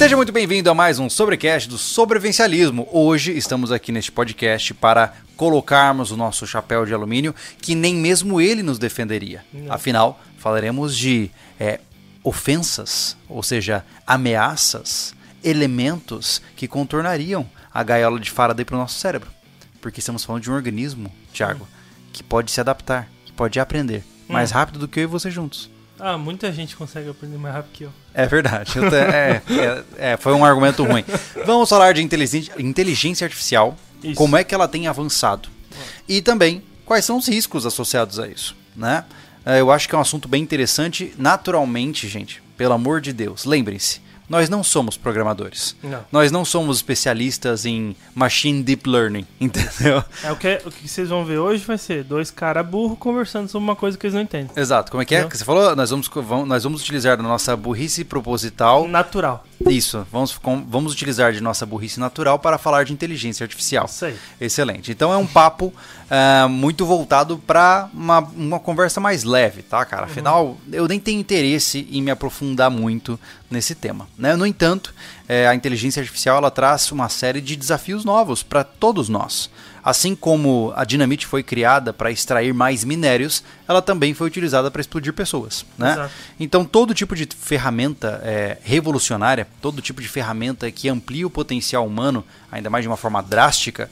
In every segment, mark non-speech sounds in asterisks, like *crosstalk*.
Seja muito bem-vindo a mais um Sobrecast do Sobrevivencialismo. Hoje estamos aqui neste podcast para colocarmos o nosso chapéu de alumínio, que nem mesmo ele nos defenderia. Afinal, falaremos de é, ofensas, ou seja, ameaças, elementos que contornariam a gaiola de Faraday para o nosso cérebro. Porque estamos falando de um organismo, Thiago, que pode se adaptar, que pode aprender mais rápido do que eu e você juntos. Ah, muita gente consegue aprender mais rápido que eu. É verdade. É, é, é, foi um argumento ruim. Vamos falar de inteligência, inteligência artificial, Isso. como é que ela tem avançado. E também quais são os riscos associados a isso, né? É, Eu acho que é um assunto bem interessante. Naturalmente, gente, pelo amor de Deus, lembrem-se, nós não somos programadores. Não. Nós não somos especialistas em machine deep learning, *laughs* entendeu? É o que, o que vocês vão ver hoje vai ser dois caras burros conversando sobre uma coisa que eles não entendem. Exato. Como é que é Não. que você falou? Nós vamos, vamos- nós vamos utilizar da nossa burrice proposital Natural. Isso, vamos, com- vamos utilizar de nossa burrice natural para falar de inteligência artificial. Isso aí. Excelente. Então é um papo ah, muito voltado para uma, uma conversa mais leve, tá, cara? Afinal, eu nem tenho interesse em me aprofundar muito nesse tema. Né? No entanto, eh, a inteligência artificial ela traz uma série de desafios novos para todos nós. Assim como a dinamite foi criada para extrair mais minérios, ela também foi utilizada para explodir pessoas. Né? Exato. Então, todo tipo de ferramenta é, revolucionária, todo tipo de ferramenta que amplia o potencial humano, ainda mais de uma forma drástica,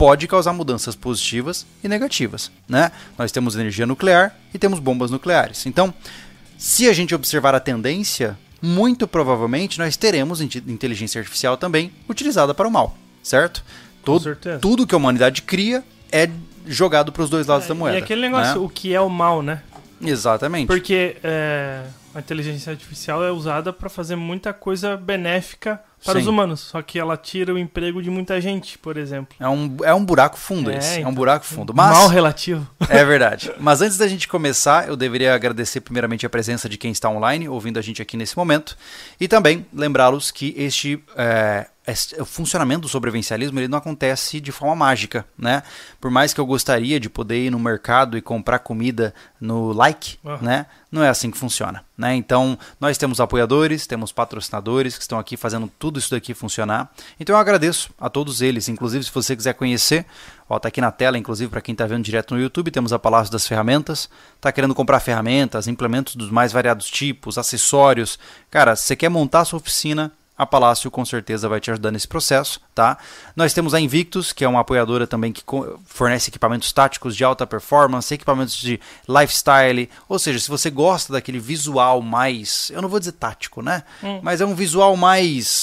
pode causar mudanças positivas e negativas. Né? Nós temos energia nuclear e temos bombas nucleares. Então, se a gente observar a tendência, muito provavelmente nós teremos inte- inteligência artificial também utilizada para o mal, certo? Todo, certeza. tudo que a humanidade cria é jogado para os dois lados da moeda. E aquele negócio, né? o que é o mal, né? Exatamente. Porque é, a inteligência artificial é usada pra fazer muita coisa benéfica para Sim. os humanos. Só que ela tira o emprego de muita gente, por exemplo. É um, é um buraco fundo É, esse. É um então. buraco fundo. Mas, Mal relativo. *laughs* é verdade. Mas antes da gente começar, eu deveria agradecer primeiramente a presença de quem está online, ouvindo a gente aqui nesse momento. E também lembrá-los que este. é, o funcionamento do sobrevivencialismo ele não acontece de forma mágica, né? Por mais que eu gostaria de poder ir no mercado e comprar comida no like, Aham. né? Não é assim que funciona, né? Então, nós temos apoiadores, temos patrocinadores que estão aqui fazendo tudo isso daqui funcionar. Então, eu agradeço a todos eles, inclusive se você quiser conhecer, ó, tá aqui na tela, inclusive para quem está vendo direto no YouTube, temos a Palácio das Ferramentas. Tá querendo comprar ferramentas, implementos dos mais variados tipos, acessórios. Cara, se você quer montar a sua oficina, a Palácio com certeza vai te ajudar nesse processo, tá? Nós temos a Invictus, que é uma apoiadora também que fornece equipamentos táticos de alta performance, equipamentos de lifestyle, ou seja, se você gosta daquele visual mais, eu não vou dizer tático, né? Mas é um visual mais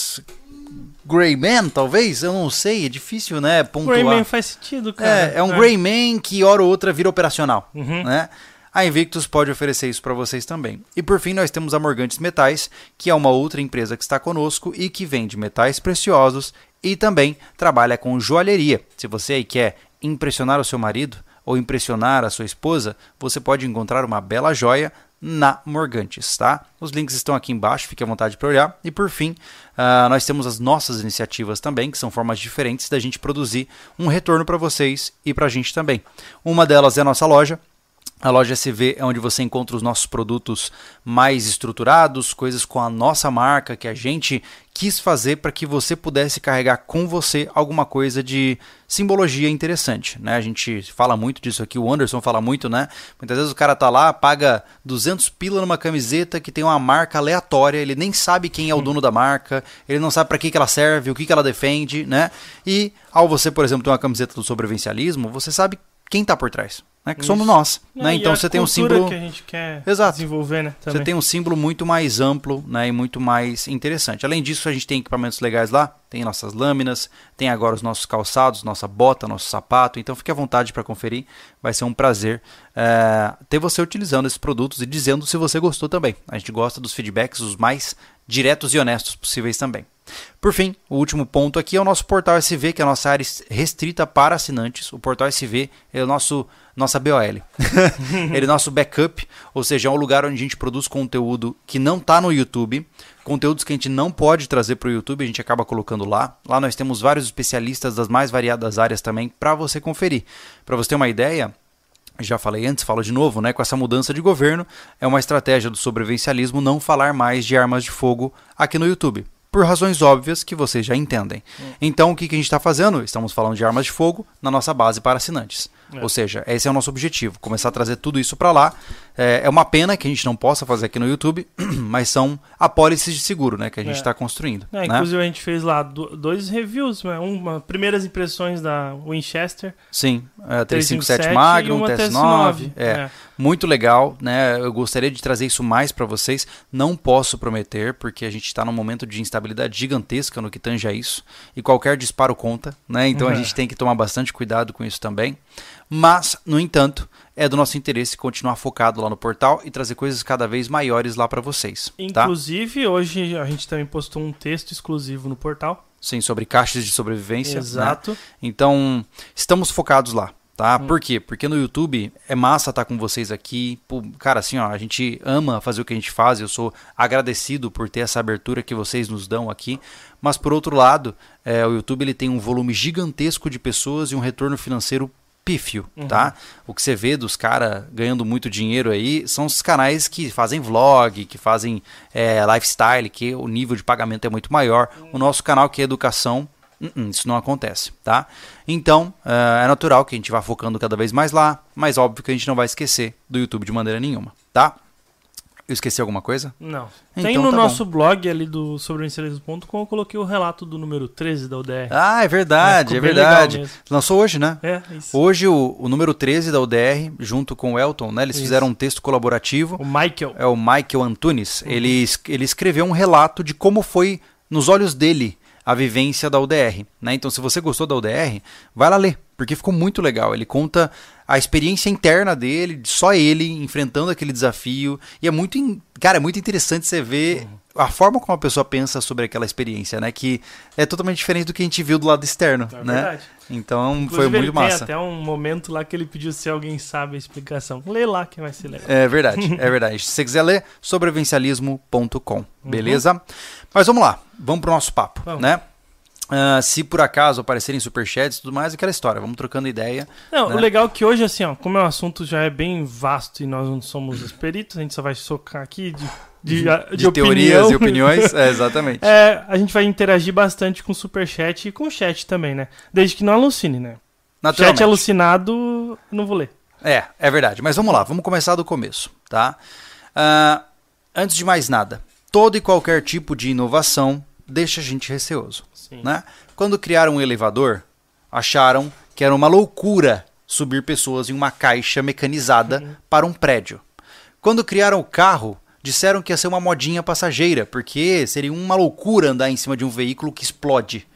Greyman, talvez, eu não sei, é difícil, né, pontuar. Rayman faz sentido, cara. É, é um Greyman que hora ou outra vira operacional, Uhum. né? A Invictus pode oferecer isso para vocês também. E por fim, nós temos a Morgantes Metais, que é uma outra empresa que está conosco e que vende metais preciosos e também trabalha com joalheria. Se você aí quer impressionar o seu marido ou impressionar a sua esposa, você pode encontrar uma bela joia na Morgantes, tá? Os links estão aqui embaixo, fique à vontade para olhar. E por fim, ah, nós temos as nossas iniciativas também, que são formas diferentes da gente produzir um retorno para vocês e para a gente também. Uma delas é a nossa loja, a loja SV é onde você encontra os nossos produtos mais estruturados, coisas com a nossa marca que a gente quis fazer para que você pudesse carregar com você alguma coisa de simbologia interessante, né? A gente fala muito disso aqui, o Anderson fala muito, né? Muitas vezes o cara tá lá, paga 200 pila numa camiseta que tem uma marca aleatória, ele nem sabe quem é o *laughs* dono da marca, ele não sabe para que, que ela serve, o que, que ela defende, né? E ao você, por exemplo, ter uma camiseta do sobrevivencialismo, você sabe quem tá por trás, né? Que somos Isso. nós, É, né? Então você tem um símbolo que a gente quer Exato. desenvolver, né? você Também. tem um símbolo muito mais amplo né, e muito mais interessante. Além disso, a gente tem equipamentos legais lá, tem nossas lâminas, tem agora os nossos calçados, nossa bota, nosso sapato. Então fique à vontade para conferir, vai ser um prazer é, ter você utilizando esses produtos e dizendo se você gostou também. A gente gosta dos feedbacks os mais diretos e honestos possíveis também. Por fim, o último ponto aqui é o nosso portal SV, que é a nossa área restrita para assinantes. O portal SV é o nosso nossa BOL. *laughs* Ele é nosso backup, ou seja, é um lugar onde a gente produz conteúdo que não está no YouTube, conteúdos que a gente não pode trazer para o YouTube, a gente acaba colocando lá. Lá nós temos vários especialistas das mais variadas áreas também para você conferir. Para você ter uma ideia, já falei antes, falo de novo, né? Com essa mudança de governo, é uma estratégia do sobrevivencialismo não falar mais de armas de fogo aqui no YouTube. Por razões óbvias que vocês já entendem. Então, o que, que a gente está fazendo? Estamos falando de armas de fogo na nossa base para assinantes. É. Ou seja, esse é o nosso objetivo, começar a trazer tudo isso para lá. É, é uma pena que a gente não possa fazer aqui no YouTube, *clears throat* mas são apólices de seguro né, que a gente É. está construindo. É, né? inclusive a gente fez lá do- dois reviews, né? uma primeiras impressões da Winchester Sim, é, 357 357 Magnum, e uma TS9. É, muito legal, né? Eu gostaria de trazer isso mais para vocês. Não posso prometer, porque a gente está num momento de instabilidade gigantesca no que tange a isso. E qualquer disparo conta, né? Então a Uhum. gente tem que tomar bastante cuidado com isso também. Mas, no entanto, é do nosso interesse continuar focado lá no portal e trazer coisas cada vez maiores lá para vocês, tá? Inclusive, hoje a gente também postou um texto exclusivo no portal. Sim, sobre caixas de sobrevivência. né? Exato. Então, estamos focados lá, tá? Hum. Por quê? Porque no YouTube é massa estar com vocês aqui. Pô, cara, assim, ó, a gente ama fazer o que a gente faz. Eu sou agradecido por ter essa abertura que vocês nos dão aqui. Mas por outro lado, é, o YouTube ele tem um volume gigantesco de pessoas e um retorno financeiro pífio, Uhum. tá? O que você vê dos caras ganhando muito dinheiro aí são os canais que fazem vlog, que fazem é, lifestyle, que o nível de pagamento é muito maior. O nosso canal que é educação, uh-uh, isso não acontece, tá? Então, é, é natural que a gente vá focando cada vez mais lá, mas óbvio que a gente não vai esquecer do YouTube de maneira nenhuma, tá? Eu esqueci alguma coisa? Não. Então Tem no tá nosso blog ali do sobrevencerismo.com, eu coloquei o relato do número 13 da UDR. Ah, é verdade, É, é, verdade. Lançou hoje, né? É, isso. Hoje o, o número 13 da UDR, junto com o Elton, né? Eles Isso. fizeram um texto colaborativo. O Michael. É o Michael Antunes. Uhum. Ele, ele escreveu um relato de como foi, nos olhos dele, a vivência da UDR. Né? Então, se você gostou da UDR, vai lá ler, porque ficou muito legal. Ele conta a experiência interna dele, de só ele enfrentando aquele desafio. E é muito, in- cara, é muito interessante você ver Uhum. a forma como a pessoa pensa sobre aquela experiência, né? Que é totalmente diferente do que a gente viu do lado externo, É né? verdade. Então, Inclusive, foi ele muito tem massa. até um momento lá que ele pediu se alguém sabe a explicação. Lê lá que vai ser legal. É verdade, é verdade. Se você quiser ler, sobrevivencialismo.com, Uhum. beleza? Mas vamos lá, vamos pro nosso papo, Vamos. né? Ah, se por acaso aparecerem superchats e tudo mais, aquela história, vamos trocando ideia. Não, né? o legal é que hoje, assim, ó, como é um assunto já é bem vasto e nós não somos os peritos, a gente só vai socar aqui de, de, de, De, opinião. teorias e opiniões, é, exatamente. *laughs* É, a gente vai interagir bastante com o superchat e com o chat também, né? Desde que não alucine, né? Chat alucinado, não vou ler. É, é verdade. Mas vamos lá, vamos começar do começo, tá? Ah, antes de mais nada, todo e qualquer tipo de inovação deixa a gente receoso. Sim. né? Quando criaram um elevador, acharam que era uma loucura subir pessoas em uma caixa mecanizada para um prédio. Quando criaram o carro, disseram que ia ser uma modinha passageira, porque seria uma loucura andar em cima de um veículo que explode.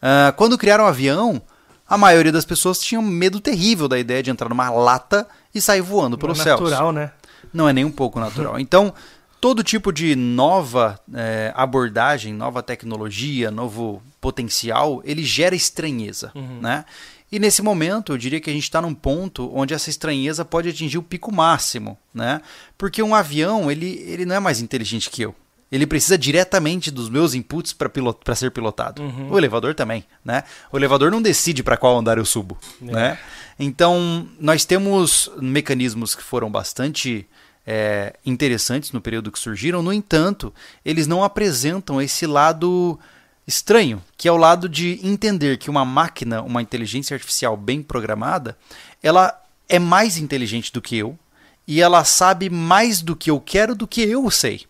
Ah, quando criaram o avião, a maioria das pessoas tinham medo terrível da ideia de entrar numa lata e sair voando Não pelos é céus natural, né? não é nem um pouco natural. *laughs* Então, todo tipo de nova eh, abordagem, nova tecnologia, novo potencial, ele gera estranheza, né? E nesse momento, eu diria que a gente está num ponto onde essa estranheza pode atingir o pico máximo, né? Porque um avião, ele, ele não é mais inteligente que eu. Ele precisa diretamente dos meus inputs para ser pilotado. O elevador também, né? O elevador não decide para qual andar eu subo, É. né? Então, nós temos mecanismos que foram bastante é, interessantes no período que surgiram, no entanto, eles não apresentam esse lado estranho, que é o lado de entender que uma máquina, uma inteligência artificial bem programada, ela é mais inteligente do que eu e ela sabe mais do que eu quero do que eu sei.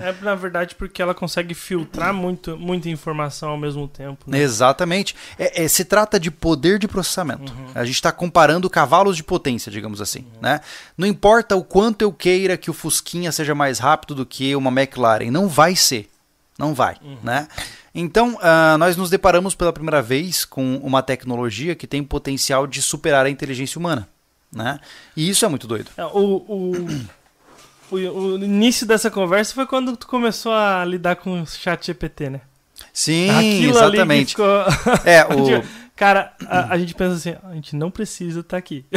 É, na verdade, porque ela consegue filtrar muito, muita informação ao mesmo tempo. Né? Exatamente. É- é- se trata de poder de processamento. A gente está comparando cavalos de potência, digamos assim. Né? Não importa o quanto eu queira que o Fusquinha seja mais rápido do que uma McLaren, não vai ser. Não vai. Né? Então, ah, nós nos deparamos pela primeira vez com uma tecnologia que tem potencial de superar a inteligência humana. Né? E isso é muito doido. É, O, o, o, início dessa conversa foi quando tu começou a lidar com o chat GPT, né? Sim, que exatamente. ficou... *laughs* É, *laughs* o, Cara, a, a gente pensa assim, a gente não precisa estar aqui. *laughs*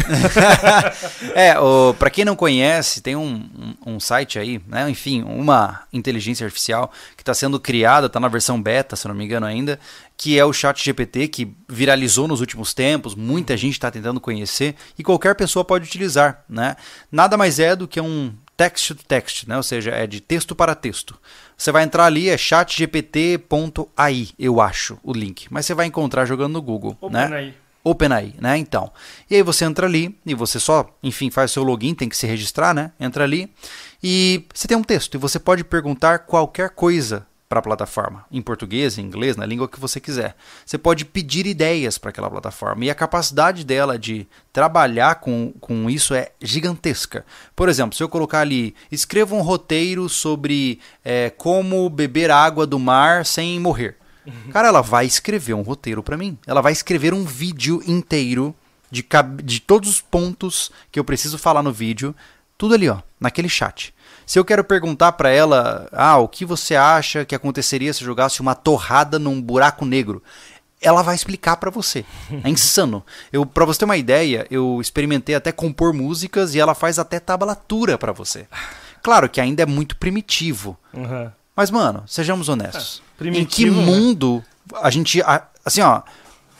É, o, pra quem não conhece, tem um, um, um site aí, né? Enfim, uma inteligência artificial que está sendo criada, está na versão beta, se eu não me engano ainda, que é o Chat GPT, que viralizou nos últimos tempos, muita gente está tentando conhecer e qualquer pessoa pode utilizar, né? Nada mais é do que um text to text, né? ou seja, é de texto para texto. Você vai entrar ali, é chatgpt.ai, eu acho, o link. Mas você vai encontrar jogando no Google. Né? aí. OpenAI, né? Então. E aí você entra ali e você só, enfim, faz o seu login, tem que se registrar, né? Entra ali e você tem um texto e você pode perguntar qualquer coisa para a plataforma, em português, em inglês, na língua que você quiser. Você pode pedir ideias para aquela plataforma e a capacidade dela de trabalhar com, com isso é gigantesca. Por exemplo, se eu colocar ali, escreva um roteiro sobre é, como beber água do mar sem morrer. Cara, ela vai escrever um roteiro para mim. Ela vai escrever um vídeo inteiro de, de todos os pontos que eu preciso falar no vídeo. Tudo ali, ó, naquele chat. Se eu quero perguntar para ela, ah, o que você acha que aconteceria se jogasse uma torrada num buraco negro? Ela vai explicar para você. *laughs* É insano. Eu, para você ter uma ideia, eu experimentei até compor músicas e ela faz até tablatura para você. Claro que ainda é muito primitivo. Uhum. Mas, mano, sejamos honestos. É, em que primitivo, né? mundo a gente. Assim, ó.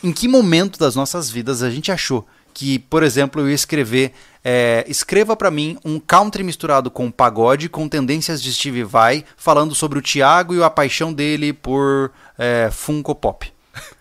Em que momento das nossas vidas a gente achou que, por exemplo, eu ia escrever. É, escreva pra mim um country misturado com pagode, com tendências de Steve Vai, falando sobre o Thiago e a paixão dele por é, Funko Pop. *laughs*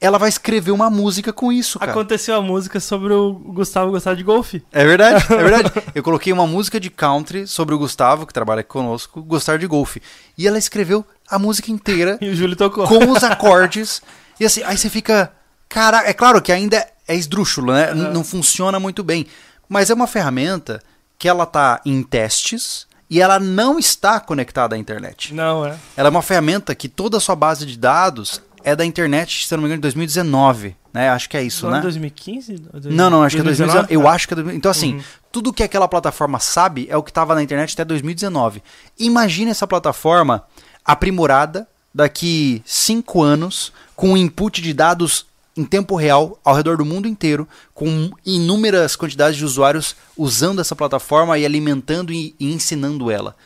Ela vai escrever uma música com isso, cara. Aconteceu a música sobre o Gustavo gostar de golfe. É verdade, *laughs* é verdade. Eu coloquei uma música de country sobre o Gustavo, que trabalha conosco, gostar de golfe. E ela escreveu a música inteira *laughs* E o Júlio tocou. com os acordes. E assim, aí você fica. Cara, é claro que ainda é esdrúxulo, né? N- Não funciona muito bem. Mas é uma ferramenta que ela tá em testes e ela não está conectada à internet. Não, é. Ela é uma ferramenta que toda a sua base de dados é da internet, se não me engano, de 2019. Né? Acho que é isso, ano né? 2015? Não, não, acho que é 2019. Eu acho que é 2019. Então, assim, Uhum. tudo que aquela plataforma sabe é o que estava na internet até 2019. Imagine essa plataforma aprimorada daqui cinco anos, com um input de dados em tempo real ao redor do mundo inteiro, com inúmeras quantidades de usuários usando essa plataforma e alimentando e, e ensinando ela.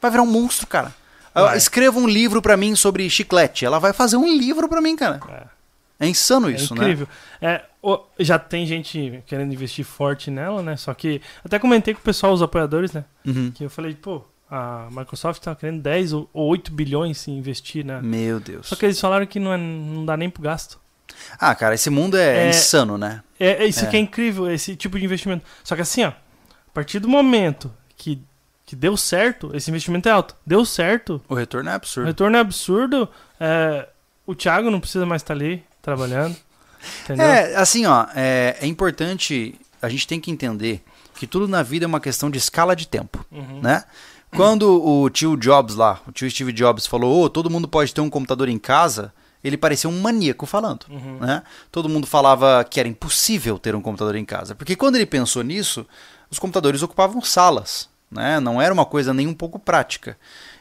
Vai virar um monstro, cara. Vai. Escreva um livro pra mim sobre chiclete. Ela vai fazer um livro pra mim, cara. É. É insano É isso, né? incrível. É, o- já tem gente querendo investir forte nela, né? Só que até comentei com o pessoal, os apoiadores, né? Uhum. Que eu falei, pô, a Microsoft tá querendo 10 ou ou 8 bilhões em investir, né? Meu Deus. Só que eles falaram que não, é- não dá nem pro gasto. Ah, cara, esse mundo é, É. insano, né? É, é isso É. que é incrível, esse tipo de investimento. Só que assim, ó, a partir do momento que, que deu certo, esse investimento é alto. Deu certo, O retorno é o absurdo. retorno é absurdo. é, o Thiago não precisa mais estar ali trabalhando. *laughs* Entendeu? É, assim, ó, é, é importante, a gente tem que entender que tudo na vida é uma questão de escala de tempo, Uhum. né? Quando o tio Jobs lá, o tio Steve Jobs falou, ô, todo mundo pode ter um computador em casa, ele parecia um maníaco falando, Uhum. né? Todo mundo falava que era impossível ter um computador em casa, porque quando ele pensou nisso, os computadores ocupavam salas, né? Não era uma coisa nem um pouco prática.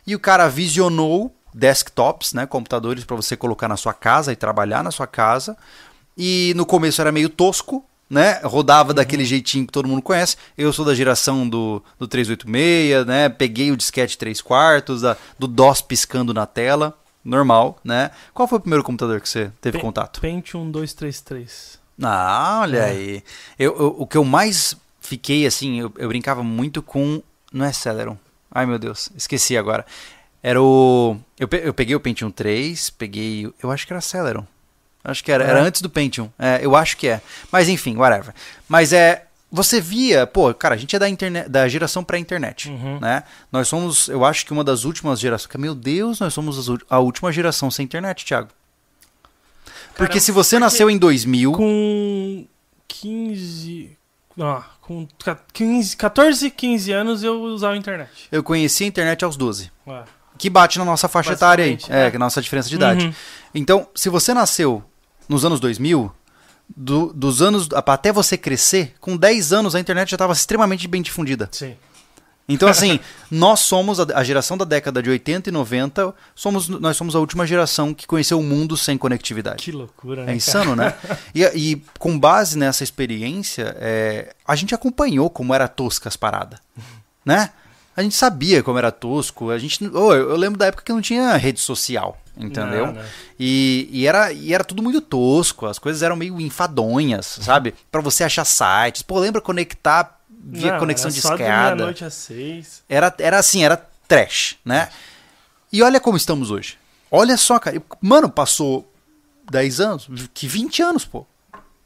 E o cara visionou desktops, né, computadores para você colocar na sua casa e trabalhar na sua casa. E no começo era meio tosco, né? Rodava daquele jeitinho que todo mundo conhece. Eu sou da geração do, do 386, né? Peguei o disquete 3 quartos, da- do DOS piscando na tela, normal, né? Qual foi o primeiro computador que você teve contato? Pentium 233. Ah, olha É. aí. Eu, eu- o que eu mais fiquei, assim, eu, eu brincava muito com... Não é Celeron. Ai, meu Deus, esqueci agora. Era o... Eu, pe- eu peguei o Pentium 3, peguei... Eu acho que era Celeron. Acho que era, era É. antes do Pentium. É, eu acho que é. Mas enfim, whatever. Mas é... Você via... Pô, cara, a gente é da, internet, da geração pré-internet, Uhum. né? Nós somos, eu acho que uma das últimas gerações... Meu Deus, nós somos a última geração sem internet, Thiago. Porque Cara, se você porque- nasceu em 2000... Com 15. Ó, com ca- 15, 14, 15 anos eu usava a internet. Eu conheci a internet aos 12. Ué. Que bate na nossa faixa etária aí. Basicamente, É, é. que é a nossa diferença de idade. Uhum. Então, se você nasceu nos anos 2000, do- dos anos até você crescer, com 10 anos a internet já estava extremamente bem difundida. Sim. Então, *laughs* assim, nós somos a, a geração da década de 80 e 90, somos, nós somos a última geração que conheceu o mundo sem conectividade. Que loucura, né? É cara? insano, né? *laughs* E, e com base nessa experiência, é, a gente acompanhou como era tosca as paradas, né? A gente sabia como era tosco, a gente... ô, eu eu lembro da época que não tinha rede social, entendeu? Não, não. E, e era, e era tudo muito tosco, as coisas eram meio enfadonhas, sabe? Pra você achar sites. Pô, lembra conectar via Não, conexão de escada. meia-noite às seis. Era, era assim, era trash, né? E olha como estamos hoje. Olha só, cara. Mano, passou 10 anos, que 20 anos, pô.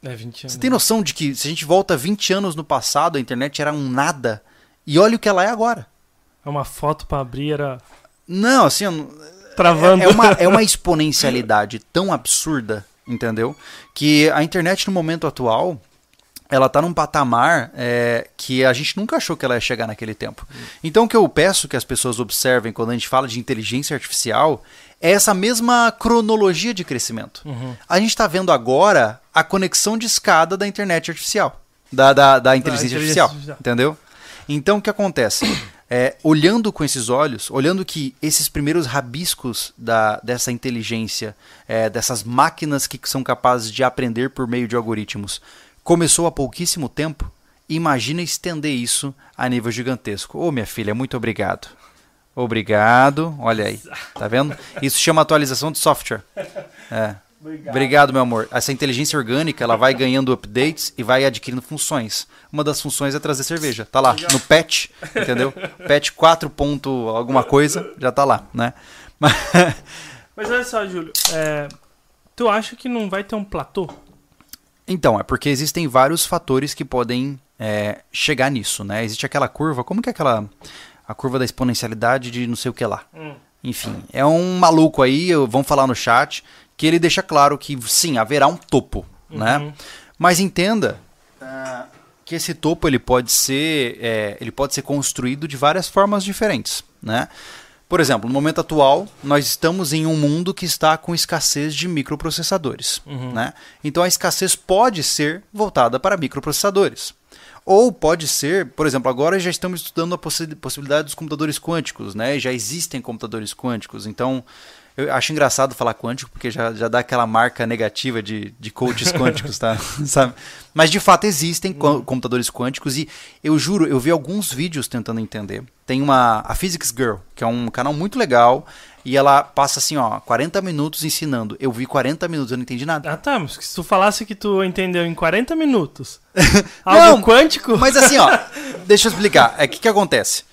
É, 20 anos. Você tem noção de que se a gente volta 20 anos no passado, a internet era um nada. E olha o que ela é agora. É Uma foto pra abrir era Não, assim, travando. é, é uma, é uma exponencialidade tão absurda, entendeu? Que a internet no momento atual, ela tá num patamar é, que a gente nunca achou que ela ia chegar naquele tempo. Então o que eu peço que as pessoas observem quando a gente fala de inteligência artificial é essa mesma cronologia de crescimento. Uhum. A gente está vendo agora a conexão de escada da internet artificial, da, da, da inteligência, inteligência artificial, artificial. entendeu? Então o que acontece? É, olhando com esses olhos, olhando que esses primeiros rabiscos da, dessa inteligência, é, dessas máquinas que são capazes de aprender por meio de algoritmos, começou há pouquíssimo tempo, imagina estender isso a nível gigantesco. Ô minha filha, muito obrigado. Obrigado, olha aí, tá vendo? Isso chama atualização de software. É. Obrigado, meu amor. Essa inteligência orgânica, ela vai ganhando updates e vai adquirindo funções. Uma das funções é trazer cerveja. Tá lá, no patch, entendeu? Patch 4 ponto alguma coisa, já tá lá, né? Mas- *laughs* Mas olha só, Júlio. é, tu acha que não vai ter um platô? Então, é porque existem vários fatores que podem é, chegar nisso, né? Existe aquela curva, como que é aquela... A curva da exponencialidade de não sei o que lá. Hum. Enfim, é um maluco aí, vamos falar no chat, que ele deixa claro que sim, haverá um topo, né? Uhum. Mas entenda ah, que esse topo ele pode ser é, ele pode ser construído de várias formas diferentes, né? Por exemplo, no momento atual, nós estamos em um mundo que está com escassez de microprocessadores, Uhum. né? Então a escassez pode ser voltada para microprocessadores. Ou pode ser, por exemplo, agora já estamos estudando a possi- possibilidade dos computadores quânticos, né? Já existem computadores quânticos, então eu acho engraçado falar quântico porque já, já dá aquela marca negativa de, de coaches *laughs* quânticos, tá? *laughs* Sabe? Mas de fato existem co- computadores quânticos e eu juro, eu vi alguns vídeos tentando entender. Tem uma a Physics Girl, que é um canal muito legal e ela passa assim, ó, 40 minutos ensinando. Eu vi 40 minutos, eu não entendi nada. Ah, tá. Mas se tu falasse que tu entendeu em 40 minutos *laughs* algo Não, quântico. Mas assim, ó, deixa eu explicar. É que que acontece?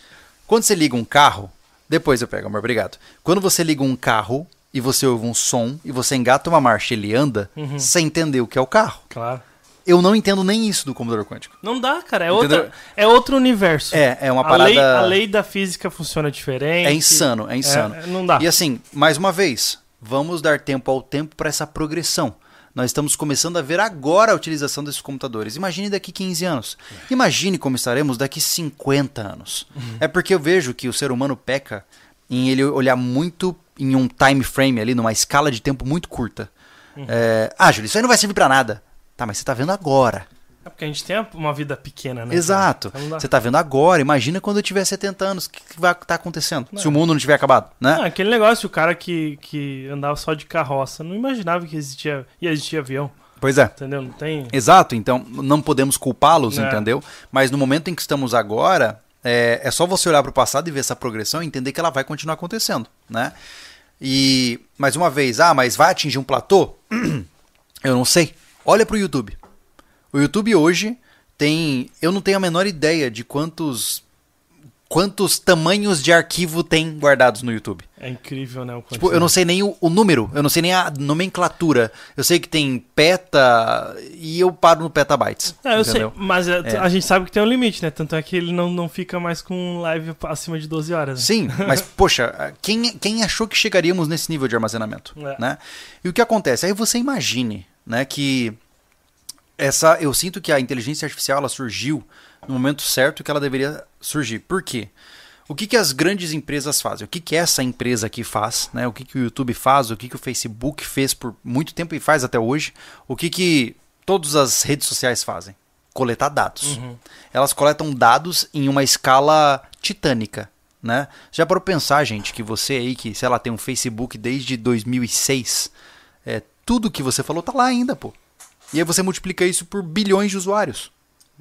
Quando você liga um carro, depois eu pego, amor, obrigado. Quando você liga um carro e você ouve um som e você engata uma marcha e ele anda, Uhum. você entendeu o que é o carro. Claro. Eu não entendo nem isso do computador quântico. Não dá, cara. É, outra, é outro universo. É, é uma a lei, parada. a lei da física funciona diferente. É insano, é insano. É, não dá. E assim, mais uma vez, vamos dar tempo ao tempo para essa progressão. Nós estamos começando a ver agora a utilização desses computadores. Imagine daqui 15 anos. Imagine como estaremos daqui 50 anos. É porque eu vejo que o ser humano peca em ele olhar muito em um time frame ali, numa escala de tempo muito curta. É, ah, Júlio, isso aí não vai servir para nada. Tá, mas você tá vendo agora. É porque a gente tem uma vida pequena, né? Exato. Então não. Você tá vendo agora. Imagina quando eu tiver 70 anos. O que, que vai estar acontecendo? Se o mundo não tiver acabado, né? Ah, aquele negócio, o cara que, que andava só de carroça, não imaginava que existia, ia existir avião, Pois é. entendeu? Não tem... Exato, então não podemos culpá-los, É. entendeu? Mas no momento em que estamos agora, é, é só você olhar para o passado e ver essa progressão e entender que ela vai continuar acontecendo, né? E, mais uma vez, ah, mas vai atingir um platô? *clears throat* Eu não sei. Olha para o YouTube. O YouTube hoje tem... Eu não tenho a menor ideia de quantos... Quantos tamanhos de arquivo tem guardados no YouTube. É incrível, né? Tipo, eu não sei nem o, o número, eu não sei nem a nomenclatura. Eu sei que tem peta e eu paro no petabytes. É, eu sei, mas é, É. a gente sabe que tem um limite, né? Tanto é que ele não, não fica mais com live acima de 12 horas. né? Sim, *laughs* mas poxa, quem, quem achou que chegaríamos nesse nível de armazenamento? É. Né? E o que acontece? Aí você imagine né, que essa, eu sinto que a inteligência artificial ela surgiu no momento certo que ela deveria surgir. Por quê? O que, que as grandes empresas fazem? O que, que essa empresa aqui faz? Né? O que, que o YouTube faz? O que, que o Facebook fez por muito tempo e faz até hoje? O que, que todas as redes sociais fazem? Coletar dados. Uhum. Elas coletam dados em uma escala titânica. Né? Já para pensar, gente, que você aí, que sei lá, tem um Facebook desde 2006, é, tudo que você falou tá lá ainda, pô. E aí você multiplica isso por bilhões de usuários.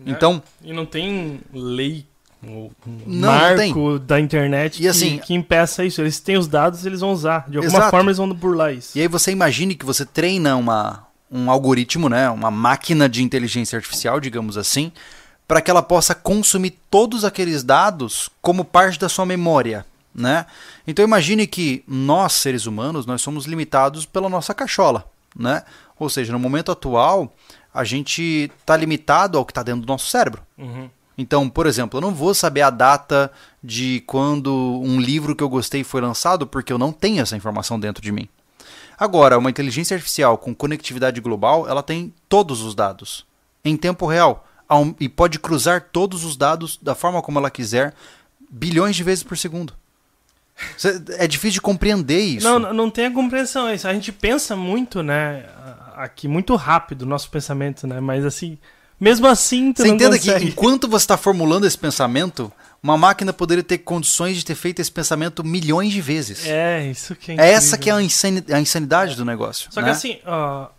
É. Então, E não tem lei, ou Não, não marco da internet E que, assim- que impeça isso. Eles têm os dados, eles vão usar. De alguma Exato. forma, eles vão burlar isso. E aí você imagine que você treina uma, um algoritmo, né, uma máquina de inteligência artificial, digamos assim, para que ela possa consumir todos aqueles dados como parte da sua memória. Né? Então imagine que nós, seres humanos, nós somos limitados pela nossa cachola. Né? Ou seja, no momento atual, a gente está limitado ao que está dentro do nosso cérebro. Uhum. Então, por exemplo, eu não vou saber a data de quando um livro que eu gostei foi lançado, porque eu não tenho essa informação dentro de mim. Agora, uma inteligência artificial com conectividade global, ela tem todos os dados em tempo real e pode cruzar todos os dados da forma como ela quiser, bilhões de vezes por segundo. É difícil de compreender isso. Não, não- tem a compreensão. é. A gente pensa muito, né? Aqui, muito rápido o nosso pensamento, né? Mas assim, mesmo assim, tu Você não entenda consegue. que enquanto você está formulando esse pensamento, uma máquina poderia ter condições de ter feito esse pensamento milhões de vezes. É, isso que é É essa incrível. que é a insani- a insanidade do negócio. Só né? que assim,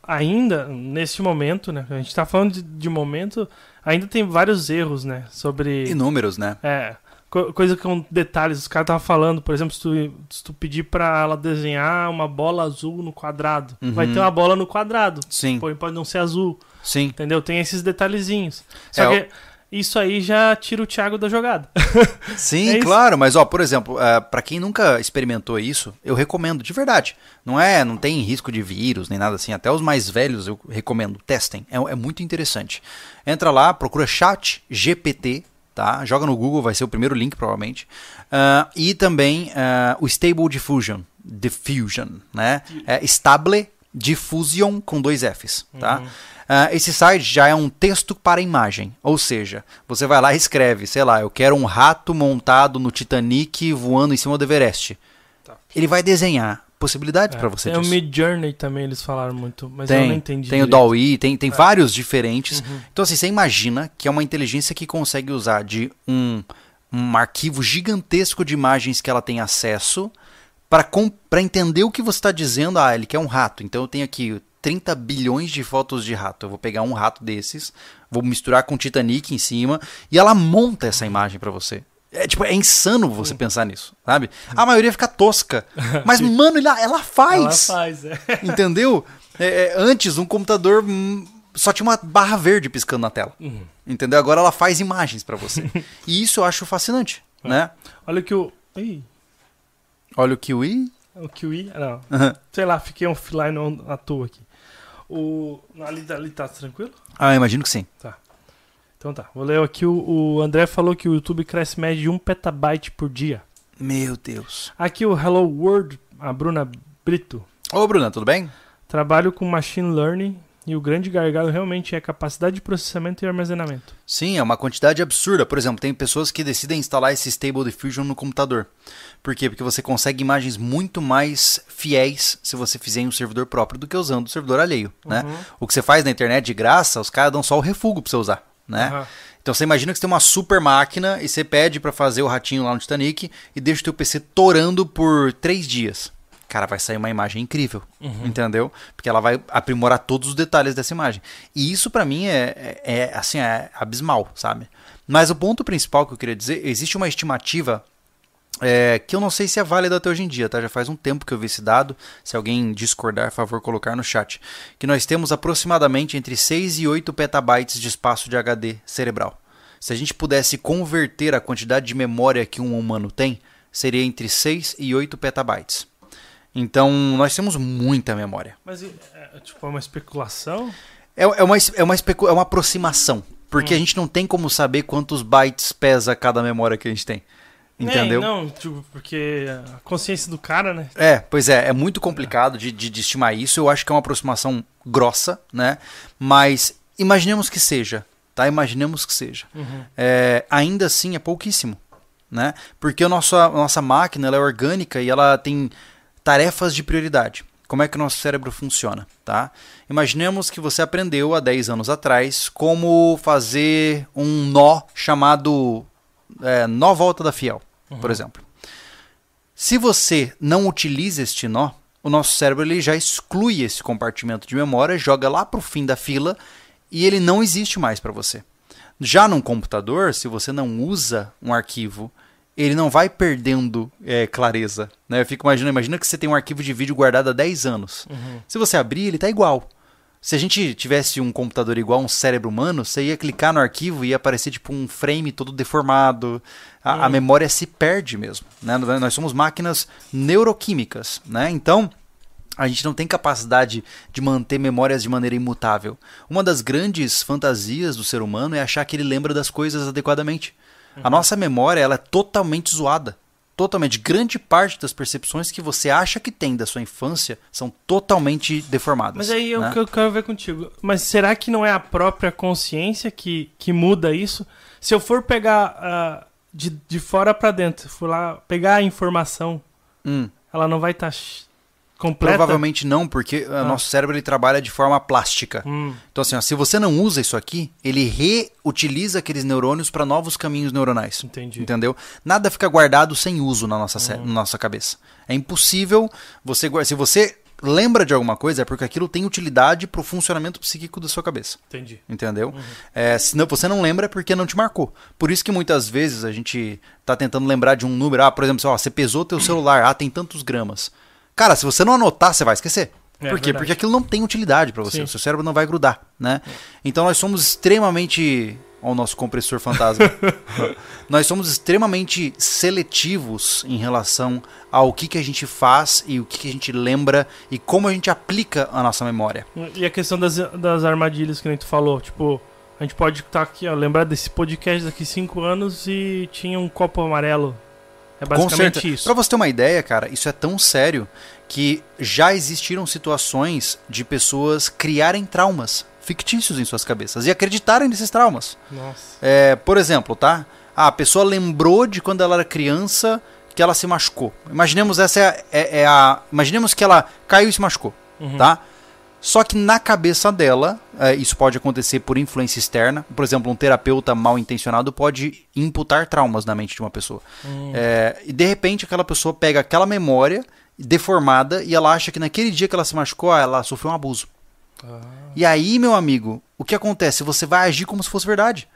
ainda, nesse momento, né? A gente tá falando de, de momento, ainda tem vários erros, né? Sobre. Inúmeros, né? É. co- Coisa com detalhes, os caras estavam falando, por exemplo, se tu, se tu pedir pra ela desenhar uma bola azul no quadrado, Uhum. vai ter uma bola no quadrado. Sim, Pô, pode não ser azul, sim. entendeu? Tem esses detalhezinhos. Só É, que isso aí já tira o Thiago da jogada. *laughs* Sim, É claro, mas ó, por exemplo, uh, para quem nunca experimentou isso, eu recomendo de verdade. Não é, não tem risco de vírus nem nada assim. Até os mais velhos eu recomendo, testem. É, é muito interessante. Entra lá, procura Chat GPT, tá? Joga no Google, vai ser o primeiro link provavelmente. Ah, e também ah, o Stable Diffusion, Diffusion, né? É Stable Diffusion com dois Fs, tá? Ah, esse site já é um texto para imagem, ou seja, você vai lá e escreve, sei lá, eu quero um rato montado no Titanic voando em cima do Everest. Tá. Ele vai desenhar possibilidades para você tem o disso. Mid Journey também, eles falaram muito, mas eu Tem, não entendi. tem o direito. DALL-E, tem, tem vários diferentes. Uhum. Então, assim, você imagina que é uma inteligência que consegue usar de um, um arquivo gigantesco de imagens que ela tem acesso para entender o que você está dizendo. Ah, ele quer um rato. Então, eu tenho aqui 30 bilhões de fotos de rato. Eu vou pegar um rato desses, vou misturar com Titanic em cima e ela monta essa imagem para você. É, tipo, é insano você pensar nisso, sabe? A maioria fica tosca. *laughs* Mas, mano, ela, ela faz. Ela faz, é. *laughs* Entendeu? É, é, antes, um computador hum, só tinha uma barra verde piscando na tela. Uhum. Entendeu? Agora ela faz imagens pra você. *laughs* e isso eu acho fascinante, né? Olha que o. Ih, Olha o Kiwi. o Kiwi. Não. Aham. Sei lá, fiquei offline à toa aqui. O. Ali, ali tá tranquilo? Ah, imagino que sim. Então tá. Vou ler aqui. O, o André falou que o YouTube cresce média de 1 petabyte por dia. Meu Deus. Aqui o Hello World, a Bruna Brito. Ô, Bruna, tudo bem? Trabalho com machine learning e o grande gargalo realmente é a capacidade de processamento e armazenamento. Sim, é uma quantidade absurda. Por exemplo, tem pessoas que decidem instalar esse Stable Diffusion no computador. Por quê? Porque você consegue imagens muito mais fiéis se você fizer em um servidor próprio do que usando o servidor alheio, né? Uhum. O que você faz na internet de graça, os caras dão só o refúgio pra você usar, né? Aham. Então você imagina que você tem uma super máquina e você pede pra fazer o ratinho lá no Titanic e deixa o teu PC torando por três dias. Cara, vai sair uma imagem incrível, Uhum. entendeu? Porque ela vai aprimorar todos os detalhes dessa imagem. E isso pra mim é, é, é, assim, é abismal, sabe? Mas o ponto principal que eu queria dizer, existe uma estimativa é, que eu não sei se é válida até hoje em dia, tá? Já faz um tempo que eu vi esse dado. Se alguém discordar, por favor, colocar no chat. Que nós temos aproximadamente entre 6 e 8 petabytes de espaço de HD cerebral. Se a gente pudesse converter a quantidade de memória que um humano tem, seria entre 6 e 8 petabytes. Então, nós temos muita memória. Mas é, tipo, é uma especulação? É, é, uma, é, uma, especu- é uma aproximação. Porque a gente não tem como saber quantos bytes pesa cada memória que a gente tem. Entendeu? É, não, tipo, porque a consciência do cara, né? É, pois é, é muito complicado de, de, de estimar isso. Eu acho que é uma aproximação grossa, né? Mas imaginemos que seja, tá? Imaginemos que seja. Uhum. É, ainda assim é pouquíssimo, né? Porque a nossa, a nossa máquina ela é orgânica e ela tem tarefas de prioridade. Como é que o nosso cérebro funciona, tá? Imaginemos que você aprendeu há 10 anos atrás como fazer um nó chamado é, nó volta da fiel, por exemplo. Se você não utiliza este nó, o nosso cérebro ele já exclui esse compartimento de memória, joga lá para o fim da fila e ele não existe mais para você. Já num computador, se você não usa um arquivo, ele não vai perdendo é, clareza. Né? Eu fico imaginando, imagina que você tem um arquivo de vídeo guardado há 10 anos. Uhum. Se você abrir, ele está igual. Se a gente tivesse um computador igual a um cérebro humano, você ia clicar no arquivo e ia aparecer tipo um frame todo deformado. A, a Hum. memória se perde mesmo. Né? Nós somos máquinas neuroquímicas. Né? Então, a gente não tem capacidade de manter memórias de maneira imutável. Uma das grandes fantasias do ser humano é achar que ele lembra das coisas adequadamente. A nossa memória ela é totalmente zoada. Totalmente. Grande parte das percepções que você acha que tem da sua infância são totalmente deformadas. Mas aí é né? o que eu quero ver contigo. Mas será que não é a própria consciência que, que muda isso? Se eu for pegar ah, de, de fora pra dentro, for lá pegar a informação, Hum, ela não vai estar completa? provavelmente não, porque o Ah. nosso cérebro ele trabalha de forma plástica. Hum, Então, assim, ó, se você não usa isso aqui, ele reutiliza aqueles neurônios para novos caminhos neuronais. entendi. Entendeu? Nada fica guardado sem uso na nossa, cé- na nossa cabeça. É impossível você. Se você lembra de alguma coisa, é porque aquilo tem utilidade para o funcionamento psíquico da sua cabeça. Entendi. Entendeu? É, se não, você não lembra é porque não te marcou. Por isso que muitas vezes a gente tá tentando lembrar de um número. Ah, por exemplo, ó, você pesou teu celular, ah, tem tantos gramas. Cara, se você não anotar, você vai esquecer. É Por quê? verdade. Porque aquilo não tem utilidade para você. Sim. O seu cérebro não vai grudar, né? Então nós somos extremamente. Olha o nosso compressor fantasma. *laughs* nós somos extremamente seletivos em relação ao que, que a gente faz e o que, que a gente lembra e como a gente aplica a nossa memória. E a questão das, das armadilhas que nem tu falou, tipo, a gente pode estar aqui, ó, lembrar desse podcast daqui cinco anos e tinha um copo amarelo. É basicamente isso. Pra você ter uma ideia, cara, isso é tão sério que já existiram situações de pessoas criarem traumas fictícios em suas cabeças e acreditarem nesses traumas. É, por exemplo, tá? Ah, a pessoa lembrou de quando ela era criança que ela se machucou. Imaginemos essa é, é- é a, imaginemos que ela caiu e se machucou, Uhum. tá? Só que na cabeça dela, é, isso pode acontecer por influência externa. Por exemplo, um terapeuta mal intencionado pode imputar traumas na mente de uma pessoa. Hum. É, e de repente aquela pessoa pega aquela memória deformada e ela acha que naquele dia que ela se machucou, ah, ela sofreu um abuso. Ah. E aí, meu amigo, o que acontece? Você vai agir como se fosse verdade.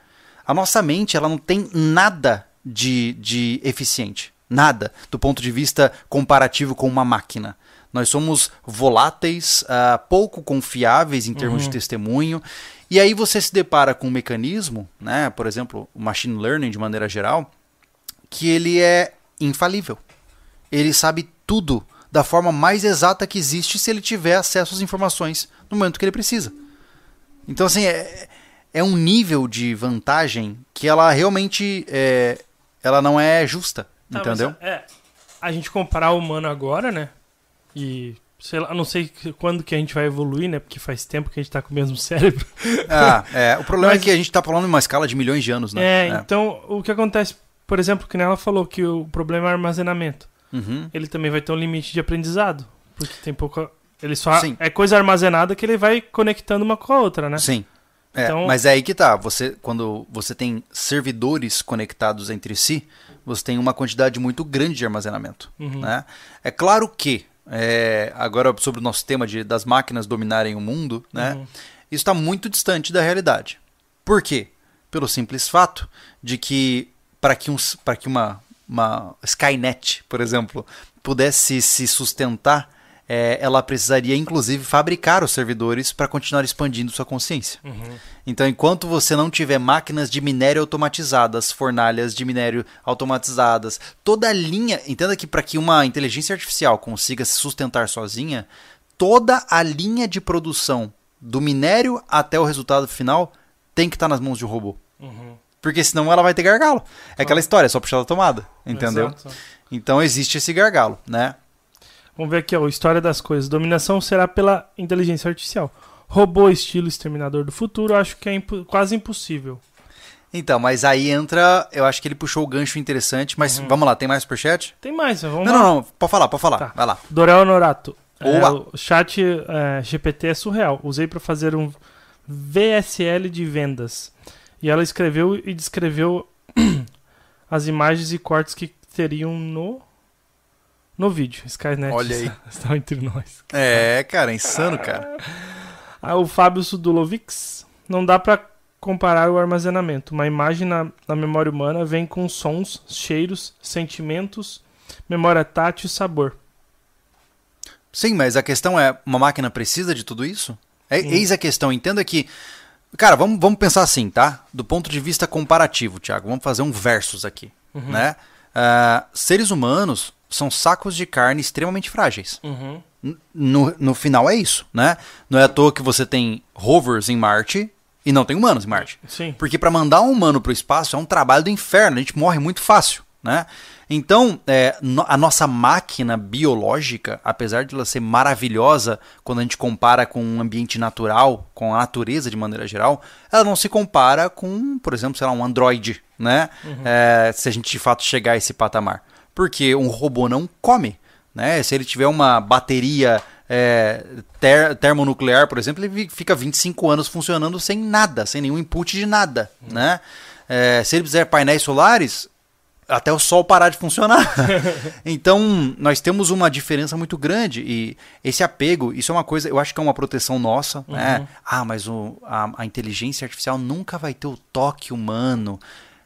A nossa mente, ela não tem nada de, de eficiente. Nada. Do ponto de vista comparativo com uma máquina. Nós somos voláteis, ah, pouco confiáveis em termos de testemunho. E aí você se depara com um mecanismo, né? Por exemplo, o machine learning de maneira geral, que ele é infalível. Ele sabe tudo da forma mais exata que existe se ele tiver acesso às informações no momento que ele precisa. Então, assim, é, é um nível de vantagem que ela realmente é, ela não é justa, Tá, entendeu? mas, é, a gente comparar o humano agora, né? E sei lá, não sei quando que a gente vai evoluir, né? Porque faz tempo que a gente tá com o mesmo *laughs* cérebro. Ah, é, o problema Mas- é que a gente tá falando em uma escala de milhões de anos, né? É, então o que acontece, por exemplo, que ela falou que o problema é armazenamento. Uhum. Ele também vai ter um limite de aprendizado, porque tem pouca ele só Sim. é coisa armazenada que ele vai conectando uma com a outra, né? Sim. É, Então- Mas é aí que tá. Você, quando você tem servidores conectados entre si, você tem uma quantidade muito grande de armazenamento. Uhum. né? É claro que, é, agora sobre o nosso tema de, das máquinas dominarem o mundo, né? Uhum. isso está muito distante da realidade. Por quê? Pelo simples fato de que para que, um, para que uma, uma Skynet, por exemplo, pudesse se sustentar, é, ela precisaria inclusive fabricar os servidores para continuar expandindo sua consciência. Uhum. Então, enquanto você não tiver máquinas de minério automatizadas, fornalhas de minério automatizadas, toda a linha. Entenda que para que uma inteligência artificial consiga se sustentar sozinha, toda a linha de produção do minério até o resultado final tem que estar nas mãos de um robô. Uhum. Porque senão ela vai ter gargalo. É aquela história, é só puxar da tomada. Entendeu? Exato. Então existe esse gargalo, né? Vamos ver aqui, ó, história das coisas. Dominação será pela inteligência artificial. Robô estilo Exterminador do Futuro, acho que é impo- quase impossível. Então, mas aí entra. Eu acho que ele puxou o gancho interessante, mas vamos lá, tem mais superchat? Tem mais, vamos Não, lá. não, não, pode falar, pode falar. Tá. Vai lá. Dorel Norato. É, o chat é, GPT é surreal. Usei para fazer um VSL de vendas. E ela escreveu e descreveu *clears throat* as imagens e cortes que teriam no no vídeo. Skynet Olha aí. *laughs* está entre nós. É, cara, é insano, cara. Ah, o Fábio Sudulovics. Não dá para comparar o armazenamento. Uma imagem na, na memória humana vem com sons, cheiros, sentimentos, memória tátil e sabor. Sim, mas a questão é, uma máquina precisa de tudo isso? É, Eis a questão. Entenda que. Cara, vamos, vamos pensar assim, tá? Do ponto de vista comparativo, Thiago. Vamos fazer um versus aqui. Né? Ah, seres humanos são sacos de carne extremamente frágeis. Uhum. No, no final é isso, né? Não é à toa que você tem rovers em Marte e não tem humanos em Marte. Sim. Porque para mandar um humano para o espaço é um trabalho do inferno, a gente morre muito fácil, né? Então, é, a nossa máquina biológica, apesar de ela ser maravilhosa quando a gente compara com um ambiente natural, com a natureza de maneira geral, ela não se compara com, por exemplo, sei lá, um androide, né? É, se a gente de fato chegar a esse patamar. Porque um robô não come, né? Se ele tiver uma bateria é, ter- termonuclear, por exemplo, ele fica 25 anos funcionando sem nada, sem nenhum input de nada, né? É, se ele fizer painéis solares, até o sol parar de funcionar. *laughs* então, nós temos uma diferença muito grande e esse apego, isso é uma coisa, eu acho que é uma proteção nossa, né? Ah, mas o, a, a inteligência artificial nunca vai ter o toque humano.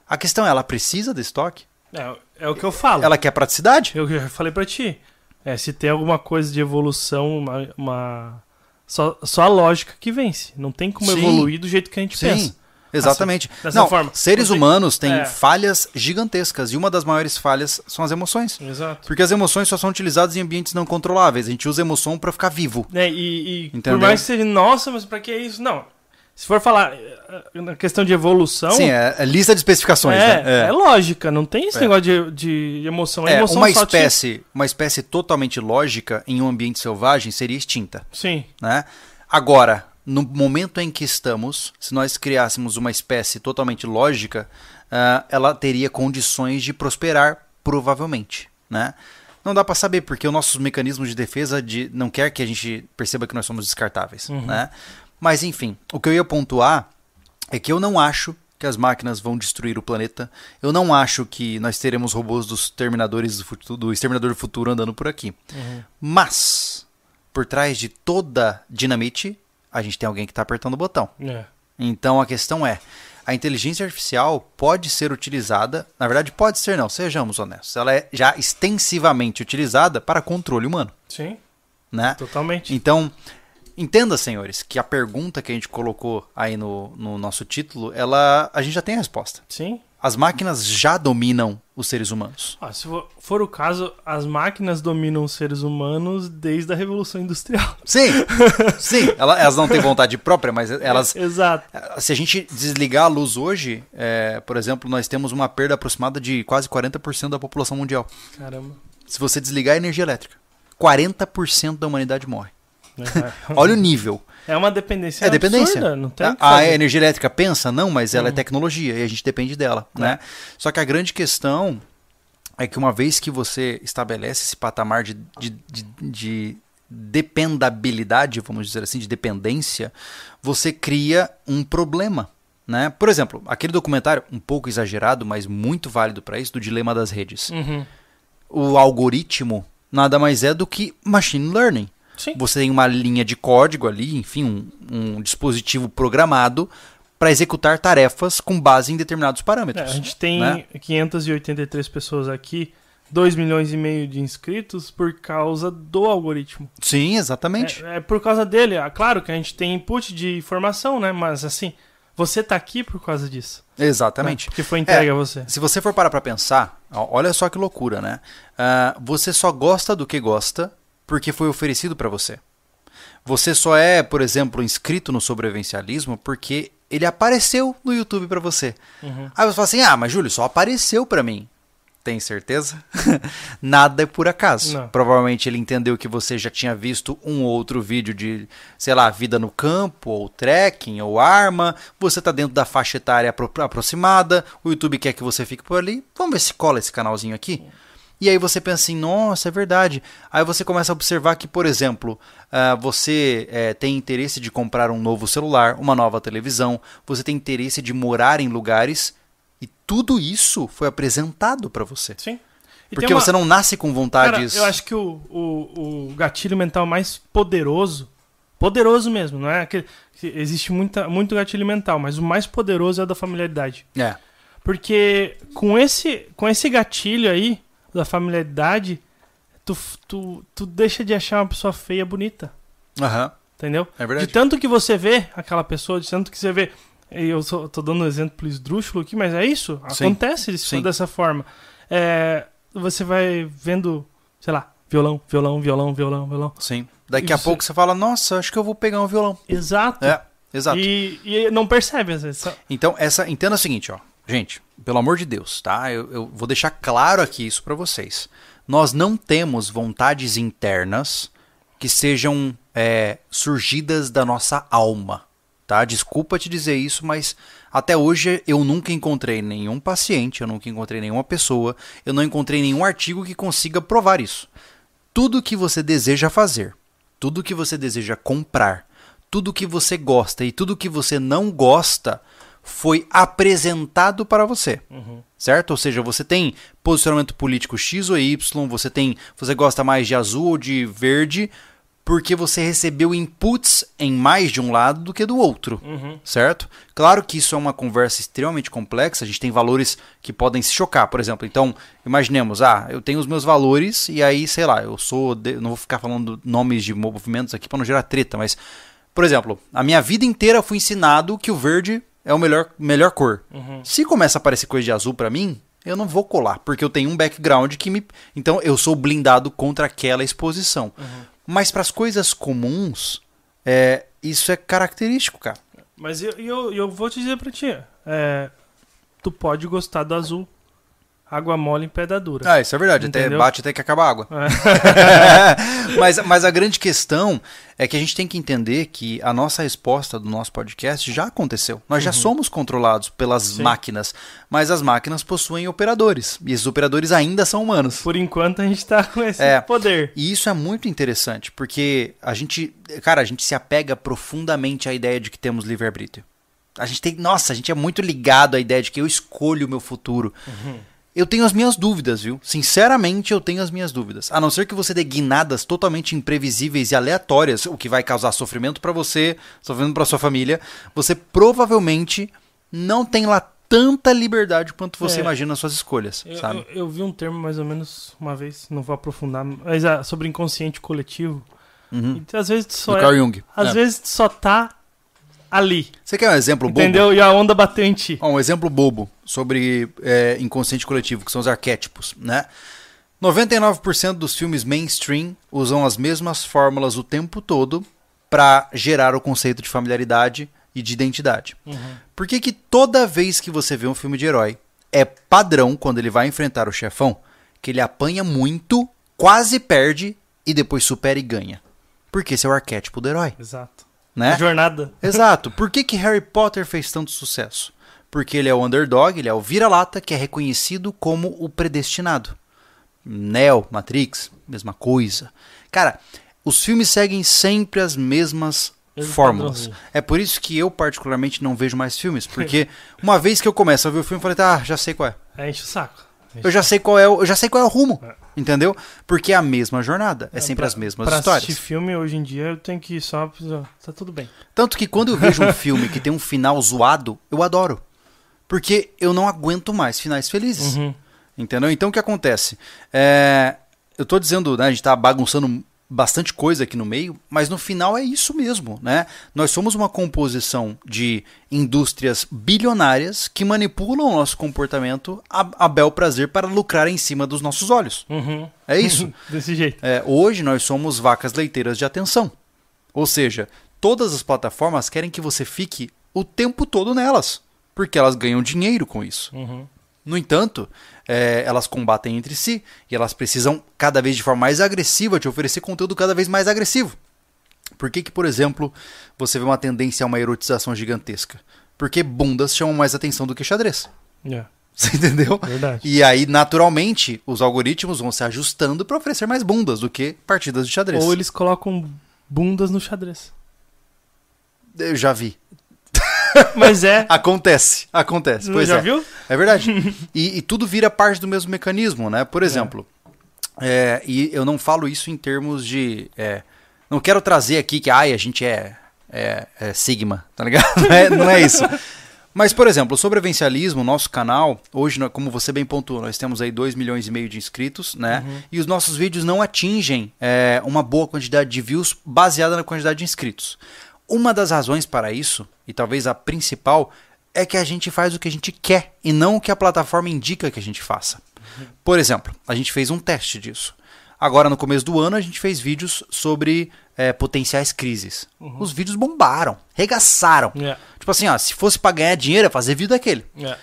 A questão é, ela precisa desse toque? É, é o que eu falo. Ela quer praticidade? Eu já falei pra ti. É, se tem alguma coisa de evolução, uma. uma- Só, só a lógica que vence. Não tem como Sim. evoluir do jeito que a gente pensa. Exatamente. dessa Não, forma. seres humanos têm É. falhas gigantescas e uma das maiores falhas são as emoções. Exato. Porque as emoções só são utilizadas em ambientes não controláveis. A gente usa emoção para ficar vivo. É, e e por mais que seja, nossa, mas pra que isso? Não. Se for falar eh, na questão de evolução. Sim, é, é lista de especificações, é, né? é lógica, não tem esse É. negócio de, de emoção. A É, emoção uma só te- espécie, uma espécie totalmente lógica em um ambiente selvagem seria extinta, Sim, né? Agora, no momento em que estamos, se nós criássemos uma espécie totalmente lógica, ah, ela teria condições de prosperar, provavelmente, né? Não dá pra saber porque os nossos mecanismos de defesa de, não quer que a gente perceba que nós somos descartáveis, né? Mas enfim, o que eu ia pontuar é que eu não acho que as máquinas vão destruir o planeta. Eu não acho que nós teremos robôs dos terminadores do, futuro, do exterminador do futuro andando por aqui. Mas por trás de toda dinamite, a gente tem alguém que está apertando o botão. é. Então a questão é, a inteligência artificial pode ser utilizada, na verdade pode ser não, sejamos honestos, ela é já extensivamente utilizada para controle humano, Sim, né? totalmente. Então, entenda, senhores, que a pergunta que a gente colocou aí no, no nosso título, ela a gente já tem a resposta. Sim. As máquinas já dominam os seres humanos. Ah, se for, for o caso, as máquinas dominam os seres humanos desde a Revolução Industrial. *laughs* Sim, sim, ela- elas não têm vontade própria, mas elas *laughs* Exato. Se a gente desligar a luz hoje, é, por exemplo, nós temos uma perda aproximada de quase 40% da população mundial. Caramba. Se você desligar a energia elétrica, 40% da humanidade morre. É. *laughs* Olha o nível. É uma dependência É dependência. absurda, não tem a, a energia elétrica pensa? Não, mas ela é tecnologia e a gente depende dela. Né? Só que a grande questão é que uma vez que você estabelece esse patamar de, de, de, de dependabilidade, vamos dizer assim, de dependência, você cria um problema. Né? Por exemplo, aquele documentário, um pouco exagerado, mas muito válido para isso, do Dilema das Redes. Uhum. O algoritmo nada mais é do que machine learning. Sim. Você tem uma linha de código ali, enfim, um, um dispositivo programado para executar tarefas com base em determinados É, parâmetros. a gente tem né? 583 pessoas aqui, 2 milhões e meio de inscritos por causa do algoritmo. Sim, exatamente. É, é por causa dele. Ah, claro que a gente tem input de informação, né? Mas assim, você tá aqui por causa disso. Exatamente. Né? Que foi entregue É, a você. Se você for parar para pensar, olha só que loucura, né? Ah, você só gosta do que gosta porque foi oferecido para você. Você só é, por exemplo, inscrito no sobrevivencialismo porque ele apareceu no YouTube para você. Uhum. Aí você fala assim: "Ah, mas Júlio, só apareceu para mim". Tem certeza? *laughs* Nada é por acaso. Não. Provavelmente ele entendeu que você já tinha visto um outro vídeo de, sei lá, vida no campo, ou trekking, ou arma. Você tá dentro da faixa etária apro- aproximada. O YouTube quer que você fique por ali. Vamos ver se cola esse canalzinho aqui. E aí você pensa assim, nossa, é verdade. Aí você começa a observar que, por exemplo, ah, você eh, tem interesse de comprar um novo celular, uma nova televisão, você tem interesse de morar em lugares e tudo isso foi apresentado para você. Sim. E Porque uma- você não nasce com Cara, vontades. eu acho que o, o, o gatilho mental mais poderoso, poderoso mesmo, não é que existe muita, muito gatilho mental, mas o mais poderoso é o da familiaridade. É. Porque com esse, com esse gatilho aí, da familiaridade, tu, tu, tu deixa de achar uma pessoa feia bonita. Aham. Entendeu? É verdade. De tanto que você vê aquela pessoa, de tanto que você vê. Eu só, tô dando um exemplo esdrúxulo aqui, mas é isso. Acontece isso Sim. dessa forma. É, você vai vendo, sei lá, violão, violão, violão, violão, violão. Sim. Daqui a Isso- pouco você fala, nossa, acho que eu vou pegar um violão. Exato. É, exato. E, e não percebe às vezes. Então, essa, entenda o seguinte, ó. Gente, pelo amor de Deus, tá? Eu, eu vou deixar claro aqui isso pra vocês. Nós não temos vontades internas que sejam é, surgidas da nossa alma, tá? Desculpa te dizer isso, mas até hoje eu nunca encontrei nenhum paciente, eu nunca encontrei nenhuma pessoa, eu não encontrei nenhum artigo que consiga provar isso. Tudo que você deseja fazer, tudo que você deseja comprar, tudo que você gosta e tudo que você não gosta foi apresentado para você. Certo? Ou seja, você tem posicionamento político X ou Y, você tem, você gosta mais de azul ou de verde, porque você recebeu inputs em mais de um lado do que do outro. Certo? Claro que isso é uma conversa extremamente complexa, a gente tem valores que podem se chocar, por exemplo. Então, imaginemos, ah, eu tenho os meus valores e aí, sei lá, eu sou, de- não vou ficar falando nomes de movimentos aqui para não gerar treta, mas por exemplo, a minha vida inteira fui ensinado que o verde é o melhor, melhor cor. Se começa a aparecer coisa de azul pra mim, eu não vou colar, porque eu tenho um background que me. Então eu sou blindado contra aquela exposição. Mas para as coisas comuns, é, isso é característico, cara. Mas eu, eu, eu vou te dizer pra ti. é, tu pode gostar do azul. Água mole em pedra dura. Ah, isso é verdade. Até bate até que acaba a água. *laughs* mas, mas a grande questão é que a gente tem que entender que a nossa resposta do nosso podcast já aconteceu. Nós já somos controlados pelas Sim. máquinas, mas as máquinas possuem operadores. E esses operadores ainda são humanos. Por enquanto a gente tá com esse É. poder. E isso é muito interessante, porque a gente, cara, a gente se apega profundamente à ideia de que temos livre-arbítrio. A gente tem, nossa, a gente é muito ligado à ideia de que eu escolho o meu futuro. Eu tenho as minhas dúvidas, viu? Sinceramente, eu tenho as minhas dúvidas. A não ser que você dê guinadas totalmente imprevisíveis e aleatórias, o que vai causar sofrimento pra você, sofrimento pra sua família, você provavelmente não tem lá tanta liberdade quanto você É. imagina nas suas escolhas, Eu, sabe? eu- eu vi um termo mais ou menos uma vez, não vou aprofundar, mas ah, sobre inconsciente coletivo. Uhum. E, às vezes só Do é- Carl Jung. às É. vezes só tá ali, Você quer um exemplo bobo? entendeu? E a onda bateu em ti. Ó, um exemplo bobo sobre é, inconsciente coletivo, que são os arquétipos, né? 99% dos filmes mainstream usam as mesmas fórmulas o tempo todo para gerar o conceito de familiaridade e de identidade. Por que, que toda vez que você vê um filme de herói, é padrão quando ele vai enfrentar o chefão, que ele apanha muito, quase perde e depois supera e ganha? Porque esse é o arquétipo do herói, Exato. Né? A jornada. Exato. Por que, que Harry Potter fez tanto sucesso? Porque ele é o underdog, ele é o vira-lata que é reconhecido como o predestinado. Neo, Matrix, mesma coisa. Cara, os filmes seguem sempre as mesmas Mesmo fórmulas. É por isso que eu, particularmente, não vejo mais filmes. *laughs* Porque uma vez que eu começo a ver o filme, eu falei, tá, já sei qual é. É, enche o saco. Eu já sei qual é o, eu já sei qual é o rumo. É. Entendeu? Porque é a mesma jornada. É sempre pra- as mesmas pra histórias. assistir filme hoje em dia eu tenho que ir só. Tá tudo bem. Tanto que quando eu vejo um filme que tem um final zoado, eu adoro. Porque eu não aguento mais finais felizes. Uhum. Entendeu? Então o que acontece? É, eu tô dizendo, né, a gente tá bagunçando bastante coisa aqui no meio, mas no final é isso mesmo, né? Nós somos uma composição de indústrias bilionárias que manipulam o nosso comportamento a, a bel prazer para lucrar em cima dos nossos olhos. Uhum. É isso. *laughs* Desse jeito. É, hoje nós somos vacas leiteiras de atenção. Ou seja, todas as plataformas querem que você fique o tempo todo nelas, porque elas ganham dinheiro com isso. Uhum. No entanto, é, elas combatem entre si e elas precisam, cada vez de forma mais agressiva, te oferecer conteúdo cada vez mais agressivo. Por que, que, por exemplo, você vê uma tendência a uma erotização gigantesca? Porque bundas chamam mais atenção do que xadrez. É, *laughs* Você entendeu? verdade. E aí, naturalmente, os algoritmos vão se ajustando para oferecer mais bundas do que partidas de xadrez. Ou eles colocam bundas no xadrez. Eu já vi. Mas é. *laughs* Acontece, acontece. Pois já é. viu? É verdade. *laughs* e, e tudo vira parte do mesmo mecanismo, né? Por exemplo, é, e eu não falo isso em termos de. é, não quero trazer aqui que ai, a gente é, é, é Sigma, tá ligado? Não *laughs* é, não é isso. Mas, por exemplo, o sobrevivencialismo, nosso canal, hoje, como você bem pontuou, nós temos aí 2 milhões e meio de inscritos, né? E os nossos vídeos não atingem é, uma boa quantidade de views baseada na quantidade de inscritos. Uma das razões para isso, e talvez a principal, é que a gente faz o que a gente quer e não o que a plataforma indica que a gente faça. Por exemplo, a gente fez um teste disso. Agora, no começo do ano, a gente fez vídeos sobre é, potenciais crises. Os vídeos bombaram, regaçaram. É. Tipo assim, ó, se fosse pra ganhar dinheiro, é fazer vídeo daquele. É.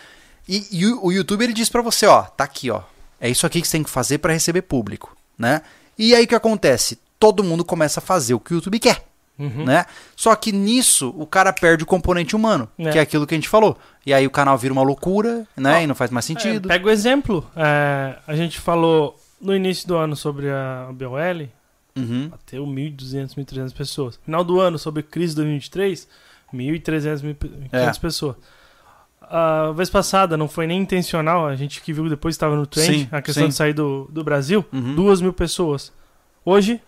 E, e o, o YouTube ele diz pra você, ó, tá aqui, ó. É isso aqui que você tem que fazer pra receber público, né? E aí o que acontece? Todo mundo começa a fazer o que o YouTube quer, né? Só que nisso o cara perde o componente humano, É. que é aquilo que a gente falou. E aí o canal vira uma loucura, né? Ó, e não faz mais sentido. É, pega o exemplo. é, a gente falou no início do ano sobre a BOL, Uhum. bateu 1.200, 1.300 pessoas. Final do ano, sobre crise 2023, 1.300, 1.500 É. pessoas. A vez passada, não foi nem intencional, a gente que viu depois estava no trend, Sim, a questão sim. de sair do, do Brasil, Uhum. duas mil pessoas. Hoje,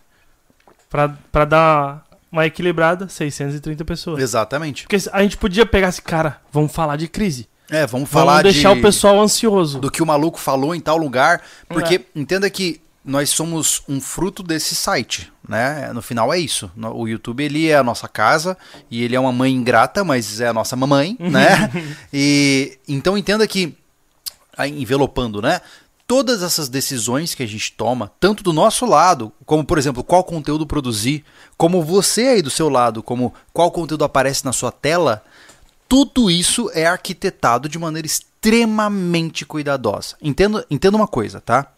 pra dar uma equilibrada, 630 pessoas. Exatamente. Porque a gente podia pegar esse cara, vamos falar de crise. É, vamos falar vamos deixar de... o pessoal ansioso. do que o maluco falou em tal lugar, porque É. entenda que nós somos um fruto desse site, né? No final é isso. O YouTube ele é a nossa casa e ele é uma mãe ingrata, mas é a nossa mamãe, né? *laughs* E então entenda que envelopando, né? Todas essas decisões que a gente toma, tanto do nosso lado, como por exemplo, qual conteúdo produzir, como você aí do seu lado, como qual conteúdo aparece na sua tela, tudo isso é arquitetado de maneira extremamente cuidadosa. Entenda, uma coisa, tá?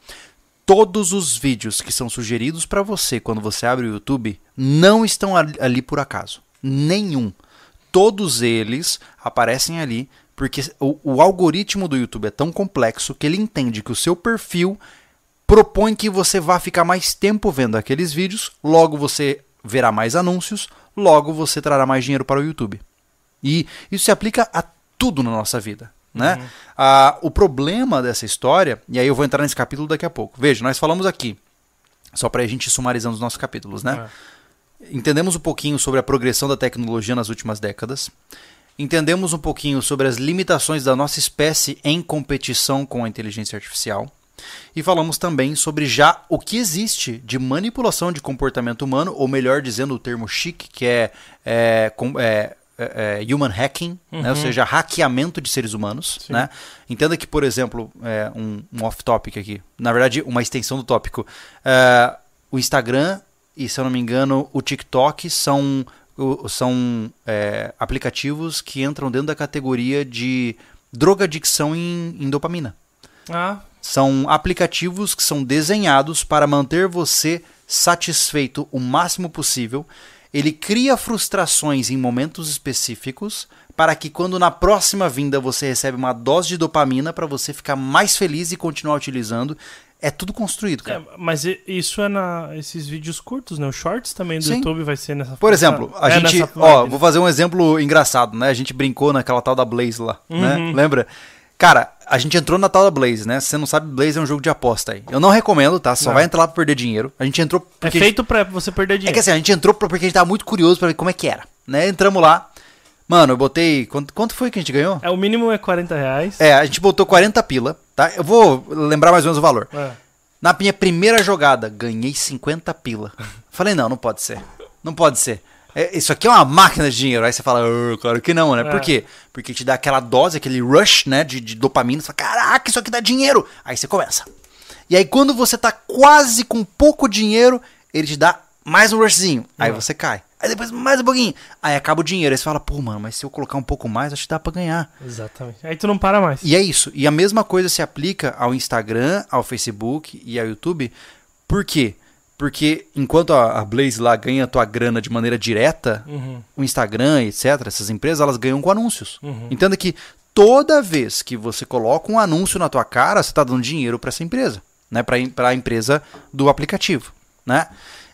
Todos os vídeos que são sugeridos para você quando você abre o YouTube não estão ali por acaso. Nenhum. Todos eles aparecem ali porque o, o algoritmo do YouTube é tão complexo que ele entende que o seu perfil propõe que você vá ficar mais tempo vendo aqueles vídeos, logo você verá mais anúncios, logo você trará mais dinheiro para o YouTube. E isso se aplica a tudo na nossa vida. Né? Ah, o problema dessa história, e aí eu vou entrar nesse capítulo daqui a pouco. Veja, nós falamos aqui, só para a gente sumarizando os nossos capítulos, né? Entendemos um pouquinho sobre a progressão da tecnologia nas últimas décadas. Entendemos um pouquinho sobre as limitações da nossa espécie em competição com a inteligência artificial. E falamos também sobre já o que existe de manipulação de comportamento humano, ou melhor dizendo o termo chique, que é, é, é, é, é, human hacking, né? ou seja, hackeamento de seres humanos. Né? Entenda que, por exemplo, é, um, um off-topic aqui, na verdade, uma extensão do tópico. É, o Instagram e, se eu não me engano, o TikTok são, são é, aplicativos que entram dentro da categoria de drogadicção em, em dopamina. Ah, São aplicativos que são desenhados para manter você satisfeito o máximo possível. Ele cria frustrações em momentos específicos para que quando na próxima vinda você recebe uma dose de dopamina para você ficar mais feliz e continuar utilizando. É tudo construído, cara. é, mas isso é na esses vídeos curtos, né? Os shorts também do Sim. YouTube vai ser nessa Por exemplo, a é gente, nessa ó, vibe, vou fazer um exemplo engraçado, né? A gente brincou naquela tal da Blaze lá, né? Uhum. Lembra? Cara, a gente entrou na tal da Blaze, né? Se você não sabe, Blaze é um jogo de aposta aí. Eu não recomendo, tá? Só Não. vai entrar lá pra perder dinheiro. A gente entrou É feito pra você perder É dinheiro. que assim, a gente entrou porque a gente tava muito curioso pra ver como é que era, né? Entramos lá. Mano, eu botei. Quanto, quanto foi que a gente ganhou? É, o mínimo é 40 reais. É, a gente botou 40 pila, tá? Eu vou lembrar mais ou menos o valor. É. Na minha primeira jogada, ganhei 50 pila. *laughs* Falei, não, não pode ser. Não pode ser. É, isso aqui é uma máquina de dinheiro. Aí você fala, "Ah, claro que não, né? Por É. quê? Porque te dá aquela dose, aquele rush, né, de, de dopamina. Você fala, caraca, isso aqui dá dinheiro. Aí você começa. E aí quando você tá quase com pouco dinheiro, ele te dá mais um rushzinho. Aí É. você cai. Aí depois mais um pouquinho. Aí acaba o dinheiro. Aí você fala, pô, mano, mas se eu colocar um pouco mais, acho que dá pra ganhar. Exatamente. Aí tu não para mais. E é isso. E a mesma coisa se aplica ao Instagram, ao Facebook e ao YouTube. Por quê? Porque enquanto a a Blaze lá ganha a tua grana de maneira direta, Uhum. o Instagram, etc., essas empresas, elas ganham com anúncios. Uhum. Entenda que toda vez que você coloca um anúncio na tua cara, você está dando dinheiro para essa empresa, né? Para a empresa do aplicativo, né?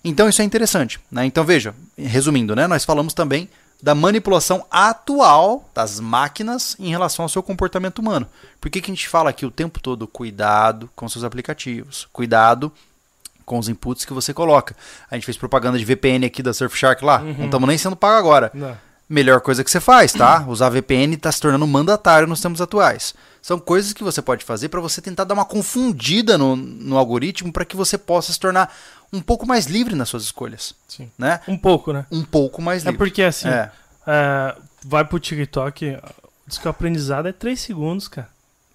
Então isso é interessante, né? Então veja, resumindo, né? Nós falamos também da manipulação atual das máquinas em relação ao seu comportamento humano. Por que, que a gente fala aqui o tempo todo cuidado com seus aplicativos, cuidado com os inputs que você coloca. A gente fez propaganda de VPN aqui da Surfshark lá, não estamos nem sendo pago agora. Não. Melhor coisa que você faz, tá? Usar VPN tá se tornando mandatário nos tempos atuais. São coisas que você pode fazer para você tentar dar uma confundida no, no algoritmo para que você possa se tornar um pouco mais livre nas suas escolhas, Sim. né? Um pouco, né? Um pouco mais É livre. porque assim, É. é, vai pro TikTok, diz que o aprendizado é 3 segundos, cara,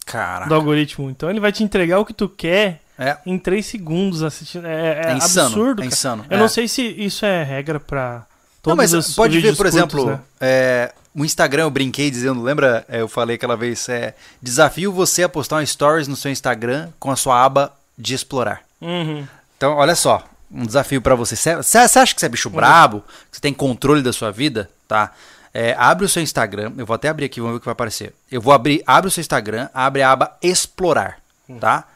Cara, do algoritmo. Então ele vai te entregar o que tu quer é, em 3 segundos assistindo. É, é é insano. absurdo, é insano. Eu é. não sei se isso é regra pra todos Não, mas os pode ver, por curtos, exemplo, né? é, o Instagram, eu brinquei dizendo, lembra? é, eu falei aquela vez, é, desafio você a postar um stories no seu Instagram com a sua aba de explorar. Uhum. Então, olha só, um desafio pra você. Você acha que você é bicho brabo? Que você tem controle da sua vida? Tá? É, abre o seu Instagram. Eu vou até abrir aqui, vamos ver o que vai aparecer. Eu vou abrir, abre o seu Instagram, abre a aba explorar, tá?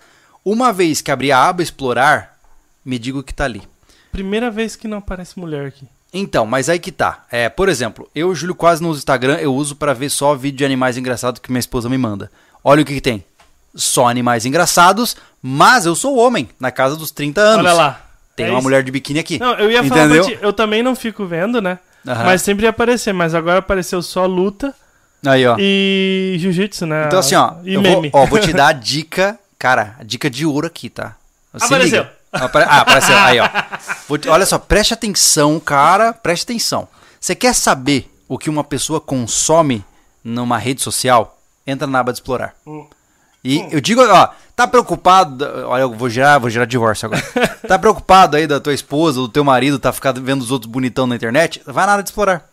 Uma vez que abrir a aba explorar, me diga o que tá ali. Primeira vez que não aparece mulher aqui. Então, mas aí que tá. É, por exemplo, eu, Júlio, quase não uso Instagram, eu uso pra ver só vídeo de animais engraçados que minha esposa me manda. Olha o que, que tem. Só animais engraçados, mas eu sou homem, na casa dos 30 anos. Olha lá. Tem É uma isso. mulher de biquíni aqui. Não, eu ia falar Entendeu? pra ti, eu também não fico vendo, né? Aham. Mas sempre ia aparecer, mas agora apareceu só luta Aí, ó. e jiu-jitsu, né? Então, assim, ó, E eu vou, meme. ó, vou te dar a dica, cara, a dica de ouro aqui, tá? *laughs* Se Apareceu. liga. Ah, apareceu. Aí, ó. Te- olha só, preste atenção, cara, preste atenção. Você quer saber o que uma pessoa consome numa rede social? Entra na aba de explorar. Hum. E eu digo, ó, tá preocupado, olha, eu vou gerar, vou gerar divórcio agora. *laughs* tá preocupado aí da tua esposa, do teu marido, tá ficando vendo os outros bonitão na internet? Vai na área de explorar.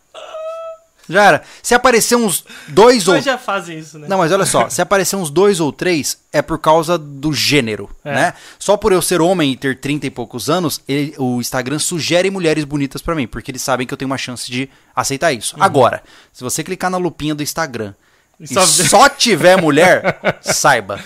Já era. Se aparecer uns dois ou já fazem isso, né? não, mas olha só, se aparecer uns dois ou três, é por causa do gênero, É. né? Só por eu ser homem e ter 30 e poucos anos, ele- o Instagram sugere mulheres bonitas pra mim, porque eles sabem que eu tenho uma chance de aceitar isso. Agora, se você clicar na lupinha do Instagram e Só- só, tiver mulher, *laughs* saiba,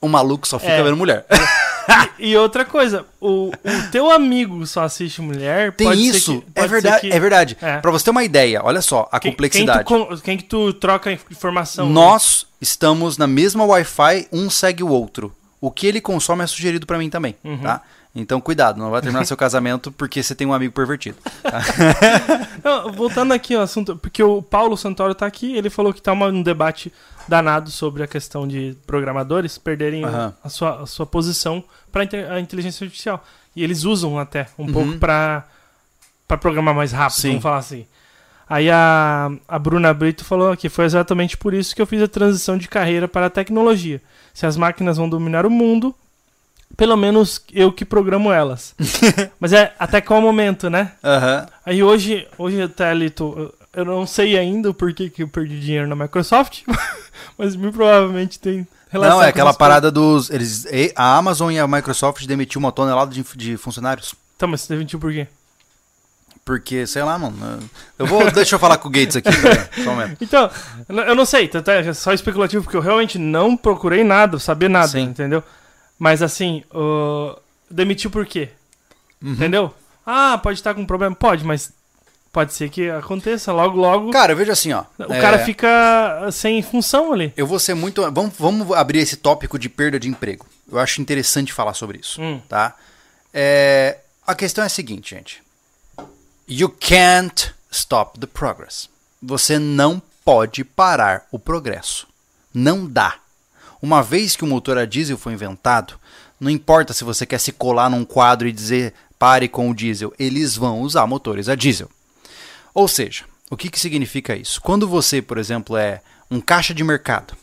o maluco só fica É. vendo mulher. *laughs* *laughs* E outra coisa, o, o teu amigo só assiste mulher, Tem isso, que, é verdade, que- é verdade. É. Pra você ter uma ideia, olha só a Quem- complexidade. Quem, tu, quem que tu troca informação? Nós estamos na mesma Wi-Fi, um segue o outro. O que ele consome é sugerido pra mim também, Uhum. tá? Então cuidado, não vai terminar seu *laughs* casamento porque você tem um amigo pervertido. *laughs* Não, voltando aqui ao assunto, porque o Paulo Santoro tá aqui, ele falou que tá uma- um debate danado sobre a questão de programadores perderem Aham. a, sua, a sua posição para a inteligência artificial. E eles usam até um Uhum. pouco para programar mais rápido, Sim. vamos falar assim. Aí a, a Bruna Brito falou que foi exatamente por isso que eu fiz a transição de carreira para a tecnologia. Se as máquinas vão dominar o mundo, pelo menos eu que programo elas. *laughs* Mas é até qual momento, né? Aham. Aí hoje, hoje até ali, tô, eu não sei ainda o porquê que eu perdi dinheiro na Microsoft, *laughs* mas muito provavelmente tem relação Não, é aquela parada dos. Eles, a Amazon e a Microsoft demitiu uma tonelada de, de funcionários. Tá, mas você demitiu por quê? Porque, sei lá, mano. Eu vou. *laughs* deixa eu falar com o Gates aqui, pera, só um momento. Então, eu não- sei, tanto é só especulativo, porque eu realmente não procurei nada, saber nada, Sim. entendeu? Mas assim, o... demitiu por quê? Uhum. Entendeu? Ah, pode estar com problema? Pode, mas pode ser que aconteça logo, logo. Cara, eu vejo assim, ó. o é, cara fica sem função ali. Eu vou ser muito. Vamos, vamos abrir esse tópico de perda de emprego. Eu acho interessante falar sobre isso. Hum. Tá? É, a questão é a seguinte, gente. You can't stop the progress. Você não pode parar o progresso. Não dá. Uma vez que o motor a diesel foi inventado, não importa se você quer se colar num quadro e dizer pare com o diesel, eles vão usar motores a diesel. Ou seja, o que, que significa isso? Quando você, por exemplo, é um caixa de mercado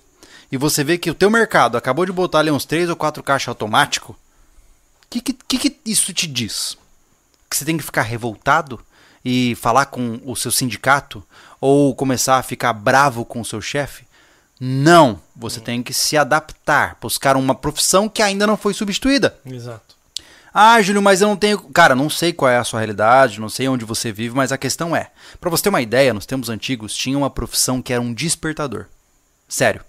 e você vê que o teu mercado acabou de botar ali uns três ou quatro caixas automático, o que, que, que, que isso te diz? Que você tem que ficar revoltado e falar com o seu sindicato ou começar a ficar bravo com o seu chefe? Não, você tem que se adaptar, buscar uma profissão que ainda não foi substituída. Exato. Ah, Júlio, mas eu não tenho. Cara, não sei qual é a sua realidade, não sei onde você vive, mas a questão é: pra você ter uma ideia, nos tempos antigos tinha uma profissão que era um despertador. Sério.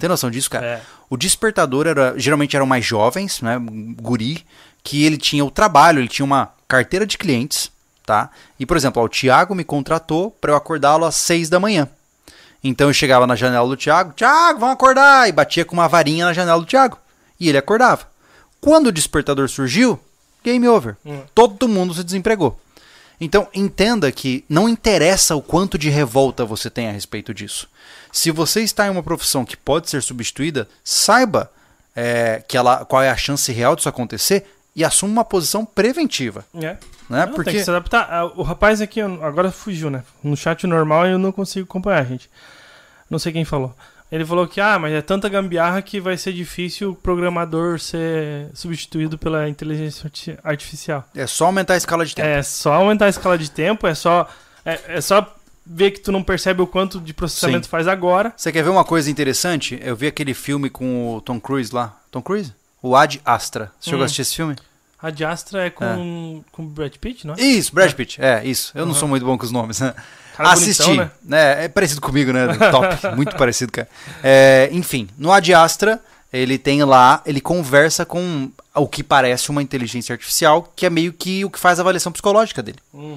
Tem noção disso, cara? É. O despertador era, geralmente eram mais jovens, né? Guri, que ele tinha o trabalho, ele tinha uma carteira de clientes, tá? E, por exemplo, ó, o Thiago me contratou para eu acordá-lo às seis da manhã. Então eu chegava na janela do Thiago, Thiago, vamos acordar! E batia com uma varinha na janela do Thiago. E ele acordava. Quando o despertador surgiu, game over. Hum. Todo mundo se desempregou. Então, entenda que não interessa o quanto de revolta você tem a respeito disso. Se você está em uma profissão que pode ser substituída, saiba é, que ela, qual é a chance real disso acontecer e assuma uma posição preventiva. É. Né? Não, Porque Tem que se adaptar. Ah, O rapaz aqui agora fugiu, né? No chat normal eu não consigo acompanhar, gente. Não sei quem falou. Ele falou que, ah, mas é tanta gambiarra que vai ser difícil o programador ser substituído pela inteligência arti- artificial. é só aumentar a escala de tempo. É só aumentar a escala de tempo, é só, é, é só ver que tu não percebe o quanto de processamento Sim. faz agora. Você quer ver uma coisa interessante? Eu vi aquele filme com o Tom Cruise lá. Tom Cruise? O Ad Astra. Você chegou Hum. a assistir esse filme? A de Astra é com com o Brad Pitt, não é? Isso, Brad Pitt. É, isso. Eu não Uhum. sou muito bom com os nomes. né? Cara Assisti. bonitão, né? É, é parecido comigo, né? *laughs* Top. Muito parecido, cara. É, enfim, no Ad Astra, ele tem lá, ele conversa com o que parece uma inteligência artificial, que é meio que o que faz a avaliação psicológica dele. Hum.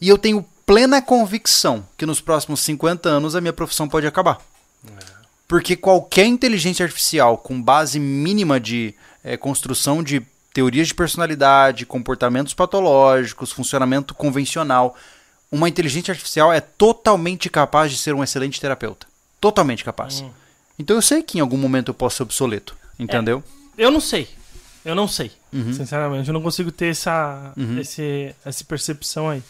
E eu tenho plena convicção que nos próximos 50 anos a minha profissão pode acabar. Porque qualquer inteligência artificial com base mínima de eh, construção de teorias de personalidade, comportamentos patológicos, funcionamento convencional, uma inteligência artificial é totalmente capaz de ser um excelente terapeuta. Totalmente capaz. Hum. Então eu sei que em algum momento eu posso ser obsoleto. Entendeu? Eu não sei. Eu não sei. Uhum. Sinceramente, eu não consigo ter essa, Uhum. esse, essa percepção aí.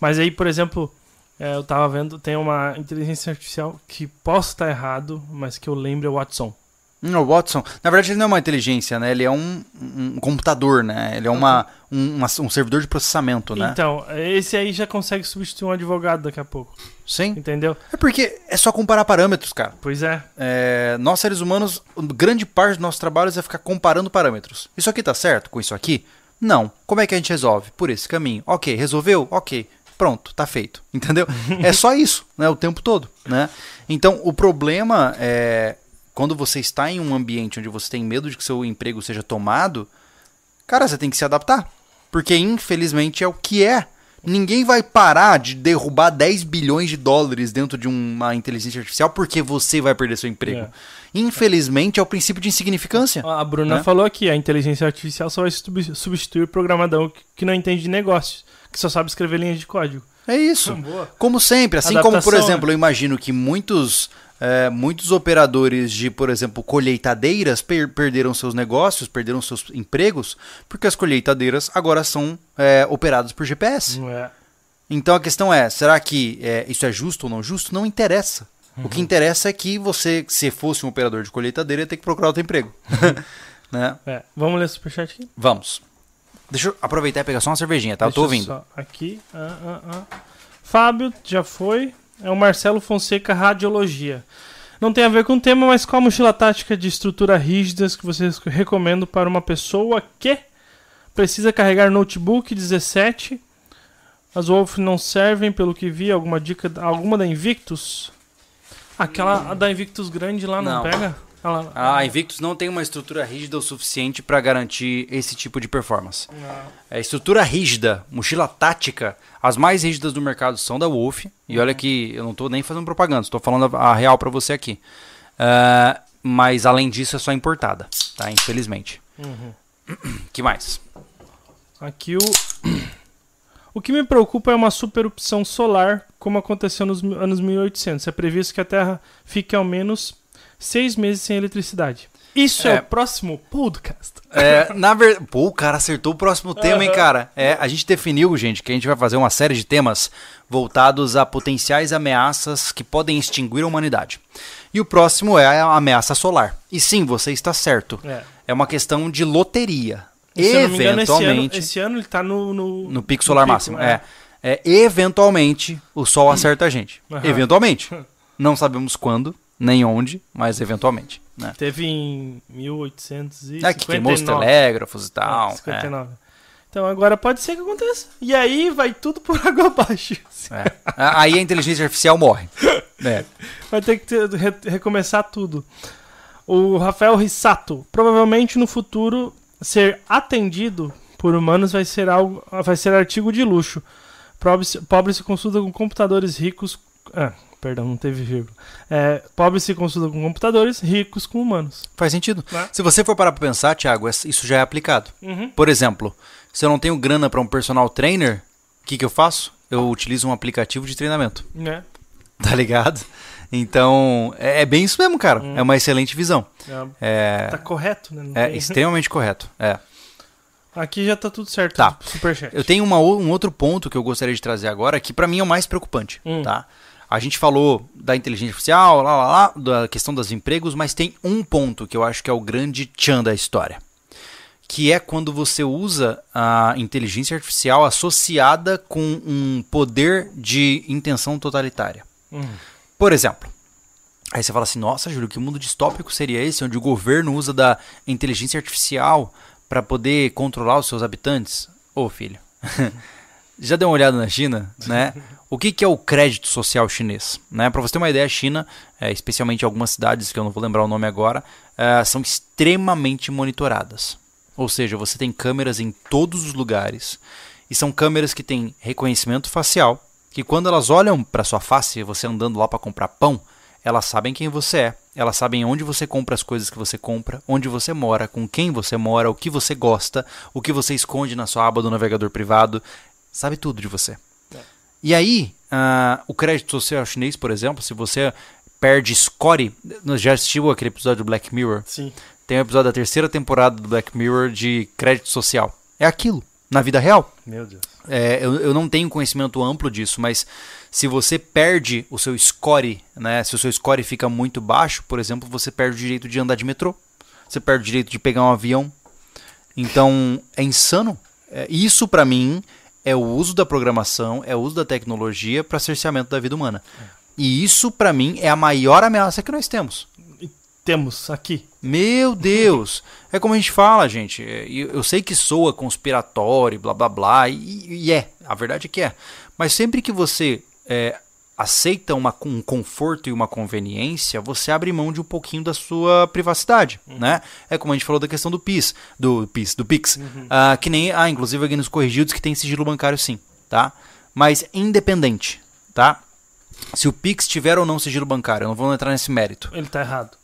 Mas aí, por exemplo, é, eu tava vendo, tem uma inteligência artificial que posso estar errado, mas que eu lembro é o Watson. Hum, O Watson, na verdade, ele não é uma inteligência, né? Ele é um, um computador, né? Ele é uma, um, uma- um servidor de processamento, né? Então, esse aí já consegue substituir um advogado daqui a pouco. Sim. Entendeu? É porque é só comparar parâmetros, cara. Pois é. É, nós, seres humanos, grande parte dos nossos trabalhos é ficar comparando parâmetros. Isso aqui tá certo com isso aqui? Não. Como é que a gente resolve? Por esse caminho. Ok, resolveu? Ok. Pronto, tá feito. *laughs* Entendeu? é só isso, né? O tempo todo, né? Então, o problema é quando você está em um ambiente onde você tem medo de que seu emprego seja tomado, cara, você tem que se adaptar. Porque infelizmente é o que é. Ninguém vai parar de derrubar 10 bilhões de dólares dentro de uma inteligência artificial porque você vai perder seu emprego. É. Infelizmente é o princípio de insignificância. A Bruna Né? falou aqui, a inteligência artificial só vai subs- substituir o programador que- que não entende de negócios, que só sabe escrever linhas de código. É isso. Boa. Como sempre, assim como, por Adaptação, exemplo, eu imagino que muitos, é, muitos operadores de, por exemplo, colheitadeiras per- perderam seus negócios, perderam seus empregos, porque as colheitadeiras agora são é, operadas por GPS. É. Então a questão é, será que é, isso é justo ou não justo? Não interessa. O que interessa é que você, se fosse um operador de colheitadeira, ia ter que procurar outro emprego. *laughs* né? É. Vamos ler o superchat aqui? Vamos. Deixa eu aproveitar e pegar só uma cervejinha, tá? Eu tô Deixa ouvindo. Aqui. Ah, ah, ah. Fábio, já foi. É o Marcelo Fonseca Radiologia. Não tem a ver com o tema, mas qual a mochila tática de estrutura rígidas que vocês recomendam para uma pessoa que precisa carregar notebook 17? As Wolf não servem, pelo que vi. Alguma dica? Alguma da Invictus? Aquela a da Invictus grande lá não, Não. pega? Ela- A Invictus não tem uma estrutura rígida o suficiente para garantir esse tipo de performance. Não. É estrutura rígida, mochila tática, as mais rígidas do mercado são da Wolf. E olha que eu não tô nem fazendo propaganda, estou falando a real para você aqui. Ah, mas além disso é só importada, tá? Infelizmente. Uhum. *clears throat* que mais? Aqui o. O que me preocupa é uma supererupção solar, como aconteceu nos anos 1800. É previsto que a Terra fique ao menos seis meses sem eletricidade. Isso é, É. o próximo podcast. É, na verdade. Pô, o cara acertou o próximo tema, hein, cara? É, a gente definiu, gente, que a gente vai fazer uma série de temas voltados a potenciais ameaças que podem extinguir a humanidade. E o próximo é a ameaça solar. E sim, você está certo. É. É uma questão de loteria. E me engano, esse ano, Eventualmente. esse ano ele tá no. No, No pico solar pico, máximo. É. É, eventualmente o Sol acerta a gente. Aham. Eventualmente. *laughs* Não sabemos quando, nem onde, mas eventualmente. Né? Teve em 1859. É que queimou os telégrafos e tal. É, é. 59. Então agora pode ser que aconteça. E aí vai tudo por *laughs* água abaixo. É. Aí a inteligência artificial morre. *laughs* É. Vai ter que ter- re- recomeçar tudo. O Rafael Rissato. Provavelmente no futuro ser atendido por humanos vai ser algo, vai ser artigo de luxo. Pobre se, pobre se consulta com computadores ricos. Ah, perdão, não teve vírgula. É, pobre se consulta com computadores, ricos com humanos. Faz sentido. Né? Se você for parar pra pensar, Thiago, isso já é aplicado. Uhum. Por exemplo, se eu não tenho grana pra um personal trainer, que, que eu faço? Eu utilizo um aplicativo de treinamento. Né? Tá ligado? Então, é, é bem isso mesmo, cara. Hum. É uma excelente visão. É, É, Tá correto, né? Não é tem- extremamente correto. É. Aqui já tá tudo certo. Tá. Superchat. Eu tenho uma o- um outro ponto que eu gostaria de trazer agora, que pra mim é o mais preocupante, Hum. tá? A gente falou da inteligência artificial, lá, lá, lá, da questão dos empregos, mas tem um ponto que eu acho que é o grande tchan da história. Que é quando você usa a inteligência artificial associada com um poder de intenção totalitária. Hum. Por exemplo, aí você fala assim: nossa, Júlio, que mundo distópico seria esse, onde o governo usa da inteligência artificial para poder controlar os seus habitantes? Ô, filho, *laughs* já deu uma olhada na China, né? *laughs* O que, que é o crédito social chinês? Né? Para você ter uma ideia, a China, é, especialmente algumas cidades que eu não vou lembrar o nome agora, é, são extremamente monitoradas. Ou seja, você tem câmeras em todos os lugares e são câmeras que têm reconhecimento facial, que quando elas olham para sua face, você andando lá para comprar pão, elas sabem quem você é, elas sabem onde você compra as coisas que você compra, onde você mora, com quem você mora, o que você gosta, o que você esconde na sua aba do navegador privado, sabe tudo de você. E aí, ah, o crédito social chinês, por exemplo, se você perde score, já assistiu aquele episódio do Black Mirror? Sim. Tem um episódio da terceira temporada do Black Mirror de crédito social. É aquilo, na vida real. Meu Deus. É, eu, eu não tenho conhecimento amplo disso, mas se você perde o seu score, né, se o seu score fica muito baixo, por exemplo, você perde o direito de andar de metrô, você perde o direito de pegar um avião. Então, é insano. É, isso, pra mim, é o uso da programação, é o uso da tecnologia para cerceamento da vida humana. E isso, pra mim, é a maior ameaça que nós temos. Temos aqui. Meu Deus! *laughs* É como a gente fala, gente. é, Eu, eu sei que soa conspiratório, blá blá blá, e, e é. A verdade é que é. Mas sempre que você é, aceita uma, um conforto e uma conveniência, você abre mão de um pouquinho da sua privacidade, né? É como a gente falou da questão do PIS, do PIS, do Pix. Ah, que nem, ah, inclusive alguém nos corrigiu diz que tem sigilo bancário sim, tá? Mas independente, tá? Se o Pix tiver ou não sigilo bancário, eu não vou entrar nesse mérito. Ele tá errado.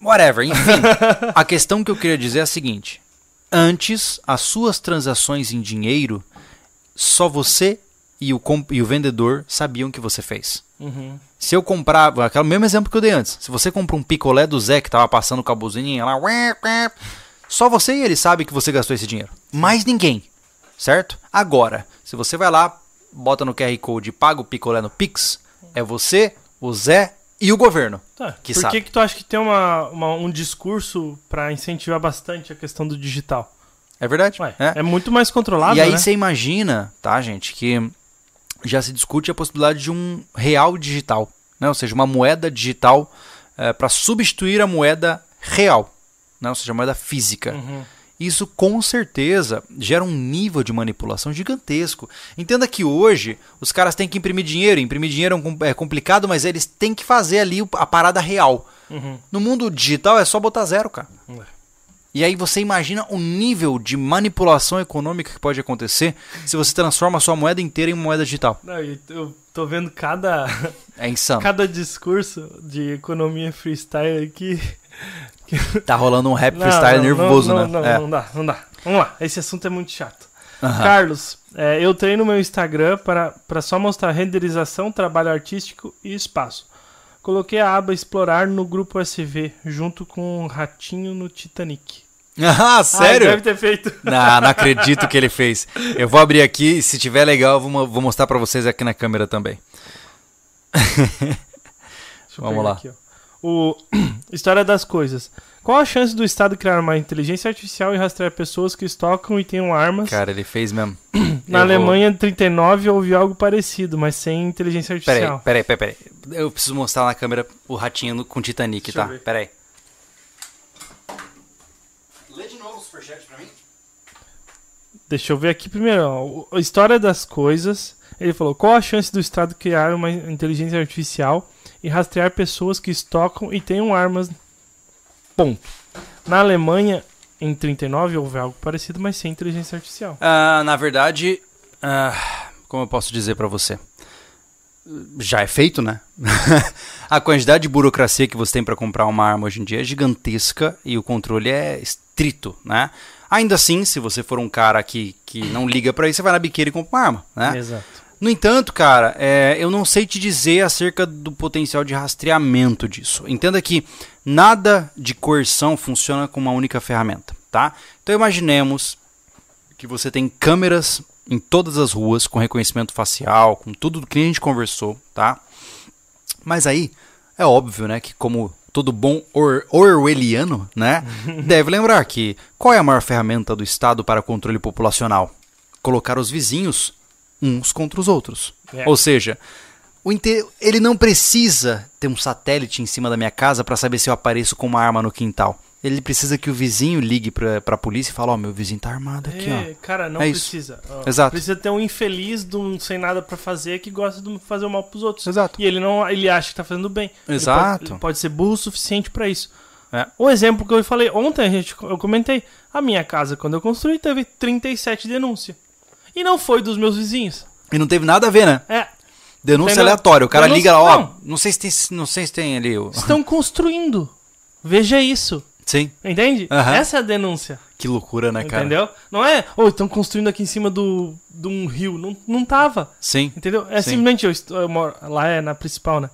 Whatever, enfim. *laughs* a questão que eu queria dizer é a seguinte: antes, as suas transações em dinheiro, só você e o, e o vendedor sabiam que você fez. Uhum. Se eu comprava, aquele mesmo exemplo que eu dei antes, se você compra um picolé do Zé que tava passando com a buzininha lá, só você e ele sabe que você gastou esse dinheiro. Mais ninguém, certo? Agora, se você vai lá, bota no QR Code e paga o picolé no Pix, é você, o Zé e o governo. Tá. Que Por sabe. que, que tu acha que tem uma, uma- um discurso pra incentivar bastante a questão do digital? É verdade? Ué, é. é. muito mais controlado, E aí né? você imagina, tá, gente, que já se discute a possibilidade de um real digital, né? Ou seja, uma moeda digital para substituir a moeda real, né? Ou seja, a moeda física. Uhum. Isso com certeza gera um nível de manipulação gigantesco. Entenda que hoje os caras têm que imprimir dinheiro, imprimir dinheiro é é complicado, mas eles têm que fazer ali a parada real. Uhum. No mundo digital é só botar zero, cara. Ué. E aí você imagina o nível de manipulação econômica que pode acontecer se você transforma a sua moeda inteira em moeda digital. Não, eu tô vendo cada, É insano. cada discurso de economia freestyle aqui. *laughs* Tá rolando um rap Não, freestyle não, nervoso, não, né? Não, é. não dá, não dá. Vamos lá, esse assunto é muito chato. Aham. Carlos, é, eu treino meu Instagram para, para só mostrar renderização, trabalho artístico e espaço. Coloquei a aba explorar no grupo SV, junto com o ratinho no Titanic. *laughs* Ah, Ah, sério? deve ter feito. Não, não acredito que ele fez. Eu vou abrir aqui e se tiver legal, eu vou, vou mostrar pra vocês aqui na câmera também. *laughs* Deixa eu Vamos lá. aqui, ó. O *clears throat* História das coisas. Qual a chance do Estado criar uma inteligência artificial e rastrear pessoas que estocam e tenham armas? Cara, ele fez mesmo. *clears throat* Na eu vou- Alemanha, em 39, houve algo parecido, mas sem inteligência Peraí, artificial. peraí, peraí, peraí. Eu preciso mostrar na câmera o ratinho no- com Titanic, Deixa eu tá? ver. Peraí. Lê de novo o superchat pra mim. Deixa eu ver aqui primeiro. ó. A história das coisas. Ele falou: qual a chance do Estado criar uma inteligência artificial e rastrear pessoas que estocam e tenham armas? Ponto. Na Alemanha, em 39, houve algo parecido, mas sem inteligência artificial. Ah, na verdade, ah, como eu posso dizer pra você? Já é feito, né? *laughs* a quantidade de burocracia que você tem pra comprar uma arma hoje em dia é gigantesca e o controle é estrito, né? Ainda assim, se você for um cara que, que não liga pra isso, você vai na biqueira e compra uma arma, né? Exato. No entanto, cara, é, eu não sei te dizer acerca do potencial de rastreamento disso. Entenda que nada de coerção funciona com uma única ferramenta, tá? Então imaginemos que você tem câmeras em todas as ruas com reconhecimento facial, com tudo do que a gente conversou, tá? Mas aí é óbvio, né, que como todo bom or orwelliano, né, *laughs* deve lembrar que qual é a maior ferramenta do Estado para controle populacional? Colocar os vizinhos uns contra os outros. É. Ou seja, inte- ele não precisa ter um satélite em cima da minha casa para saber se eu apareço com uma arma no quintal. Ele precisa que o vizinho ligue pra, pra polícia e fale, ó, meu vizinho tá armado aqui, É, ó. cara, não É precisa. Ó, Exato. Precisa ter um infeliz de um sem nada pra fazer que gosta de fazer o mal pros outros. Exato. E ele não, ele acha que tá fazendo bem. Ele Exato. pode, ele pode ser burro o suficiente pra isso. É. Um exemplo que eu falei ontem, a gente, eu comentei, a minha casa quando eu construí teve 37 denúncias. E não foi dos meus vizinhos. E não teve nada a ver, né? É, Denúncia Entendeu? aleatória. O cara Denúncia- liga lá, ó. não. Não. sei se tem, não sei se tem ali o. estão construindo. Veja isso. Sim. Entende? Aham. Essa é a denúncia. Que loucura, né, cara? Entendeu? Não é, ou estão construindo aqui em cima do, de um rio. Não, não tava. Sim. Entendeu? É Sim. simplesmente, eu, estou- eu moro, lá é na principal, né?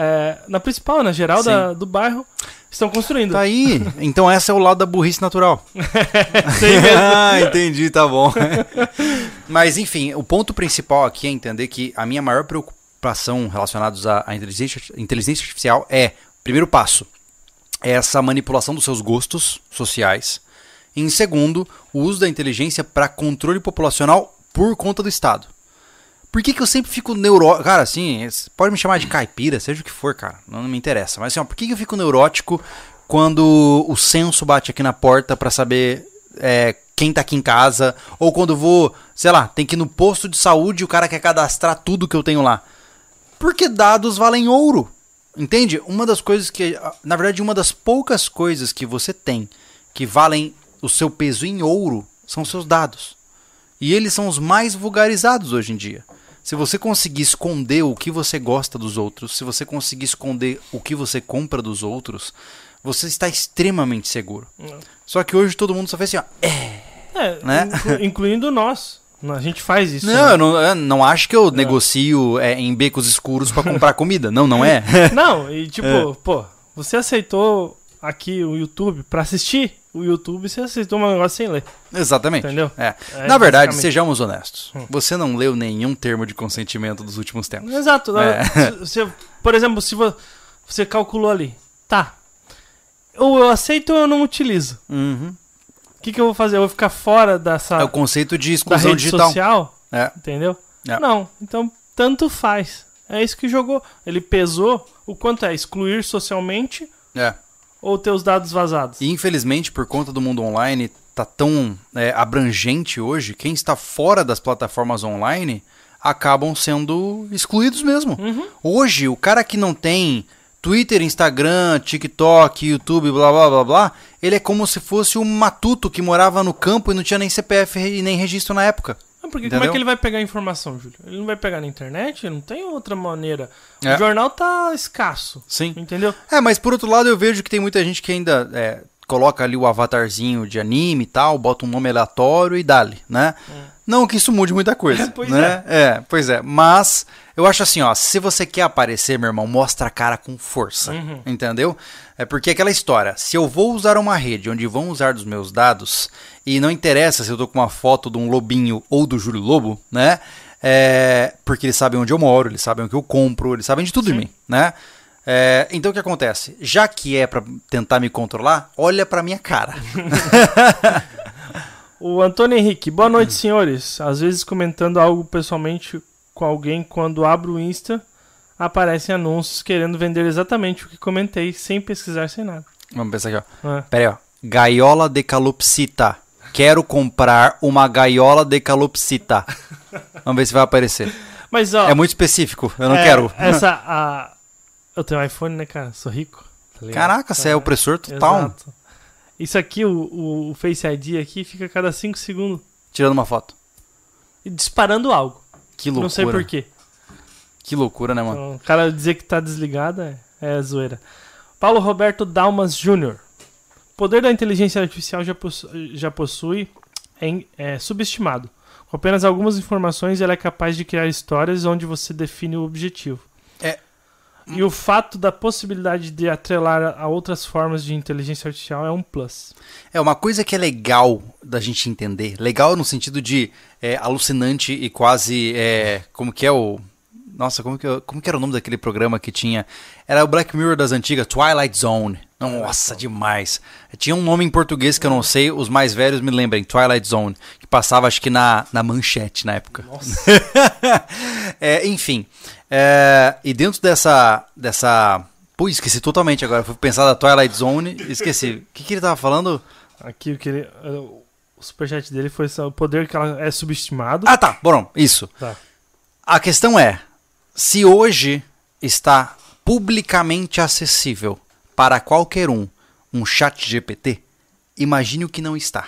É, na principal, na geral da- do bairro, estão construindo. Tá aí. Então essa é o lado da burrice natural. *laughs* *laughs* Ah, entendi, tá bom. *laughs* Mas enfim, o ponto principal aqui é entender que a minha maior preocupação relacionados à, à inteligência, inteligência artificial é, primeiro passo, é essa manipulação dos seus gostos sociais. Em segundo, o uso da inteligência para controle populacional por conta do Estado. Por que, que eu sempre fico neurótico? Cara, assim, pode me chamar de caipira, seja o que for, cara. Não, não me interessa. Mas assim, ó, por que, que eu fico neurótico quando o censo bate aqui na porta pra saber é, quem tá aqui em casa? Ou quando vou, sei lá, tem que ir no posto de saúde e o cara quer cadastrar tudo que eu tenho lá? Porque dados valem ouro. Entende? Uma das coisas que. Na verdade, uma das poucas coisas que você tem que valem o seu peso em ouro são seus dados. E eles são os mais vulgarizados hoje em dia. Se você conseguir esconder o que você gosta dos outros, se você conseguir esconder o que você compra dos outros, você está extremamente seguro. Só que hoje todo mundo só fez assim, ó. É. É, Né? inclu- *laughs* incluindo nós. A gente faz isso. Não, né? eu não, eu não acho que eu negocio é, em becos escuros para comprar *laughs* comida. Não, não é. Não, e *laughs* tipo, É. pô, você aceitou aqui o YouTube pra assistir o YouTube, você aceitou um negócio sem ler, Exatamente. entendeu? É. É, Na verdade, sejamos honestos. Hum. Você não leu nenhum termo de consentimento dos últimos tempos. Exato. É. *laughs* Se- Você, por exemplo, se vo- você calculou ali, tá. Ou eu aceito ou eu não utilizo. Uhum. O que, que eu vou fazer? Eu vou ficar fora dessa É o conceito de exclusão digital. social? É. Entendeu? É. Não. Então, tanto faz. É isso que jogou. Ele pesou o quanto é excluir socialmente É. ou ter os dados vazados. E infelizmente, por conta do mundo online tá tão é, abrangente hoje, quem está fora das plataformas online acabam sendo excluídos mesmo. Uhum. Hoje, o cara que não tem Twitter, Instagram, TikTok, YouTube, blá blá blá blá, ele é como se fosse um matuto que morava no campo e não tinha nem CPF e nem registro na época. Ah, Porque como Entendeu? é que ele vai pegar a informação, Júlio? Ele não vai pegar na internet? Não tem outra maneira. É. O jornal tá escasso. Sim. Entendeu? É, mas por outro lado eu vejo que tem muita gente que ainda é, coloca ali o avatarzinho de anime e tal, bota um nome aleatório e dali, né? Não que isso mude muita coisa, *laughs* Pois né? É. pois é. Mas eu acho assim, ó, se você quer aparecer, meu irmão, mostra a cara com força, Uhum. entendeu? É porque aquela história, se eu vou usar uma rede onde vão usar dos meus dados, e não interessa se eu tô com uma foto de um lobinho ou do Júlio Lobo, né? É, porque eles sabem onde eu moro, eles sabem o que eu compro, eles sabem de tudo de Sim. mim, né? É, então o que acontece? Já que é pra tentar me controlar, olha pra minha cara. *laughs* O Antônio Henrique, boa noite, senhores. Às vezes comentando algo pessoalmente com alguém, quando abro o Insta, aparecem anúncios querendo vender exatamente o que comentei, sem pesquisar, sem nada. Vamos pensar aqui, ó. É. Pera aí, ó. Gaiola de calopsita. Quero comprar uma gaiola de calopsita. Vamos ver se vai aparecer. Mas, ó, É muito específico, eu não é, quero. Essa, a... Eu tenho iPhone, né, cara? Sou rico. tá? Caraca, você é opressor total. Exato. Isso aqui, o, o, o Face ID aqui, fica a cada 5 segundos Tirando uma foto. e disparando algo. Que loucura. Não sei porquê. Que loucura, né, mano? Então, o cara dizer que tá desligado é, é zoeira. Paulo Roberto Dalmas Jr. poder da inteligência artificial já, possu- já possui é, é subestimado. Com apenas algumas informações, ela é capaz de criar histórias onde você define o objetivo. É. E o fato da possibilidade de atrelar a outras formas de inteligência artificial é um plus. É uma coisa que é legal da gente entender. Legal no sentido de é, alucinante e quase. É, como que é o. Nossa, como que, como que era o nome daquele programa que tinha? Era o Black Mirror das antigas, Twilight Zone. Nossa, demais. Tinha um nome em português que eu não sei, os mais velhos me lembrem, Twilight Zone, que passava acho que na, na manchete na época. Nossa. *laughs* É, enfim. é, e dentro dessa. dessa. Pô, esqueci totalmente agora. Fui pensar da Twilight Zone e esqueci. O que, que ele tava falando? Aqui o que ele, o superchat dele foi o poder que ela é subestimado. Ah, tá. Bom, isso. Tá. A questão é: se hoje está publicamente acessível para qualquer um um chat GPT, imagine o que não está.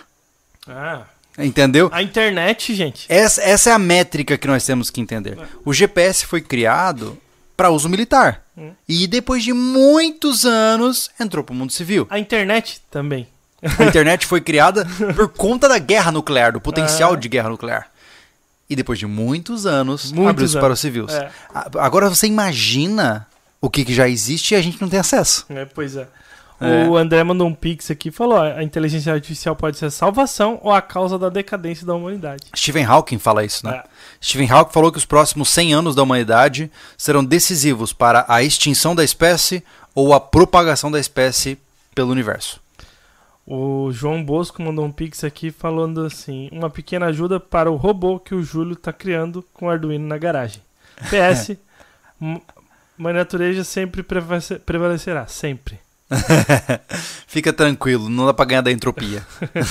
Ah, Entendeu? a internet, gente. Essa, essa é a métrica que nós temos que entender. O GPS foi criado para uso militar. Hum. E depois de muitos anos entrou para o mundo civil. A internet também. A internet foi criada por *laughs* conta da guerra nuclear, do potencial Ah. de guerra nuclear. E depois de muitos anos, Muitos abriu-se para os civis. É. Agora você imagina o que, que já existe e a gente não tem acesso. É, pois é. É. O André mandou um pix aqui e falou: ó, a inteligência artificial pode ser a salvação ou a causa da decadência da humanidade. Stephen Hawking fala isso, né? É. Stephen Hawking falou que os próximos 100 anos da humanidade serão decisivos para a extinção da espécie ou a propagação da espécie pelo universo. O João Bosco mandou um pix aqui falando assim: uma pequena ajuda para o robô que o Júlio tá criando com o Arduino na garagem. *laughs* PS, Mãe Natureza sempre prevalece- prevalecerá, sempre. *laughs* Fica tranquilo, não dá pra ganhar da entropia.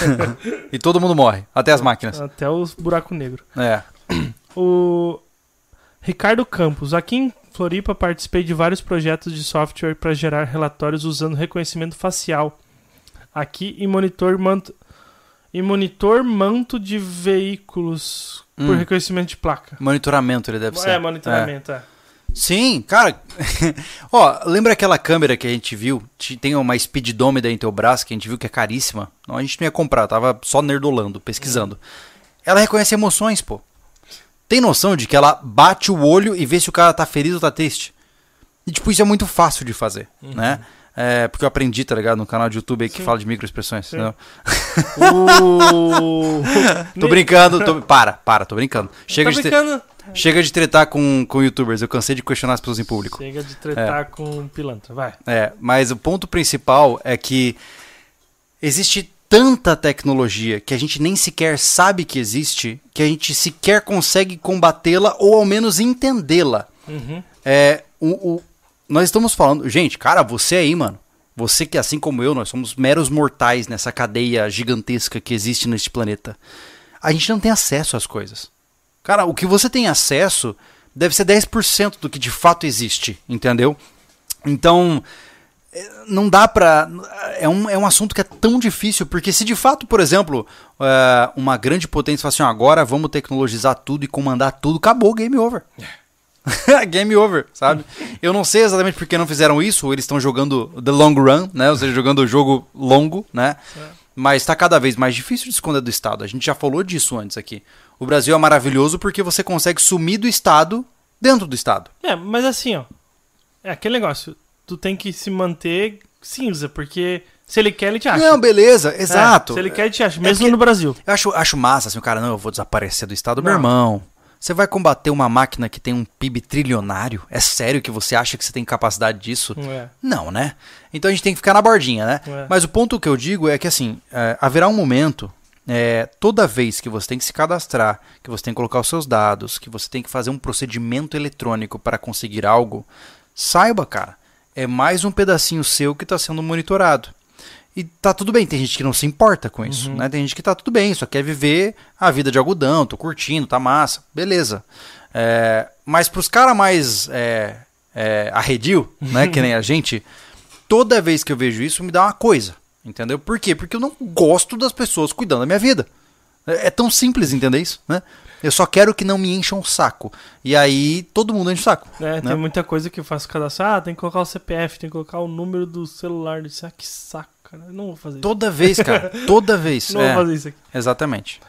*laughs* e todo mundo morre, até as máquinas. Até os buraco negro. É. O Ricardo Campos, aqui em Floripa participei de vários projetos de software para gerar relatórios usando reconhecimento facial. Aqui e monitor manto e monitor manto de veículos por Hum. reconhecimento de placa. Monitoramento ele deve ser. É, monitoramento, é. Sim, cara. *laughs* Ó, lembra aquela câmera que a gente viu? Tem uma speedometer em teu braço que a gente viu que é caríssima. Não, a gente não ia comprar, tava só nerdolando, pesquisando. Ela reconhece emoções, pô. Tem noção de que ela bate o olho e vê se o cara tá feliz ou tá triste? E, tipo, isso é muito fácil de fazer, né? É, porque eu aprendi, tá ligado? No canal de YouTube aí que Sim. fala de microexpressões. O... *laughs* Tô brincando, tô... para, para, tô brincando. Chega, tá de, brincando? chega de tretar com, com youtubers, eu cansei de questionar as pessoas em público. Chega de tretar com pilantra, vai. É, mas o ponto principal é que existe tanta tecnologia que a gente nem sequer sabe que existe, que a gente sequer consegue combatê-la ou ao menos entendê-la. Uhum. É, o, o- nós estamos falando, gente, cara, você aí, mano, você que assim como eu, nós somos meros mortais nessa cadeia gigantesca que existe neste planeta. A gente não tem acesso às coisas. Cara, o que você tem acesso deve ser 10% do que de fato existe, entendeu? Então, é, não dá pra. É um, é um assunto que é tão difícil, porque se de fato, por exemplo, é, uma grande potência fala assim, agora vamos tecnologizar tudo e comandar tudo, acabou, game over. *laughs* game over, sabe? Eu não sei exatamente por que não fizeram isso, ou eles estão jogando the long run, né? Ou seja, jogando o jogo longo, né? Mas está cada vez mais difícil de esconder do Estado. A gente já falou disso antes aqui. O Brasil é maravilhoso porque você consegue sumir do Estado dentro do Estado. É, mas assim, ó. É aquele negócio. Tu tem que se manter cinza, porque se ele quer, ele te acha. Não, beleza, É, exato. se ele quer, ele te acha. Mesmo porque- no Brasil. Eu acho, acho massa, assim, o cara, não, eu vou desaparecer do Estado. Meu irmão, você vai combater uma máquina que tem um PIB trilionário? É sério que você acha que você tem capacidade disso? É. Não, né? Então a gente tem que ficar na bordinha, né? É. Mas o ponto que eu digo é que, assim, é, haverá um momento, é, toda vez que você tem que se cadastrar, que você tem que colocar os seus dados, que você tem que fazer um procedimento eletrônico para conseguir algo, saiba, cara, é mais um pedacinho seu que está sendo monitorado. E tá tudo bem, tem gente que não se importa com isso, né? Tem gente que tá tudo bem, só quer viver a vida de algodão, tô curtindo, tá massa, beleza. É, mas pros caras mais é, é, arredio, né, que nem a *laughs* gente, toda vez que eu vejo isso me dá uma coisa, entendeu? Por quê? Porque eu não gosto das pessoas cuidando da minha vida. É, é tão simples entender isso, né? Eu só quero que não me encham o saco. E aí todo mundo enche o saco. É, né? tem muita coisa que eu faço cadastro. Ah, tem que colocar o CPF, tem que colocar o número do celular. Disse, ah, que saco. Cara. Eu não vou fazer isso. Toda vez, cara. *laughs* Toda vez. Não É, vou fazer isso aqui. exatamente.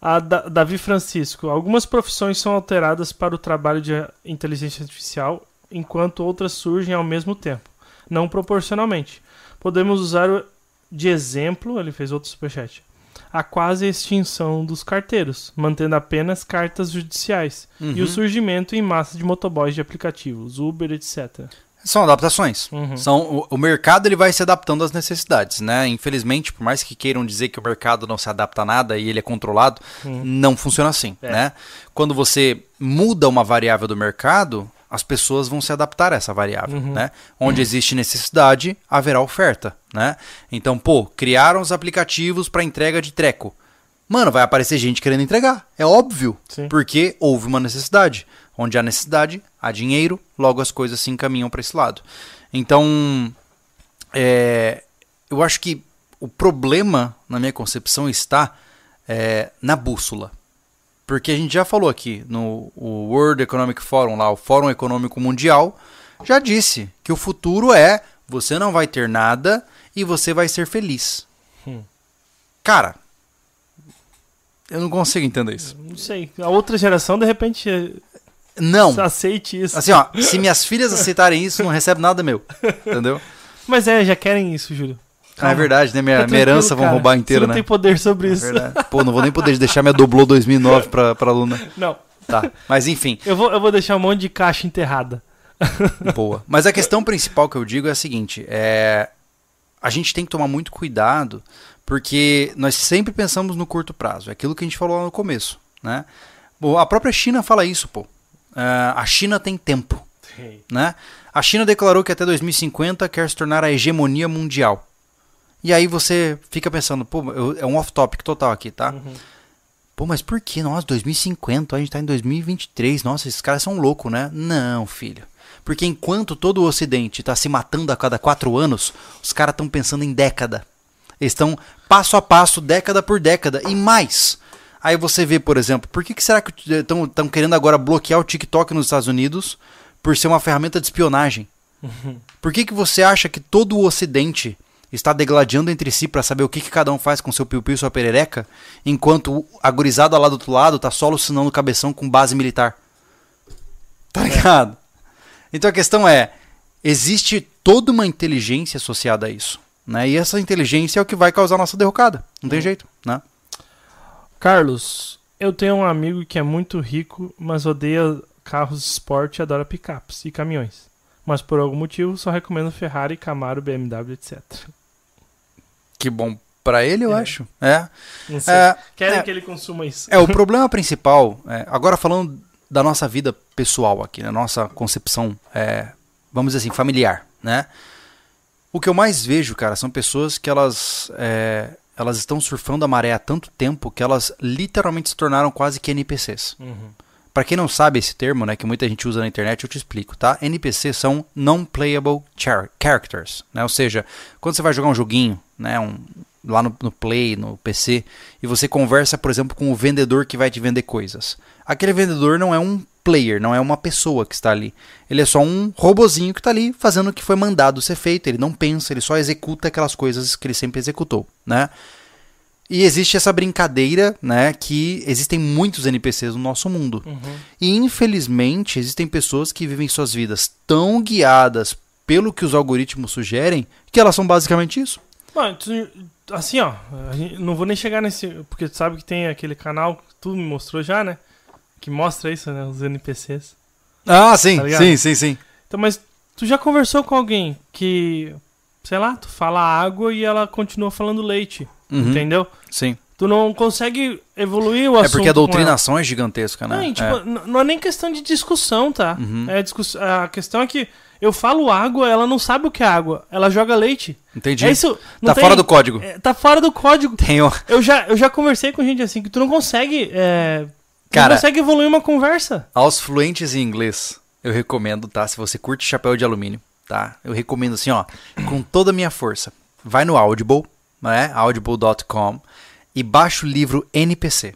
A Da- Davi Francisco. Algumas profissões são alteradas para o trabalho de inteligência artificial, enquanto outras surgem ao mesmo tempo, não proporcionalmente. Podemos usar de exemplo, ele fez outro superchat, a quase extinção dos carteiros, mantendo apenas cartas judiciais, e o Uhum. surgimento em massa de motoboys de aplicativos, Uber, etc. São adaptações. Uhum. São, o, o mercado ele vai se adaptando às necessidades, né? Infelizmente, por mais que queiram dizer que o mercado não se adapta a nada e ele é controlado, Uhum. não funciona assim, É. né? Quando você muda uma variável do mercado, as pessoas vão se adaptar a essa variável, Uhum. né? Onde existe necessidade, haverá oferta, né? Então, pô, criaram os aplicativos para entrega de treco. Mano, vai aparecer gente querendo entregar, é óbvio, Sim. porque houve uma necessidade. Onde há necessidade, há dinheiro, logo as coisas se encaminham para esse lado. Então, é, eu acho que o problema, na minha concepção, está é, na bússola. Porque a gente já falou aqui no World Economic Forum, lá, o Fórum Econômico Mundial, já disse que o futuro é você não vai ter nada e você vai ser feliz. Hum. Cara, eu não consigo entender isso. Não sei. A outra geração, de repente, Não. aceite isso. Assim, ó, se minhas filhas aceitarem isso, não recebe nada meu. Entendeu? *laughs* Mas é, já querem isso, Júlio. Ah, é verdade, né? Minha, minha herança vão roubar inteira, Você não né? tem poder sobre É isso. verdade. *laughs* Pô, não vou nem poder deixar minha Doblô 2009 pra, pra aluna. Não. Tá, mas enfim, Eu vou, eu vou deixar um monte de caixa enterrada. *laughs* boa. Mas a questão principal que eu digo é a seguinte: é, a gente tem que tomar muito cuidado, porque nós sempre pensamos no curto prazo. É aquilo que a gente falou lá no começo, né? Bom, a própria China fala isso, pô. É, a China tem tempo. né? A China declarou que até 2050 quer se tornar a hegemonia mundial. E aí você fica pensando, pô, eu- é um off-topic total aqui, tá? Uhum. Pô, mas por que? Nossa, 2050, a gente tá em 2023. Nossa, esses caras são loucos, né? Não, filho. Porque enquanto todo o Ocidente tá se matando a cada quatro anos, os caras estão pensando em década. Eles estão passo a passo, década por década e mais. Aí você vê, por exemplo, por que, que será que estão querendo agora bloquear o TikTok nos Estados Unidos por ser uma ferramenta de espionagem? Por que, que você acha que todo o Ocidente está degladiando entre si para saber o que, que cada um faz com seu piu-piu e sua perereca, enquanto o agorizado lá do outro lado tá só alucinando o cabeção com base militar? Tá ligado? Então a questão é, existe toda uma inteligência associada a isso, né? E essa inteligência é o que vai causar a nossa derrocada. Não tem jeito, né? Carlos, eu tenho um amigo que é muito rico, mas odeia carros de esporte e adora picapes e caminhões. Mas por algum motivo só recomendo Ferrari, Camaro, BMW, etc. Que bom pra ele, eu É. acho. É. É, Querem é. que ele consuma isso. É, o problema principal, é, agora falando da nossa vida pessoal aqui, da nossa concepção, é, vamos dizer assim, familiar, né? O que eu mais vejo, cara, são pessoas que elas, é, elas estão surfando a maré há tanto tempo que elas literalmente se tornaram quase que NPCs. Uhum. Pra quem não sabe esse termo, né, que muita gente usa na internet, eu te explico, tá? NPC são non-playable char- characters, né? Ou seja, quando você vai jogar um joguinho, né, um, lá no, no Play, no PC, e você conversa, por exemplo, com o vendedor que vai te vender coisas. Aquele vendedor não é um player, não é uma pessoa que está ali. Ele é só um robozinho que está ali fazendo o que foi mandado ser feito. Ele não pensa, ele só executa aquelas coisas que ele sempre executou, né? E existe essa brincadeira, né, que existem muitos NPCs no nosso mundo. Uhum. E infelizmente existem pessoas que vivem suas vidas tão guiadas pelo que os algoritmos sugerem que elas são basicamente isso. Mano, tu- assim, ó, não vou nem chegar nesse. Porque tu sabe que tem aquele canal que tu me mostrou já, né? Que mostra isso, né? Os NPCs. Ah, sim, Tá sim, sim, sim. Então, mas tu já conversou com alguém que, sei lá, tu fala água e ela continua falando leite, Uhum, entendeu? Sim. Tu não consegue evoluir o É assunto. porque a doutrinação é gigantesca, né? Não, tipo, É. não é nem questão de discussão, tá? Uhum. É discuss... A questão é que eu falo água, ela não sabe o que é água. Ela joga leite. Entendi. É isso. não tá tem- fora do código. é, tá fora do código. Tenho. Eu já, eu já conversei com gente assim que tu não consegue. É, tu Cara- não consegue evoluir uma conversa. Aos fluentes em inglês, eu recomendo, tá? Se você curte chapéu de alumínio, tá? Eu recomendo assim, ó, com toda a minha força. Vai no Audible, né? Audible.com e baixa o livro NPC.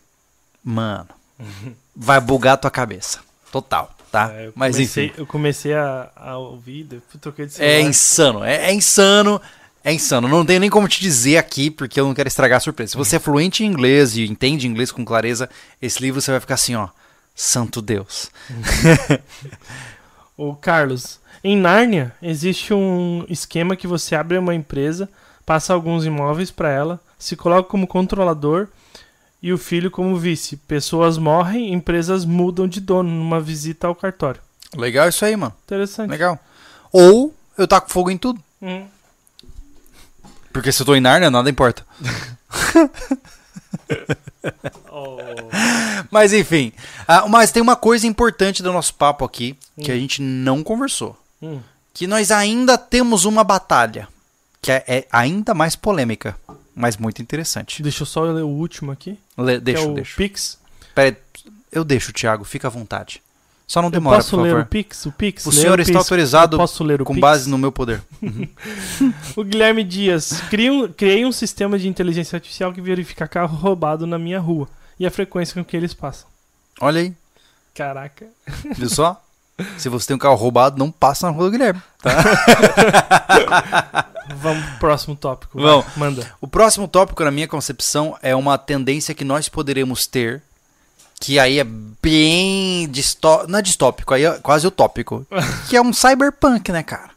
Mano, *laughs* vai bugar a tua cabeça. Total, tá? É, eu Mas comecei, enfim. Eu comecei a, a ouvir, depois troquei de É celular. insano, é, é insano. É insano. Não tenho nem como te dizer aqui, porque eu não quero estragar a surpresa. Se você é fluente em inglês e entende inglês com clareza, esse livro você vai ficar assim, ó. Santo Deus. *laughs* O Carlos, em Nárnia existe um esquema que você abre uma empresa, passa alguns imóveis para ela, se coloca como controlador e o filho como vice. Pessoas morrem, empresas mudam de dono numa visita ao cartório. Legal isso aí, mano. Interessante. Legal. Ou eu taco fogo em tudo. Hum. Porque se eu tô em Nárnia, nada importa. Oh. *laughs* Mas enfim. Ah, mas tem uma coisa importante do nosso papo aqui que a gente não conversou. Hum. Que nós ainda temos uma batalha. Que é, é ainda mais polêmica. Mas muito interessante. Deixa eu só ler o último aqui. Le, deixa, é o deixa. Pix. Pera aí, eu deixo, Thiago. Fica à vontade. Só não Eu demora, posso por ler favor. o Pix? O Pix? O Ler senhor Pix. está autorizado Eu posso ler o Com Pix? base no meu poder. *laughs* O Guilherme Dias. Criei um, criei um sistema de inteligência artificial que verifica carro roubado na minha rua e a frequência com que eles passam. Olha aí. Caraca. Viu só? *laughs* Se você tem um carro roubado, não passa na rua do Guilherme. *laughs* Vamos pro próximo tópico. vai. Vamos. Manda. O próximo tópico, na minha concepção, é uma tendência que nós poderemos ter, que aí é bem distó não é distópico, aí é quase utópico, *laughs* que é um cyberpunk, né, cara?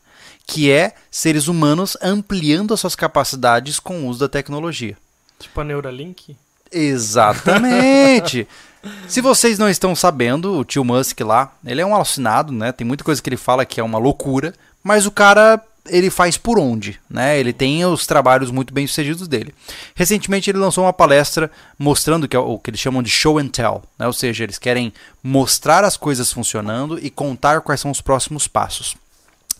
Que é seres humanos ampliando as suas capacidades com o uso da tecnologia. Tipo a Neuralink. Exatamente. *laughs* Se vocês não estão sabendo, o tio Musk lá, ele é um alucinado, né? Tem muita coisa que ele fala que é uma loucura, mas o cara ele faz por onde, né? Ele tem os trabalhos muito bem sucedidos dele. Recentemente ele lançou uma palestra mostrando que é o que eles chamam de show and tell, né? Ou seja, eles querem mostrar as coisas funcionando e contar quais são os próximos passos.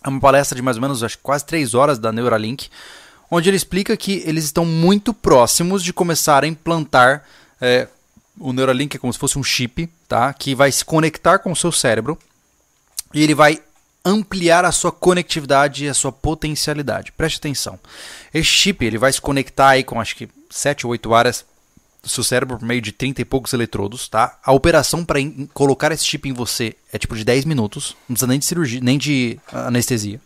É uma palestra de mais ou menos acho, quase três horas da Neuralink, onde ele explica que eles estão muito próximos de começar a implantar é, o Neuralink é como se fosse um chip, tá? Que vai se conectar com o seu cérebro e ele vai ampliar a sua conectividade e a sua potencialidade. Preste atenção. Esse chip ele vai se conectar aí com acho que 7 ou 8 áreas do seu cérebro por meio de 30 e poucos eletrodos, tá? A operação para colocar esse chip em você é tipo de 10 minutos, não precisa nem de cirurgia, nem de anestesia.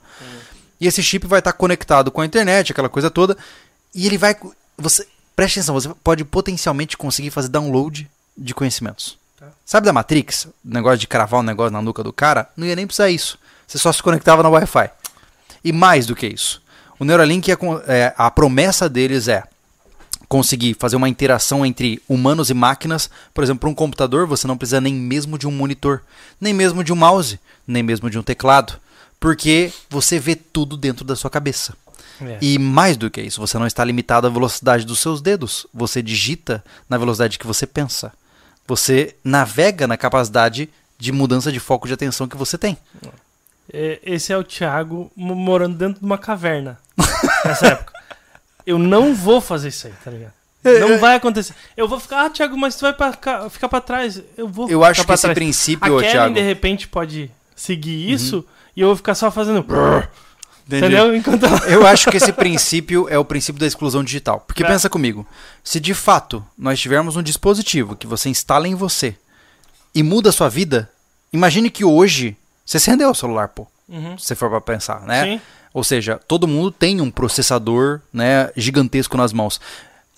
E esse chip vai estar conectado com a internet, aquela coisa toda, e ele vai você preste atenção, você pode potencialmente conseguir fazer download de conhecimentos. Tá. Sabe da Matrix? O negócio de cravar um negócio na nuca do cara? Não ia nem precisar isso. Você só se conectava no Wi-Fi. E mais do que isso. O Neuralink, é, é, a promessa deles é conseguir fazer uma interação entre humanos e máquinas. Por exemplo, para um computador, você não precisa nem mesmo de um monitor, nem mesmo de um mouse, nem mesmo de um teclado. Porque você vê tudo dentro da sua cabeça. É. E mais do que isso, você não está limitado à velocidade dos seus dedos. Você digita na velocidade que você pensa. Você navega na capacidade de mudança de foco de atenção que você tem. É, Esse é o Thiago mo- morando dentro de uma caverna. *laughs* Nessa época. Eu não vou fazer isso aí, tá ligado? É, Não vai acontecer. Eu vou ficar, ah, Thiago, mas tu vai pra cá- ficar pra trás. Eu vou Eu acho que esse trás. princípio, A Kellen, Thiago. de repente, pode seguir isso e eu vou ficar só fazendo. Entendi. Entendeu? Enquanto. Eu *laughs* acho que esse princípio é o princípio da exclusão digital. Porque É. pensa comigo, se de fato nós tivermos um dispositivo que você instala em você e muda a sua vida, imagine que hoje você acendeu o celular, pô. Uhum. Se você for pra pensar, né? Sim. Ou seja, todo mundo tem um processador né, gigantesco nas mãos.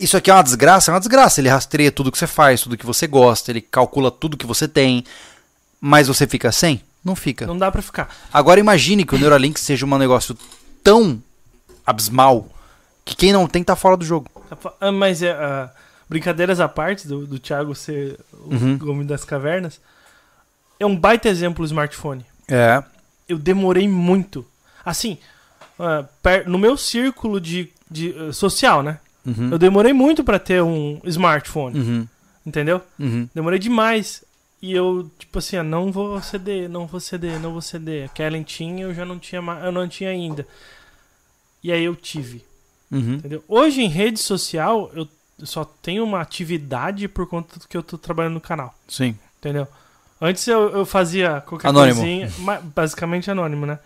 Isso aqui é uma desgraça? É uma desgraça. Ele rastreia tudo que você faz, tudo que você gosta, ele calcula tudo que você tem. Mas você fica sem? Não fica. Não dá pra ficar. Agora imagine que o Neuralink seja um negócio tão abismal que quem não tem tá fora do jogo. Ah, Mas é, ah, brincadeiras à parte do, do Thiago ser o Uhum. homem das cavernas, é um baita exemplo o smartphone. É. Eu demorei muito. Assim, ah, no meu círculo de, de, ah, social, né? Uhum. Eu demorei muito pra ter um smartphone, Uhum. entendeu? Uhum. Demorei demais. E eu, tipo assim, ah, não vou ceder, não vou ceder, não vou ceder. A Kellen tinha, eu já não tinha, eu não tinha ainda. E aí eu tive. Uhum. Entendeu? Hoje em rede social eu só tenho uma atividade por conta do que eu tô trabalhando no canal, Sim. entendeu? Antes eu, eu fazia qualquer Anônimo. coisinha, basicamente anônimo, né?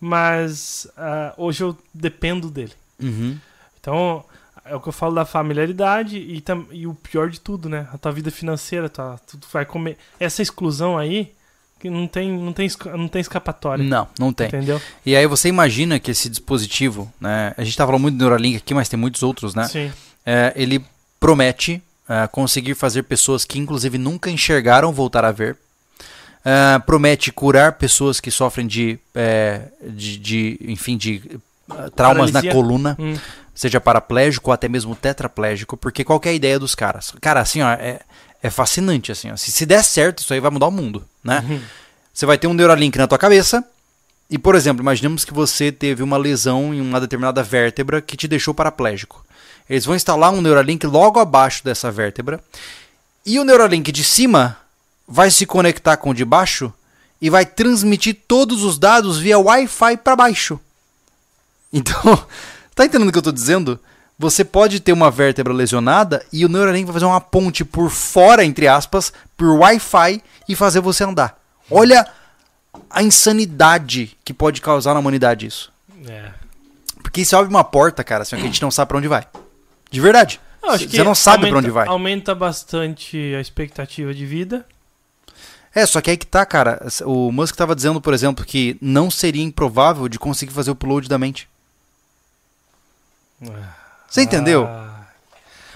Mas ah, hoje eu dependo dele. Uhum. Então é o que eu falo da familiaridade e, tam- e o pior de tudo, né? A tua vida financeira, tua, tu vai comer. Essa exclusão aí, que não tem, não tem, não tem escapatória. Não, não tem. Entendeu? E aí você imagina que esse dispositivo, né? A gente tá falando muito do Neuralink aqui, mas tem muitos outros, né? Sim. É, ele promete é, conseguir fazer pessoas que inclusive nunca enxergaram voltar a ver. É, promete curar pessoas que sofrem de, é, de, de, enfim, de eh, traumas Paralisia. na coluna, Hum. seja paraplégico ou até mesmo tetraplégico, porque qual que é a ideia dos caras? Cara, assim, ó, é, é fascinante, assim, ó. Se, se der certo, isso aí vai mudar o mundo, né? Uhum. Você vai ter um Neuralink na tua cabeça. E, por exemplo, imaginemos que você teve uma lesão em uma determinada vértebra que te deixou paraplégico. Eles vão instalar um Neuralink logo abaixo dessa vértebra. E o Neuralink de cima vai se conectar com o de baixo e vai transmitir todos os dados via Wi-Fi para baixo. *laughs* Então, tá entendendo o que eu tô dizendo? Você pode ter uma vértebra lesionada e o Neuralink vai fazer uma ponte por fora, entre aspas, por Wi-Fi e fazer você andar. Olha a insanidade que pode causar na humanidade isso. É. Porque isso abre uma porta, cara, assim, que a gente não sabe pra onde vai. De verdade. Você não sabe pra onde vai. Aumenta bastante a expectativa de vida. É, só que aí que tá, cara. O Musk tava dizendo, por exemplo, que não seria improvável de conseguir fazer o upload da mente. Você entendeu? Ah.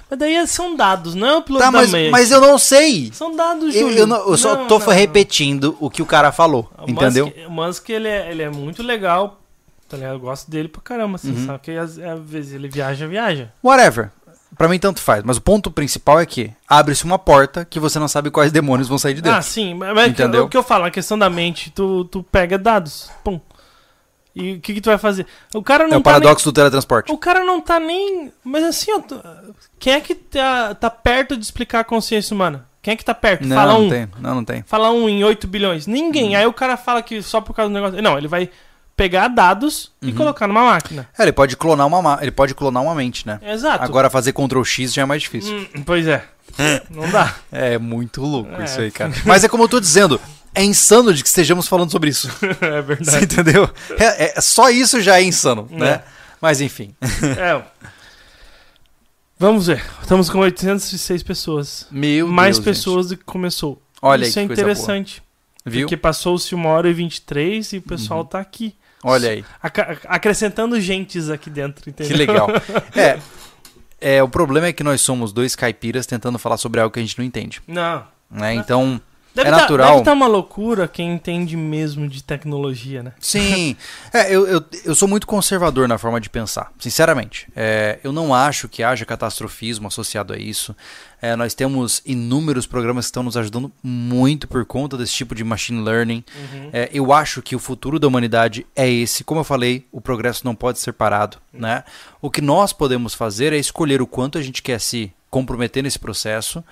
Mas daí são dados, não é o piloto tá, da mas, mente. mas eu não sei. São dados, Eu, Júlio. eu, não- eu só Não, tô não. repetindo o que o cara falou, O entendeu? Musk, o Musk, ele é, ele é muito legal. Tá ligado? Eu gosto dele pra caramba, assim, Uhum. sabe? Que às, às vezes ele viaja, viaja. Whatever. Pra mim tanto faz, mas o ponto principal é que abre-se uma porta que você não sabe quais demônios vão sair de dentro. Ah, sim, mas mas Entendeu? o que eu falo, a questão da mente, tu, tu pega dados, pum. E o que, que tu vai fazer? O cara não é o tá paradoxo do teletransporte. nem, O cara não tá nem. Mas assim, ó, quem é que tá, tá perto de explicar a consciência humana? Quem é que tá perto? Não, Fala não um. tem. Não, não tem. Fala um em 8 bilhões. Hum. Ninguém. Aí o cara fala que só por causa do negócio. Não, ele vai pegar dados e Uhum. colocar numa máquina. É, ele pode clonar uma, ma- ele pode clonar uma mente, né? Exato. Agora fazer Ctrl X já é mais difícil. Hum, pois é. *laughs* Não dá. É muito louco É. isso aí, cara. Mas é como eu tô dizendo, é insano de que estejamos falando sobre isso. *laughs* é Você verdade. entendeu? É, é- só isso já é insano, né? É. Mas enfim. É. Vamos ver. Estamos com 806 pessoas. Meu Mais Deus, pessoas do que começou. gente. Olha Isso aí é coisa boa. interessante. Viu? Porque passou-se uma hora e 23 e o pessoal Uhum. tá aqui. Olha aí. Acrescentando gentes aqui dentro, entendeu? Que legal. *laughs* É, é, o problema é que nós somos dois caipiras tentando falar sobre algo que a gente não entende. Não. Né? Então, Deve É tá, natural. Deve tá uma loucura quem entende mesmo de tecnologia, né? sim. *laughs* É, eu, eu, eu sou muito conservador na forma de pensar, sinceramente. É, eu não acho que haja catastrofismo associado a isso. É, nós temos inúmeros programas que estão nos ajudando muito por conta desse tipo de machine learning. É, eu acho que o futuro da humanidade é esse. Como eu falei, o progresso não pode ser parado. Né? O que nós podemos fazer é escolher o quanto a gente quer se comprometer nesse processo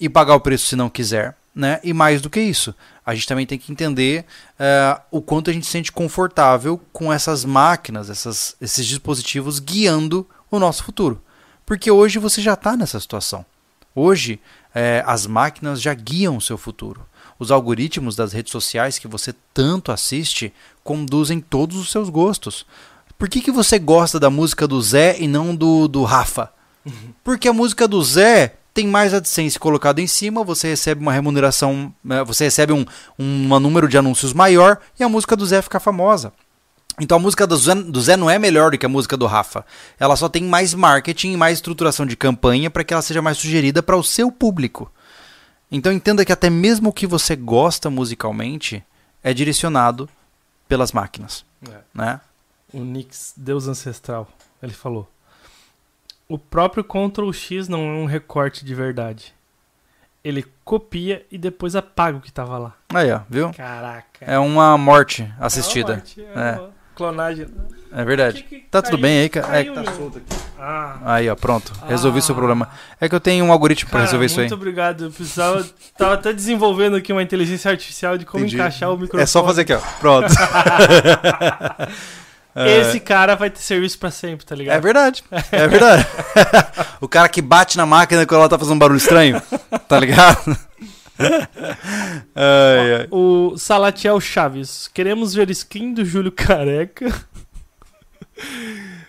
e pagar o preço se não quiser. Né? E mais do que isso, a gente também tem que entender eh, o quanto a gente se sente confortável com essas máquinas, essas, esses dispositivos guiando o nosso futuro. Porque hoje você já está nessa situação. Hoje, eh, as máquinas já guiam o seu futuro. Os algoritmos das redes sociais que você tanto assiste conduzem todos os seus gostos. Por que, que você gosta da música do Zé e não do, do Rafa? Porque a música do Zé tem mais AdSense colocado em cima, você recebe uma remuneração, né, você recebe um, um número de anúncios maior e a música do Zé fica famosa. Então a música do Zé, do Zé não é melhor do que a música do Rafa. Ela só tem mais marketing e mais estruturação de campanha para que ela seja mais sugerida para o seu público. Então entenda que até mesmo o que você gosta musicalmente é direcionado pelas máquinas, né? O Nix, Deus Ancestral, ele falou. O próprio Ctrl X não é um recorte de verdade. Ele copia e depois apaga o que tava lá. Aí, ó, viu? Caraca. É uma morte É uma assistida. morte, é É. Clonagem. É verdade. Que que Tá tudo caiu- bem aí, cara? É, caiu, tá solto aqui. Ah. Aí, ó, pronto. Resolvi Ah. seu problema. É que eu tenho um algoritmo pra Cara, resolver isso aí. muito obrigado. Eu precisava. Tava até desenvolvendo aqui uma inteligência artificial de como Entendi. encaixar o microfone. É só fazer aqui, ó. Pronto. *laughs* É, Esse cara vai ter serviço pra sempre, tá ligado? É verdade. É verdade. *laughs* o cara que bate na máquina quando ela tá fazendo um barulho estranho. Tá ligado? *laughs* ai, ai. O Salatiel Chaves. Queremos ver skin do Júlio Careca. *laughs*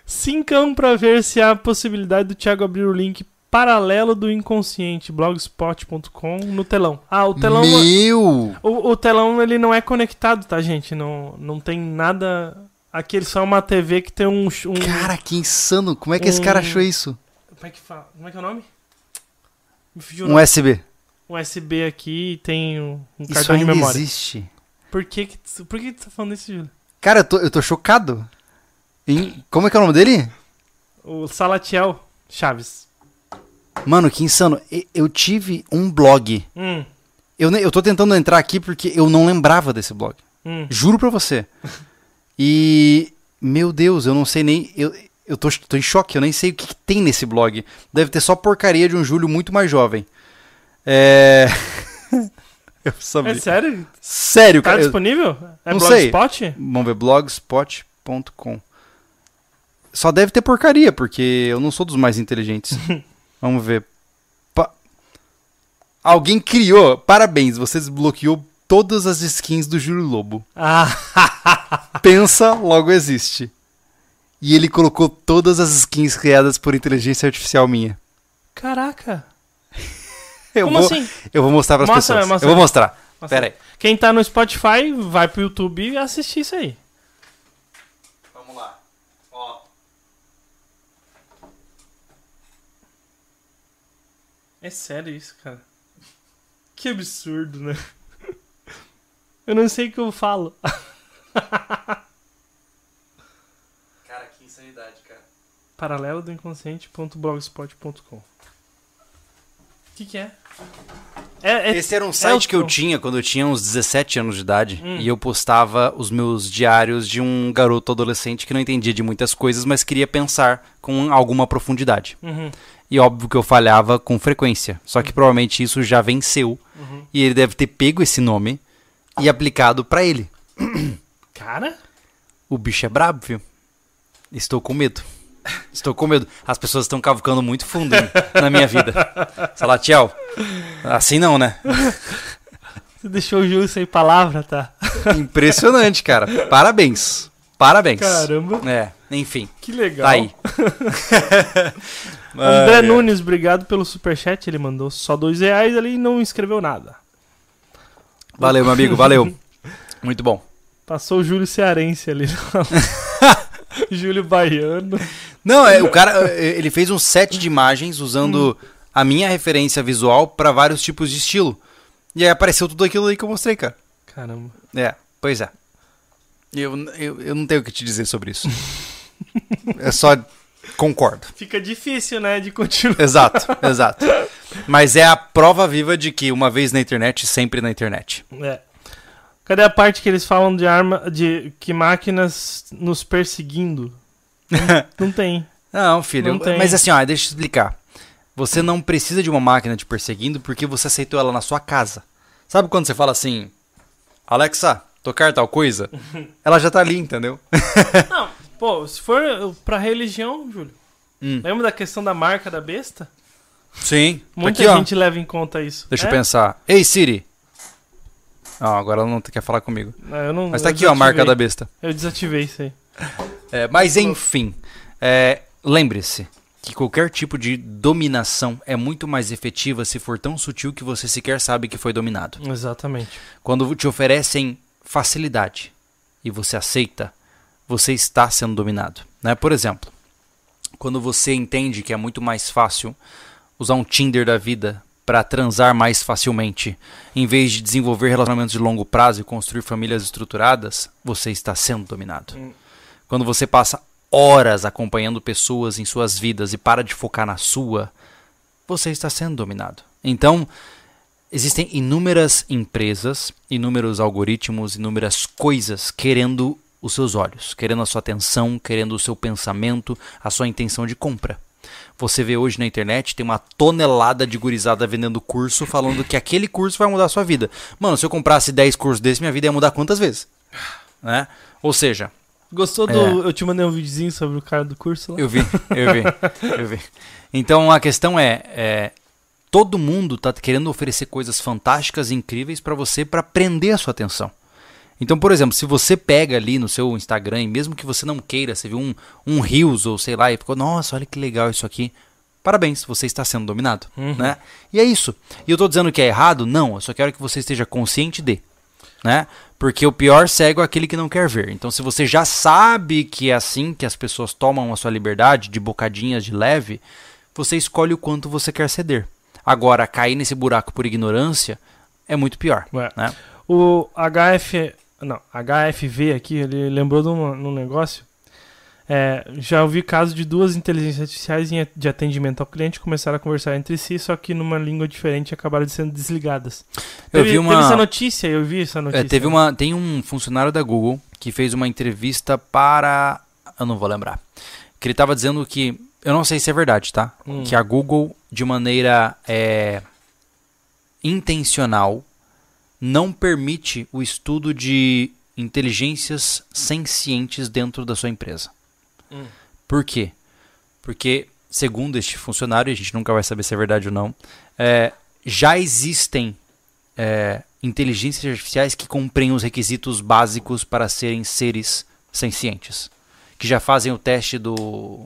Cincão pra ver se há possibilidade do Thiago abrir o link Paralelo do Inconsciente, blogspot.com, no telão. Ah, o telão. Meu! O, o telão ele não é conectado, tá, gente? Não, não tem nada. Aqui só é uma TV que tem um. um Cara, que insano! Como é que esse cara Um- achou isso? Como é que fala? Como é que é o nome? Um nome. USB. Um USB aqui e tem um, um cartão de memória. existe. Por que que, tu- por que tu tá falando isso, Júlio? Cara, eu tô, eu tô chocado. Em- Como é que é o nome dele? O Salatiel Chaves. Mano, que insano. Eu tive um blog. Hum, Eu, eu tô tentando entrar aqui porque eu não lembrava desse blog. hum. Juro pra você. *laughs* E. Meu Deus, eu não sei nem. Eu, eu tô, tô em choque, eu nem sei o que, que tem nesse blog. Deve ter só porcaria de um Júlio muito mais jovem. É. *laughs* eu sabia. É sério? Sério, Tá cara. eu- disponível? É não sei. Blogspot? Vamos ver, blogspot.com. Só deve ter porcaria, porque eu não sou dos mais inteligentes. *laughs* Vamos ver. Pa- Alguém criou. Parabéns, você desbloqueou todas as skins do Júlio Lobo. Ah, *laughs* Pensa, logo existe. E ele colocou todas as skins criadas por inteligência artificial minha. caraca. *laughs* Eu, Como vou, assim? eu vou mostrar pras Mostra, pessoas. mostra. Eu vou mostrar. Nossa, Pera aí. Quem tá no Spotify, vai pro YouTube e assistir isso aí. Vamos lá. Ó. É sério isso, cara. Que absurdo, né? Eu não sei o que eu falo. *laughs* Cara, que insanidade, cara. Paralelo do inconsciente.blogspot.com. O que, que é? É, é- Esse era um é site o- que eu tinha quando eu tinha uns 17 anos de idade. Hum. E eu postava os meus diários de um garoto adolescente que não entendia de muitas coisas, mas queria pensar com alguma profundidade. Uhum, E óbvio que eu falhava com frequência. Só que provavelmente isso já venceu. uhum. E ele deve ter pego esse nome e aplicado pra ele. Cara? O bicho é brabo, viu? Estou com medo. Estou com medo. As pessoas estão cavucando muito fundo hein, na minha vida. Salatiel, assim não, né? Você deixou o Júlio sem palavra, tá? Impressionante, cara. Parabéns. Parabéns. Caramba, É, enfim. que legal. Tá aí. *laughs* André. Nunes, obrigado pelo superchat. Ele mandou só dois reais ali e não escreveu nada. Valeu, meu amigo, valeu. *laughs* Muito bom. Passou o Júlio Cearense ali. *laughs* Júlio Baiano. Não, é, o cara, é, ele fez um set de imagens usando a minha referência visual pra vários tipos de estilo. E aí apareceu tudo aquilo aí que eu mostrei, cara. Caramba. É, pois é. Eu, eu, eu não tenho o que te dizer sobre isso. *laughs* é só concordo. Fica difícil, né, de continuar. Exato, *laughs* exato. Mas é a prova viva de que uma vez na internet, sempre na internet. É. Cadê a parte que eles falam de arma, de que máquinas nos perseguindo? *laughs* Não tem. Não, filho, Não tem. mas assim, ó, deixa eu explicar. Você não precisa de uma máquina te perseguindo porque você aceitou ela na sua casa. Sabe quando você fala assim, Alexa, tocar tal coisa? *laughs* ela já tá ali, entendeu? Não, pô, se for pra religião, Júlio. Hum. Lembra da questão da marca da besta? Sim. Muita aqui, ó. gente leva em conta isso. Deixa É? eu pensar. Ei, Siri. Ah, agora ela não quer falar comigo. Não, eu não, Mas tá aqui, ó, a marca desativei. da besta. Eu desativei isso aí. É, mas enfim, é, lembre-se que qualquer tipo de dominação é muito mais efetiva se for tão sutil que você sequer sabe que foi dominado. Exatamente. Quando te oferecem facilidade e você aceita, você está sendo dominado. Né? Por exemplo, quando você entende que é muito mais fácil usar um Tinder da vida para transar mais facilmente, em vez de desenvolver relacionamentos de longo prazo e construir famílias estruturadas, você está sendo dominado. Hum. Quando você passa horas acompanhando pessoas em suas vidas e para de focar na sua, você está sendo dominado. Então, existem inúmeras empresas, inúmeros algoritmos, inúmeras coisas querendo os seus olhos, querendo a sua atenção, querendo o seu pensamento, a sua intenção de compra. Você vê hoje na internet, tem uma tonelada de gurizada vendendo curso, falando que aquele curso vai mudar a sua vida. Mano, se eu comprasse 10 cursos desse, minha vida ia mudar quantas vezes? Né? Ou seja, Gostou do. Eu te mandei um videozinho sobre o cara do curso lá? É. eu vi, eu vi, eu vi. Então a questão é, é todo mundo tá querendo oferecer coisas fantásticas e incríveis para você para prender a sua atenção. Então, por exemplo, se você pega ali no seu Instagram, e mesmo que você não queira, você viu um, um Reels ou sei lá, e ficou, nossa, olha que legal isso aqui. parabéns, você está sendo dominado, Uhum. né? E é isso. E eu tô dizendo que é errado? Não, eu só quero que você esteja consciente de, né? Porque o pior cego é aquele que não quer ver. Então, se você já sabe que é assim que as pessoas tomam a sua liberdade, de bocadinhas de leve, você escolhe o quanto você quer ceder. Agora, cair nesse buraco por ignorância é muito pior, Ué. né? O HF. Não, HFV aqui, ele lembrou de um, negócio. É, já ouvi casos de duas inteligências artificiais de atendimento ao cliente começaram a conversar entre si, só que numa língua diferente acabaram sendo desligadas. Eu teve, vi uma- teve essa notícia, eu vi essa É, notícia. teve uma, tem um funcionário da Google que fez uma entrevista para. Eu não vou lembrar. Que ele estava dizendo que. Eu não sei se é verdade, tá? Hum. Que a Google, de maneira é, intencional, não permite o estudo de inteligências sencientes dentro da sua empresa. Hum. Por quê? Porque, segundo este funcionário, a gente nunca vai saber se é verdade ou não, é, já existem é, inteligências artificiais que cumprem os requisitos básicos para serem seres sencientes. Que já fazem o teste do.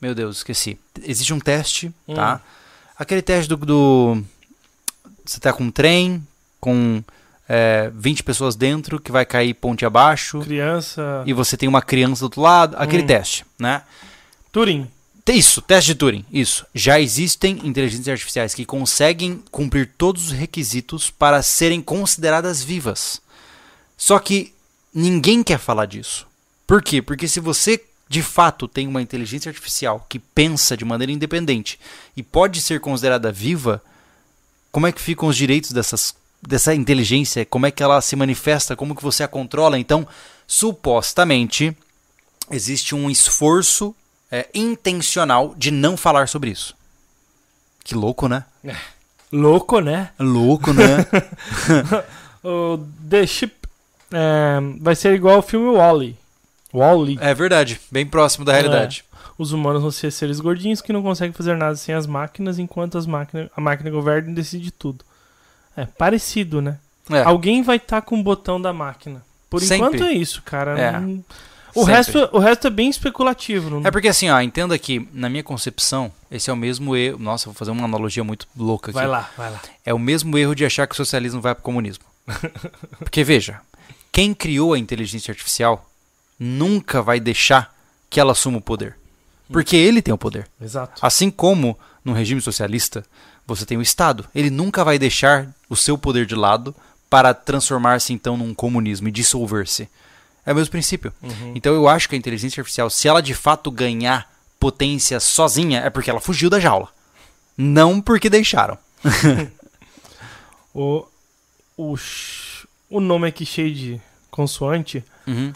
Meu Deus, esqueci. Existe um teste, tá? Aquele teste do. do- Você tá com um trem, com é, 20 pessoas dentro, que vai cair ponte abaixo, Criança. e você tem uma criança do outro lado. Aquele Hum. teste, né? Turing. Isso, teste de Turing, isso. Já existem inteligências artificiais que conseguem cumprir todos os requisitos para serem consideradas vivas. Só que ninguém quer falar disso. Por quê? Porque se você de fato tem uma inteligência artificial que pensa de maneira independente e pode ser considerada viva, como é que ficam os direitos dessas, dessa inteligência? Como é que ela se manifesta? Como que você a controla? Então, supostamente, existe um esforço é, intencional de não falar sobre isso. Que louco, né? Louco, né? Louco, né? *laughs* O The Ship é, vai ser igual ao filme Wall-E. Wall-E. é verdade, bem próximo da realidade. Os humanos vão ser seres gordinhos que não conseguem fazer nada sem as máquinas, enquanto as máquinas, a máquina governa e decide tudo. É parecido, né? É, Alguém vai estar com o botão da máquina. Por Sempre. enquanto é isso, cara. É. Não- O, Sempre. resto, o resto é bem especulativo. Não... É porque assim, ó, entenda que na minha concepção, esse é o mesmo erro. Nossa, vou fazer uma analogia muito louca aqui. Vai lá, vai lá. É o mesmo erro de achar que o socialismo vai pro comunismo. *laughs* Porque veja, quem criou a inteligência artificial nunca vai deixar que ela assuma o poder. Porque ele tem o poder. Exato. Assim como no regime socialista, você tem o Estado. Ele nunca vai deixar o seu poder de lado para transformar-se então num comunismo e dissolver-se. É o mesmo princípio. Uhum. Então eu acho que a inteligência artificial, se ela de fato ganhar potência sozinha, é porque ela fugiu da jaula. Não porque deixaram. *laughs* *laughs* O, o, o nome aqui cheio de consoante. Uhum.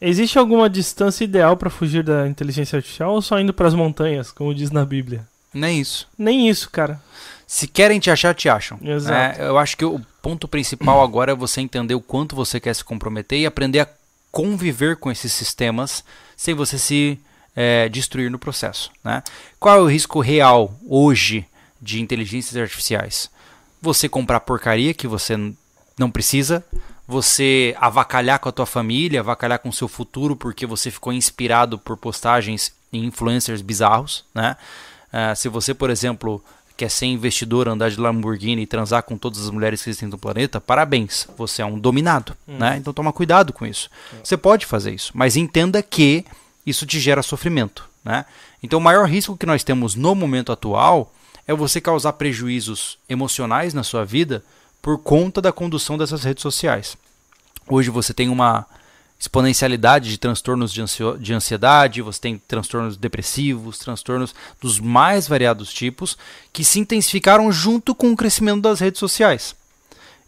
Existe alguma distância ideal para fugir da inteligência artificial ou só indo para as montanhas, como diz na Bíblia? Nem isso. Nem isso, cara. Se querem te achar, te acham. Exato. É, eu acho que o ponto principal agora é você entender o quanto você quer se comprometer e aprender a conviver com esses sistemas sem você se é, destruir no processo. Né? Qual é o risco real hoje de inteligências artificiais? Você comprar porcaria que você não precisa, você avacalhar com a tua família, avacalhar com o seu futuro porque você ficou inspirado por postagens e influencers bizarros, né? Ah, se você, por exemplo, quer ser investidor, andar de Lamborghini e transar com todas as mulheres que existem no planeta, parabéns, você é um dominado, né? Então toma cuidado com isso. Você pode fazer isso, mas entenda que isso te gera sofrimento, né? Então o maior risco que nós temos no momento atual é você causar prejuízos emocionais na sua vida por conta da condução dessas redes sociais. Hoje você tem uma exponencialidade de transtornos de, ansiedade, você tem transtornos depressivos, transtornos dos mais variados tipos, que se intensificaram junto com o crescimento das redes sociais.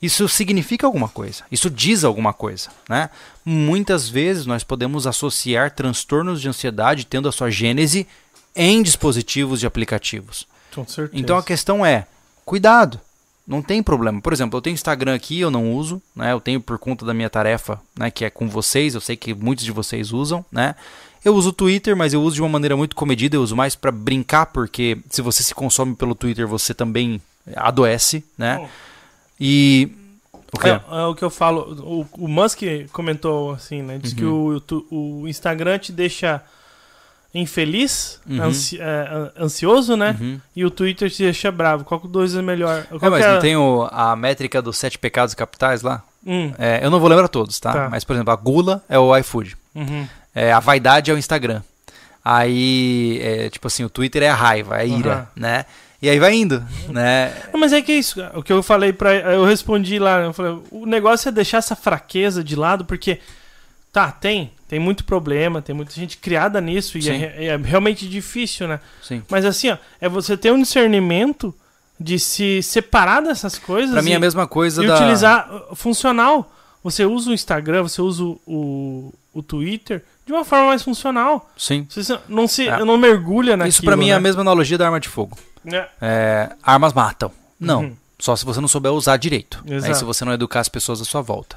Isso significa alguma coisa, isso diz alguma coisa. Né? Muitas vezes nós podemos associar transtornos de ansiedade tendo a sua gênese em dispositivos de aplicativos. Com certeza. Então a questão é, cuidado. Não tem problema. Por exemplo, eu tenho Instagram aqui, eu não uso, né? Eu tenho por conta da minha tarefa, né, que é com vocês, eu sei que muitos de vocês usam, né? Eu uso o Twitter, mas eu uso de uma maneira muito comedida, eu uso mais para brincar, porque se você se consome pelo Twitter, você também adoece, né? E o? É, é o que eu falo. O, o Musk comentou assim, né? Diz que Uhum. o, tu- o Instagram te deixa infeliz, Uhum. ansi- é, an- ansioso, né? Uhum. E o Twitter te deixa bravo. Qual dos dois é melhor? Qual É, mas é- não tem o- a métrica dos sete pecados capitais lá? Hum, É, eu não vou lembrar todos, tá? Tá. Mas, por exemplo, a gula é o iFood. uhum. É, a vaidade é o Instagram. Aí, é, tipo assim, o Twitter é a raiva, é a ira, né? E aí vai indo, né? *laughs* Mas é que é isso, o que eu falei pra. Eu respondi lá, eu falei, o negócio é deixar essa fraqueza de lado, porque. Tá, tem. Tem muito problema, tem muita gente criada nisso, e é, é realmente difícil, né? Sim. Mas assim, ó, é você ter um discernimento de se separar dessas coisas Pra mim e, é a mesma coisa e da... utilizar uh, funcional. Você usa o Instagram, você usa o, o, o Twitter de uma forma mais funcional. Sim. Você não se É. não mergulha naquilo. Isso pra mim é né? a mesma analogia da arma de fogo. É. É, armas matam. Não. Uhum. Só se você não souber usar direito. né? Exato. E se você não educar as pessoas à sua volta.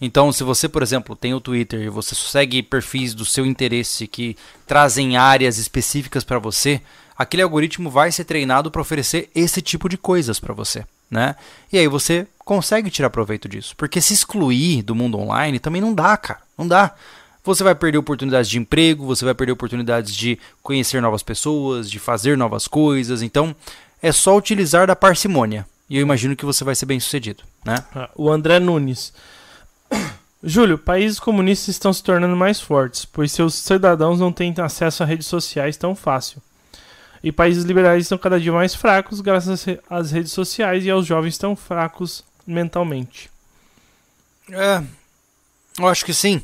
Então, se você, por exemplo, tem o Twitter e você segue perfis do seu interesse que trazem áreas específicas para você, aquele algoritmo vai ser treinado para oferecer esse tipo de coisas para você, né? E aí você consegue tirar proveito disso, porque se excluir do mundo online também não dá, cara, não dá. Você vai perder oportunidades de emprego, você vai perder oportunidades de conhecer novas pessoas, de fazer novas coisas. Então, é só utilizar da parcimônia. E eu imagino que você vai ser bem sucedido, né? Ah, O André Nunes. Júlio, países comunistas estão se tornando mais fortes, pois seus cidadãos não têm acesso a redes sociais tão fácil. E países liberais estão cada dia mais fracos graças às re- às redes sociais e aos jovens tão fracos mentalmente. É, eu acho que sim.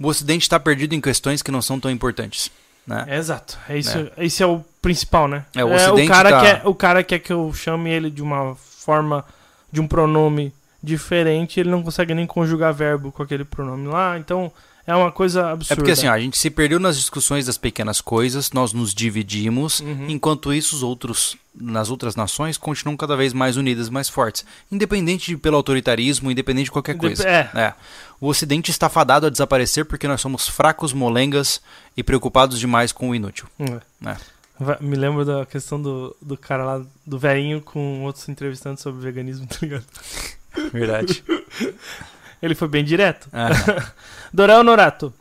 O Ocidente está perdido em questões que não são tão importantes, né? É, exato. É isso, Esse é o principal, né? É, o Ocidente cara tá- quer, o cara quer que eu chame ele de uma forma, de um pronome diferente, ele não consegue nem conjugar verbo com aquele pronome lá, então é uma coisa absurda. É porque assim, ó, a gente se perdeu nas discussões das pequenas coisas, nós nos dividimos, Uhum. enquanto isso os outros nas outras nações continuam cada vez mais unidas, mais fortes, independente de, pelo autoritarismo, independente de qualquer coisa. É, É. O Ocidente está fadado a desaparecer porque nós somos fracos, molengas e preocupados demais com o inútil. É. É. Me lembro da questão do, do cara lá, do velhinho com outros entrevistantes sobre veganismo, *laughs* tá ligado? Verdade. *laughs* Ele foi bem direto. Ah, *laughs* Dorel Norato.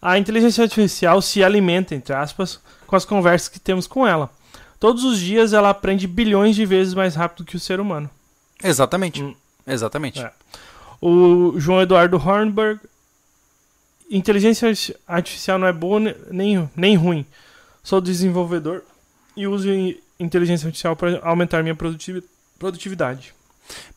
A inteligência artificial se alimenta, entre aspas, com as conversas que temos com ela. Todos os dias ela aprende bilhões de vezes mais rápido que o ser humano. exatamente. Hum. Exatamente. É. O João Eduardo Hornberg. Inteligência arti- artificial não é boa ne- nem, nem ruim. Sou desenvolvedor e uso in- inteligência artificial para aumentar minha produtivi- produtividade.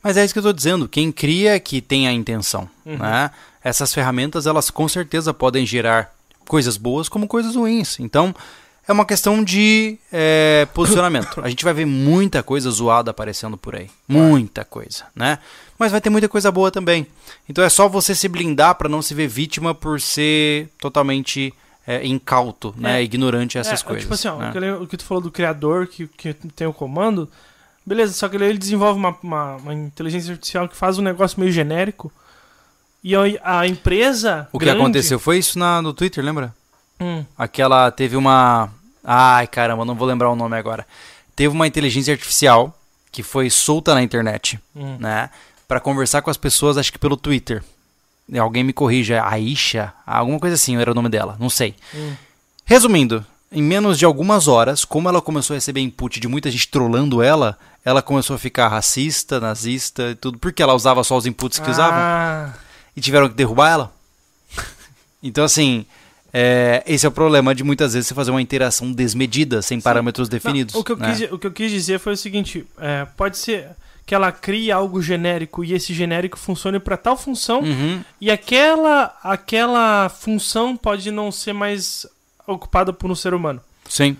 Mas é isso que eu estou dizendo. Quem cria é que tem a intenção. Uhum. Né? Essas ferramentas, elas com certeza podem gerar coisas boas como coisas ruins. Então, é uma questão de é, posicionamento. A gente vai ver muita coisa zoada aparecendo por aí. Muita coisa, né? Mas vai ter muita coisa boa também. Então é só você se blindar para não se ver vítima por ser totalmente é, incauto, né? É. Ignorante a essas É, coisas. Tipo assim, ó, né? o, que, ele- o que tu falou do criador que, que tem o comando, beleza, só que ele, desenvolve uma, uma, uma inteligência artificial que faz um negócio meio genérico. E a, a empresa. O que grande- aconteceu foi isso na, no Twitter, lembra? Hum, Aquela teve uma. Ai, caramba, não vou lembrar o nome agora. Teve uma inteligência artificial que foi solta na internet, hum. né? Pra conversar com as pessoas, acho que pelo Twitter. Alguém me corrija, Aisha, alguma coisa assim era o nome dela, não sei. Hum. Resumindo, em menos de algumas horas, como ela começou a receber input de muita gente trollando ela, ela começou a ficar racista, nazista e tudo, porque ela usava só os inputs que usava Ah, e tiveram que derrubar ela. *laughs* Então, assim, é, esse é o problema de muitas vezes você fazer uma interação desmedida, sem parâmetros definidos. Não, o, que eu né? quis, o que eu quis dizer foi o seguinte: é, pode ser que ela crie algo genérico e esse genérico funcione para tal função Uhum, e aquela, aquela função pode não ser mais ocupada por um ser humano. sim,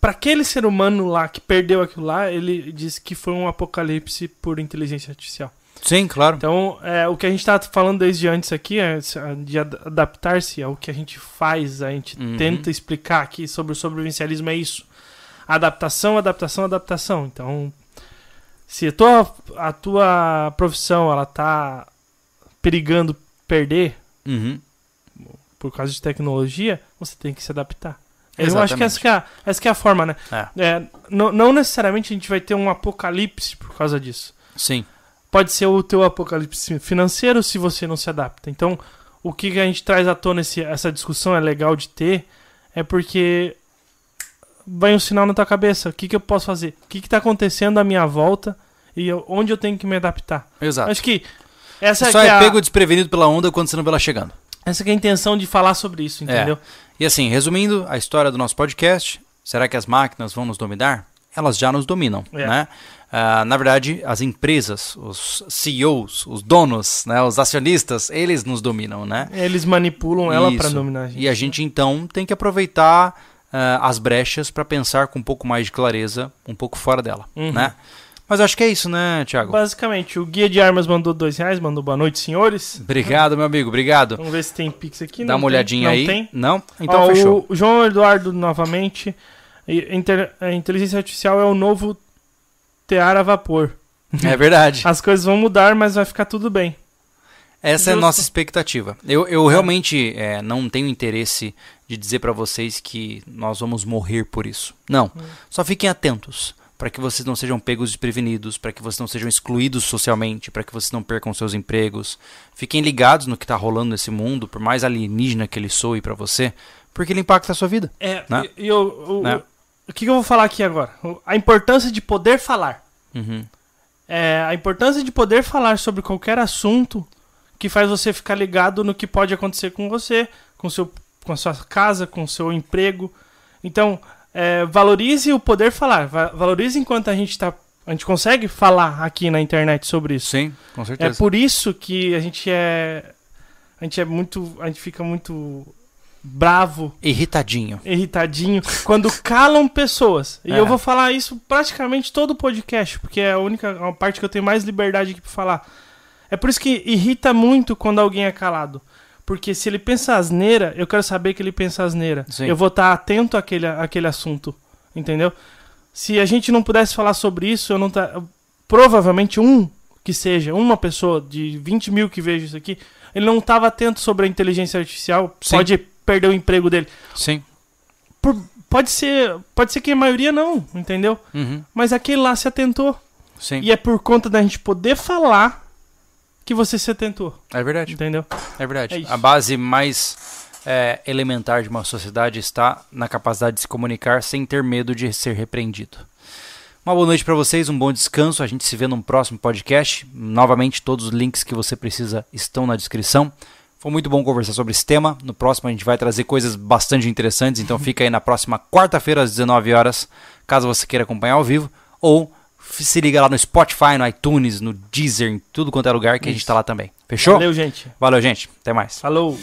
Para aquele ser humano lá que perdeu aquilo lá, ele disse que foi um apocalipse por inteligência artificial. sim, claro. Então, é, o que a gente tá falando desde antes aqui é de ad- adaptar-se ao que a gente faz, a gente Uhum. tenta explicar aqui sobre o sobrevivencialismo é isso. Adaptação, adaptação, adaptação. Então, se a tua, a tua profissão ela tá perigando perder Uhum, por causa de tecnologia, você tem que se adaptar. Eu acho que essa Exatamente. que é, a- essa que é a forma, né? É. É, não, não necessariamente a gente vai ter um apocalipse por causa disso. sim, Pode ser o teu apocalipse financeiro se você não se adapta. Então, o que a gente traz à tona esse, essa discussão é legal de ter é porque vai um sinal na tua cabeça. O que, que eu posso fazer? O que, que tá acontecendo à minha volta e eu- onde eu tenho que me adaptar? Exato. Acho que essa, só que é, é a, pego desprevenido pela onda quando você não vê ela chegando. Essa que é a intenção de falar sobre isso, entendeu? E assim, resumindo a história do nosso podcast, será que as máquinas vão nos dominar? Elas já nos dominam, É. né? Ah, na verdade, as empresas, os CEOs, os donos, né, os acionistas, eles nos dominam, né? Eles manipulam ela pra dominar a gente. E a gente então tem que aproveitar ah, as brechas para pensar com um pouco mais de clareza, um pouco fora dela, Uhum. né? Mas acho que é isso, né, Thiago? Basicamente, o guia de armas mandou dois reais, mandou boa noite, senhores. Obrigado, meu amigo, obrigado. Vamos ver se tem Pix aqui. Dá Não uma tem. olhadinha Não aí. Tem. Não? Então Ó, fechou. O João Eduardo novamente. Inter- A inteligência artificial é o novo tear a vapor. É verdade. *laughs* As coisas vão mudar, mas vai ficar tudo bem. Essa é a Justo. nossa expectativa. Eu, eu realmente é, não tenho interesse de dizer para vocês que nós vamos morrer por isso. Não. Só fiquem atentos para que vocês não sejam pegos desprevenidos, para que vocês não sejam excluídos socialmente, para que vocês não percam seus empregos. Fiquem ligados no que está rolando nesse mundo, por mais alienígena que ele soe para você, porque ele impacta a sua vida. É, Né? e, eu- o, Né? o- que, eu vou falar aqui agora? A importância de poder falar. Uhum. É, a importância de poder falar sobre qualquer assunto que faz você ficar ligado no que pode acontecer com você, com, seu, com a sua casa, com o seu emprego. Então, é, valorize o poder falar. Va- Valorize enquanto a gente tá. A gente consegue falar aqui na internet sobre isso. Sim, com É certeza. por isso que a gente é. A gente é muito. A gente fica muito bravo Irritadinho. irritadinho quando calam pessoas. E É. eu vou falar isso praticamente todo o podcast, porque é a única a parte que eu tenho mais liberdade aqui pra falar. É por isso que irrita muito quando alguém é calado. Porque se ele pensa asneira, eu quero saber que ele pensa asneira. Sim. Eu vou estar atento àquele, àquele assunto. Entendeu? Se a gente não pudesse falar sobre isso, eu não tá. Provavelmente um que seja, uma pessoa de 20 mil que veja isso aqui, ele não estava atento sobre a inteligência artificial, Sim. pode perder o emprego dele. Sim. Por- pode ser pode ser que a maioria não, entendeu? Uhum. Mas aquele lá se atentou. Sim. E é por conta da gente poder falar que você se atentou, É verdade. entendeu? É verdade. É a base mais é, elementar de uma sociedade está na capacidade de se comunicar sem ter medo de ser repreendido. Uma boa noite para vocês, um bom descanso. A gente se vê num próximo podcast. Novamente, todos os links que você precisa estão na descrição. Foi muito bom conversar sobre esse tema. No próximo a gente vai trazer coisas bastante interessantes, então fica aí na próxima quarta-feira às 19 horas, caso você queira acompanhar ao vivo, ou se liga lá no Spotify, no iTunes, no Deezer, em tudo quanto é lugar que a gente Isso. tá lá também. Fechou? Valeu, gente. Valeu, gente. Até mais. Falou.